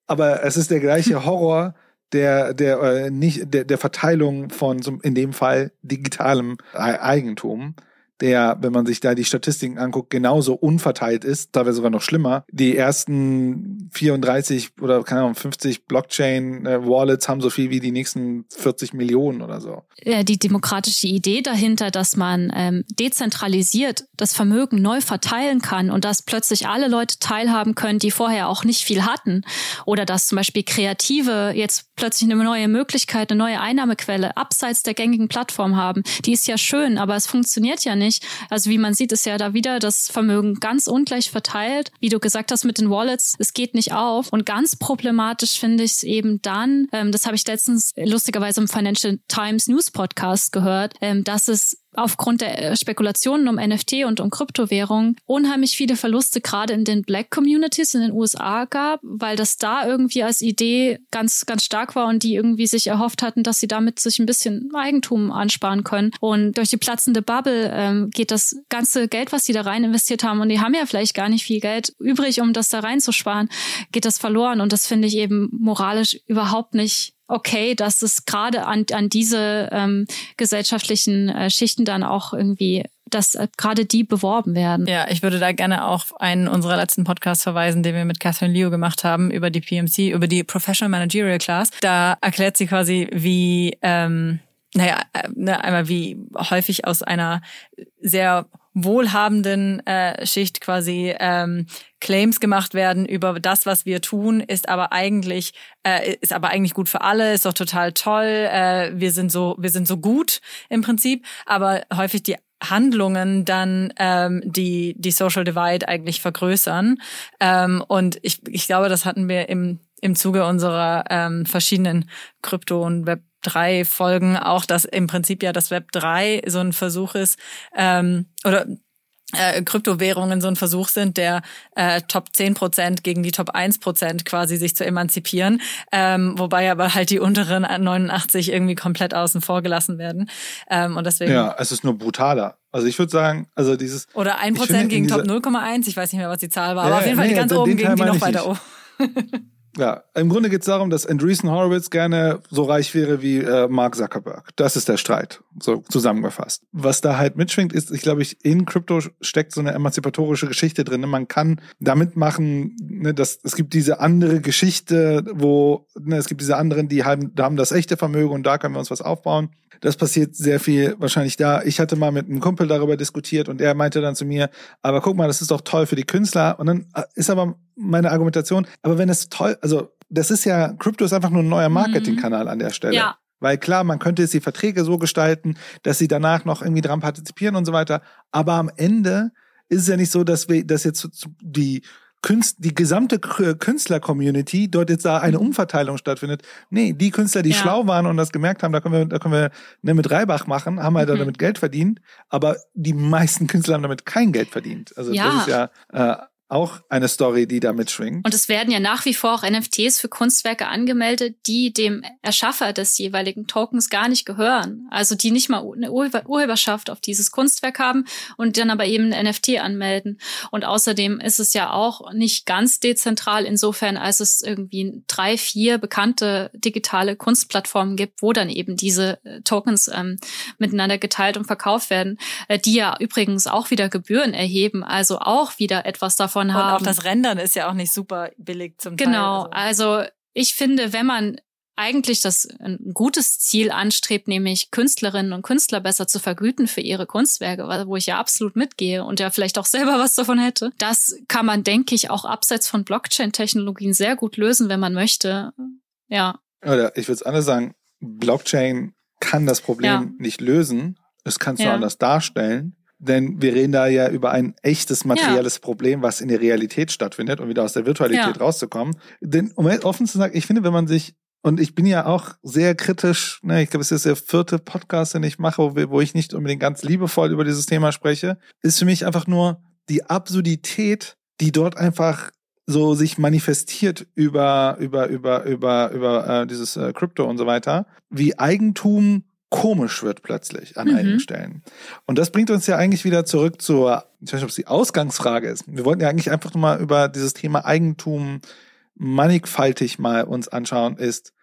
aber es ist der gleiche *laughs* Horror der der äh, nicht der der Verteilung von in dem Fall digitalem Eigentum der, wenn man sich da die Statistiken anguckt, genauso unverteilt ist, teilweise sogar noch schlimmer. Die ersten 34 oder keine Ahnung, 50 Blockchain-Wallets haben so viel wie die nächsten 40 Millionen oder so. Ja, die demokratische Idee dahinter, dass man ähm, dezentralisiert das Vermögen neu verteilen kann und dass plötzlich alle Leute teilhaben können, die vorher auch nicht viel hatten. Oder dass zum Beispiel Kreative jetzt plötzlich eine neue Möglichkeit, eine neue Einnahmequelle abseits der gängigen Plattform haben. Die ist ja schön, aber es funktioniert ja nicht nicht. Also wie man sieht, ist ja da wieder das Vermögen ganz ungleich verteilt. Wie du gesagt hast mit den Wallets, es geht nicht auf. Und ganz problematisch finde ich es eben dann, ähm, das habe ich letztens lustigerweise im Financial Times News Podcast gehört, ähm, dass es aufgrund der äh, Spekulationen um NFT und um Kryptowährungen unheimlich viele Verluste gerade in den Black Communities in den USA gab, weil das da irgendwie als Idee ganz, ganz stark war und die irgendwie sich erhofft hatten, dass sie damit sich ein bisschen Eigentum ansparen können. Und durch die platzende Bubble ähm, geht das ganze Geld, was sie da rein investiert haben, und die haben ja vielleicht gar nicht viel Geld übrig, um das da reinzusparen, geht das verloren. Und das finde ich eben moralisch überhaupt nicht okay, dass es gerade an, an diese ähm, gesellschaftlichen äh, Schichten dann auch irgendwie dass äh, gerade die beworben werden. Ja, ich würde da gerne auf einen unserer letzten Podcasts verweisen, den wir mit Catherine Leo gemacht haben über die PMC, über die Professional Managerial Class. Da erklärt sie quasi, wie ähm, naja, äh, ne, einmal wie häufig aus einer sehr wohlhabenden äh, Schicht quasi ähm, Claims gemacht werden über das, was wir tun, ist aber eigentlich äh, ist aber eigentlich gut für alle, ist doch total toll. Äh, wir sind so wir sind so gut im Prinzip, aber häufig die Handlungen dann ähm, die die Social Divide eigentlich vergrößern. Ähm, und ich, ich glaube, das hatten wir im im Zuge unserer ähm, verschiedenen Krypto- und Web 3 Folgen auch, dass im Prinzip ja das Web 3 so ein Versuch ist, ähm, oder äh, Kryptowährungen so ein Versuch sind, der äh, Top 10 Prozent gegen die Top 1 Prozent quasi sich zu emanzipieren, ähm, wobei aber halt die unteren 89 irgendwie komplett außen vor gelassen werden. Ähm, und deswegen. Ja, es ist nur brutaler. Also ich würde sagen, also dieses. Oder 1 Prozent gegen Top 0,1, ich weiß nicht mehr, was die Zahl war, ja, aber auf jeden Fall nee, die ganz oben gegen die noch weiter oben. Ja, im Grunde geht es darum, dass Andreessen Horowitz gerne so reich wäre wie äh, Mark Zuckerberg. Das ist der Streit, so zusammengefasst. Was da halt mitschwingt, ist, ich glaube, ich in Krypto steckt so eine emanzipatorische Geschichte drin. Man kann damit machen, ne, dass es gibt diese andere Geschichte, wo ne, es gibt diese anderen, die haben, da haben das echte Vermögen und da können wir uns was aufbauen. Das passiert sehr viel wahrscheinlich da. Ich hatte mal mit einem Kumpel darüber diskutiert und er meinte dann zu mir, aber guck mal, das ist doch toll für die Künstler. Und dann äh, ist aber meine Argumentation, aber wenn es toll, also das ist ja, Crypto ist einfach nur ein neuer mhm. Marketingkanal an der Stelle. Ja. Weil klar, man könnte jetzt die Verträge so gestalten, dass sie danach noch irgendwie dran partizipieren und so weiter. Aber am Ende ist es ja nicht so, dass wir, dass jetzt die Künst, die gesamte Künstler-Community dort jetzt da eine mhm. Umverteilung stattfindet. Nee, die Künstler, die ja. schlau waren und das gemerkt haben, da können wir, da können wir ne, mit Reibach machen, haben halt mhm. damit Geld verdient, aber die meisten Künstler haben damit kein Geld verdient. Also ja. das ist ja äh, auch eine Story, die da mitschwingt. Und es werden ja nach wie vor auch NFTs für Kunstwerke angemeldet, die dem Erschaffer des jeweiligen Tokens gar nicht gehören. Also die nicht mal eine Urheberschaft auf dieses Kunstwerk haben und dann aber eben ein NFT anmelden. Und außerdem ist es ja auch nicht ganz dezentral insofern, als es irgendwie drei, vier bekannte digitale Kunstplattformen gibt, wo dann eben diese äh, Tokens ähm, miteinander geteilt und verkauft werden, äh, die ja übrigens auch wieder Gebühren erheben, also auch wieder etwas davon davon haben. Und auch das Rendern ist ja auch nicht super billig zum Teil. Genau, also. also ich finde, wenn man eigentlich das ein gutes Ziel anstrebt, nämlich Künstlerinnen und Künstler besser zu vergüten für ihre Kunstwerke, wo ich ja absolut mitgehe und ja vielleicht auch *laughs* selber was davon hätte. Das kann man, denke ich, auch abseits von Blockchain-Technologien sehr gut lösen, wenn man möchte. Ja. Oder ich würde es anders sagen, Blockchain kann das Problem ja. nicht lösen. Es kann es ja. nur anders darstellen. Denn wir reden da ja über ein echtes materielles ja. Problem, was in der Realität stattfindet, um wieder aus der Virtualität ja. rauszukommen. Denn um offen zu sagen, ich finde, wenn man sich und ich bin ja auch sehr kritisch, ne, ich glaube, es ist der vierte Podcast, den ich mache, wo, wo ich nicht unbedingt ganz liebevoll über dieses Thema spreche, ist für mich einfach nur die Absurdität, die dort einfach so sich manifestiert über über über über über äh, dieses äh, Krypto und so weiter, wie Eigentum komisch wird plötzlich an mhm. einigen Stellen. Und das bringt uns ja eigentlich wieder zurück zur, ich weiß nicht, ob es die Ausgangsfrage ist. Wir wollten ja eigentlich einfach nur mal über dieses Thema Eigentum mannigfaltig mal uns anschauen, ist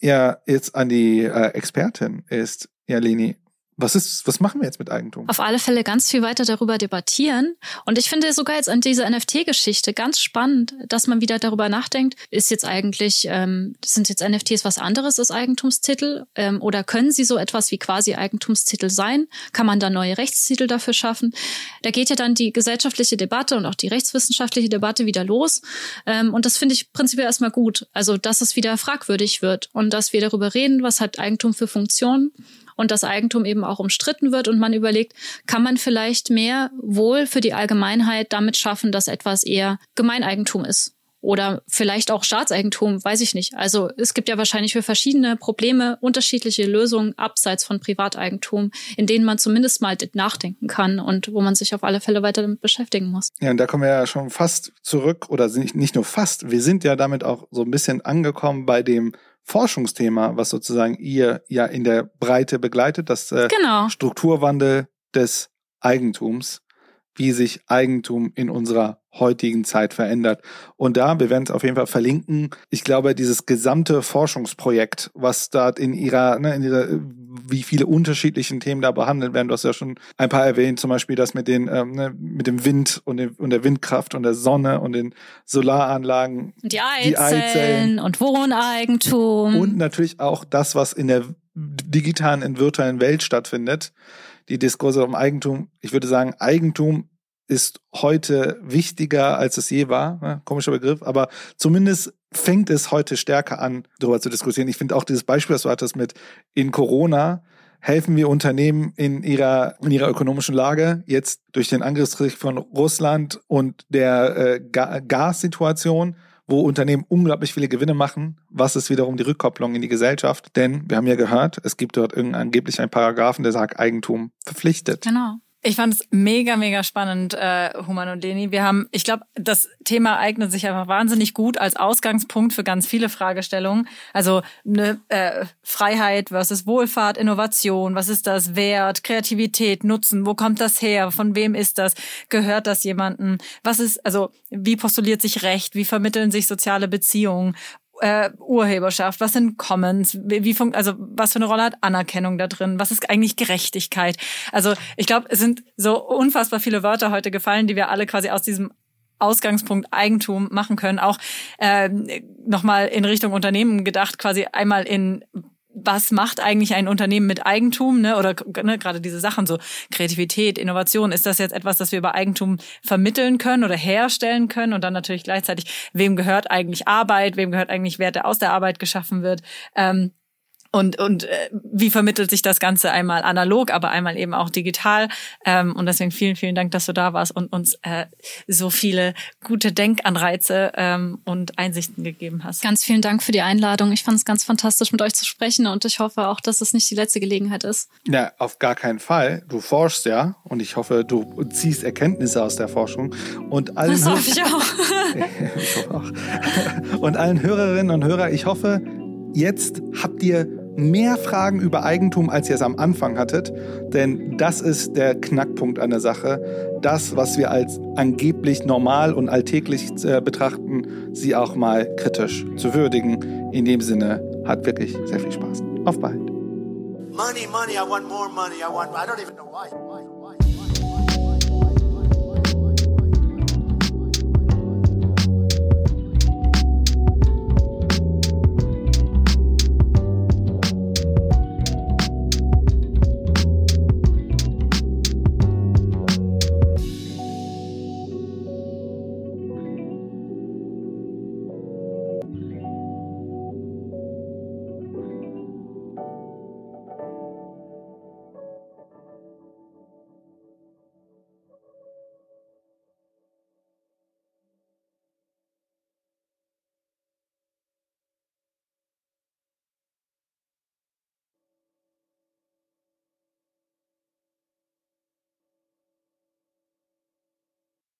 ja jetzt an die äh, Expertin, ist ja Leni, was ist, was machen wir jetzt mit Eigentum? Auf alle Fälle ganz viel weiter darüber debattieren. Und ich finde sogar jetzt an dieser NFT-Geschichte ganz spannend, dass man wieder darüber nachdenkt, ist jetzt eigentlich, ähm, sind jetzt NFTs was anderes als Eigentumstitel? Ähm, oder können sie so etwas wie quasi Eigentumstitel sein? Kann man da neue Rechtstitel dafür schaffen? Da geht ja dann die gesellschaftliche Debatte und auch die rechtswissenschaftliche Debatte wieder los. Ähm, und das finde ich prinzipiell erstmal gut. Also, dass es wieder fragwürdig wird und dass wir darüber reden, was hat Eigentum für Funktionen und das Eigentum eben auch umstritten wird und man überlegt, kann man vielleicht mehr Wohl für die Allgemeinheit damit schaffen, dass etwas eher Gemeineigentum ist? Oder vielleicht auch Staatseigentum, weiß ich nicht. Also es gibt ja wahrscheinlich für verschiedene Probleme unterschiedliche Lösungen abseits von Privateigentum, in denen man zumindest mal nachdenken kann und wo man sich auf alle Fälle weiter damit beschäftigen muss. Ja, und da kommen wir ja schon fast zurück, oder nicht nur fast, wir sind ja damit auch so ein bisschen angekommen bei dem Forschungsthema, was sozusagen ihr ja in der Breite begleitet, das äh, genau. Strukturwandel des Eigentums, wie sich Eigentum in unserer heutigen Zeit verändert. Und da, wir werden es auf jeden Fall verlinken, ich glaube, dieses gesamte Forschungsprojekt, was da in ihrer, ne, in ihrer, wie viele unterschiedlichen Themen da behandelt werden, du hast ja schon ein paar erwähnt, zum Beispiel das mit den, ähm, ne, mit dem Wind und, dem, und der Windkraft und der Sonne und den Solaranlagen. Die Eizellen, die Eizellen und Wohneigentum. Und natürlich auch das, was in der digitalen, in virtuellen Welt stattfindet. Die Diskurse um Eigentum. Ich würde sagen, Eigentum ist heute wichtiger, als es je war. Ja, komischer Begriff, aber zumindest fängt es heute stärker an, darüber zu diskutieren. Ich finde auch dieses Beispiel, das du hattest mit in Corona, helfen wir Unternehmen in ihrer, in ihrer ökonomischen Lage jetzt durch den Angriffskrieg von Russland und der äh, Gassituation wo Unternehmen unglaublich viele Gewinne machen. Was ist wiederum die Rückkopplung in die Gesellschaft? Denn wir haben ja gehört, es gibt dort angeblich einen Paragraphen, der sagt, Eigentum verpflichtet. Genau. Ich fand es mega, mega spannend, äh, Human und Leni. Wir haben, ich glaube, das Thema eignet sich einfach wahnsinnig gut als Ausgangspunkt für ganz viele Fragestellungen. Also eine äh, Freiheit versus Wohlfahrt, Innovation, was ist das Wert, Kreativität, Nutzen, wo kommt das her, von wem ist das, gehört das jemandem, was ist, also wie postuliert sich Recht, wie vermitteln sich soziale Beziehungen äh, Urheberschaft, was sind Commons, wie, wie also was für eine Rolle hat Anerkennung da drin, was ist eigentlich Gerechtigkeit? Also ich glaube, es sind so unfassbar viele Wörter heute gefallen, die wir alle quasi aus diesem Ausgangspunkt Eigentum machen können. Auch äh, nochmal in Richtung Unternehmen gedacht, quasi einmal in was macht eigentlich ein Unternehmen mit Eigentum, ne? Oder ne, gerade diese Sachen so Kreativität, Innovation, ist das jetzt etwas, das wir über Eigentum vermitteln können oder herstellen können und dann natürlich gleichzeitig, wem gehört eigentlich Arbeit, wem gehört eigentlich Wert, der aus der Arbeit geschaffen wird. Ähm, und, und äh, wie vermittelt sich das Ganze einmal analog, aber einmal eben auch digital. Ähm, und deswegen vielen, vielen Dank, dass du da warst und uns äh, so viele gute Denkanreize ähm, und Einsichten gegeben hast. Ganz vielen Dank für die Einladung. Ich fand es ganz fantastisch, mit euch zu sprechen und ich hoffe auch, dass es nicht die letzte Gelegenheit ist. Ja, auf gar keinen Fall. Du forschst ja und ich hoffe, du ziehst Erkenntnisse aus der Forschung und allen das hoffe ich auch. *laughs* ich hoffe auch. Und allen Hörerinnen und Hörern, ich hoffe, jetzt habt ihr mehr Fragen über Eigentum, als ihr es am Anfang hattet. Denn das ist der Knackpunkt der Sache. Das, was wir als angeblich normal und alltäglich äh, betrachten, sie auch mal kritisch zu würdigen. In dem Sinne hat wirklich sehr viel Spaß. Auf bald. Money, money, I want more money. I want, I don't even know why.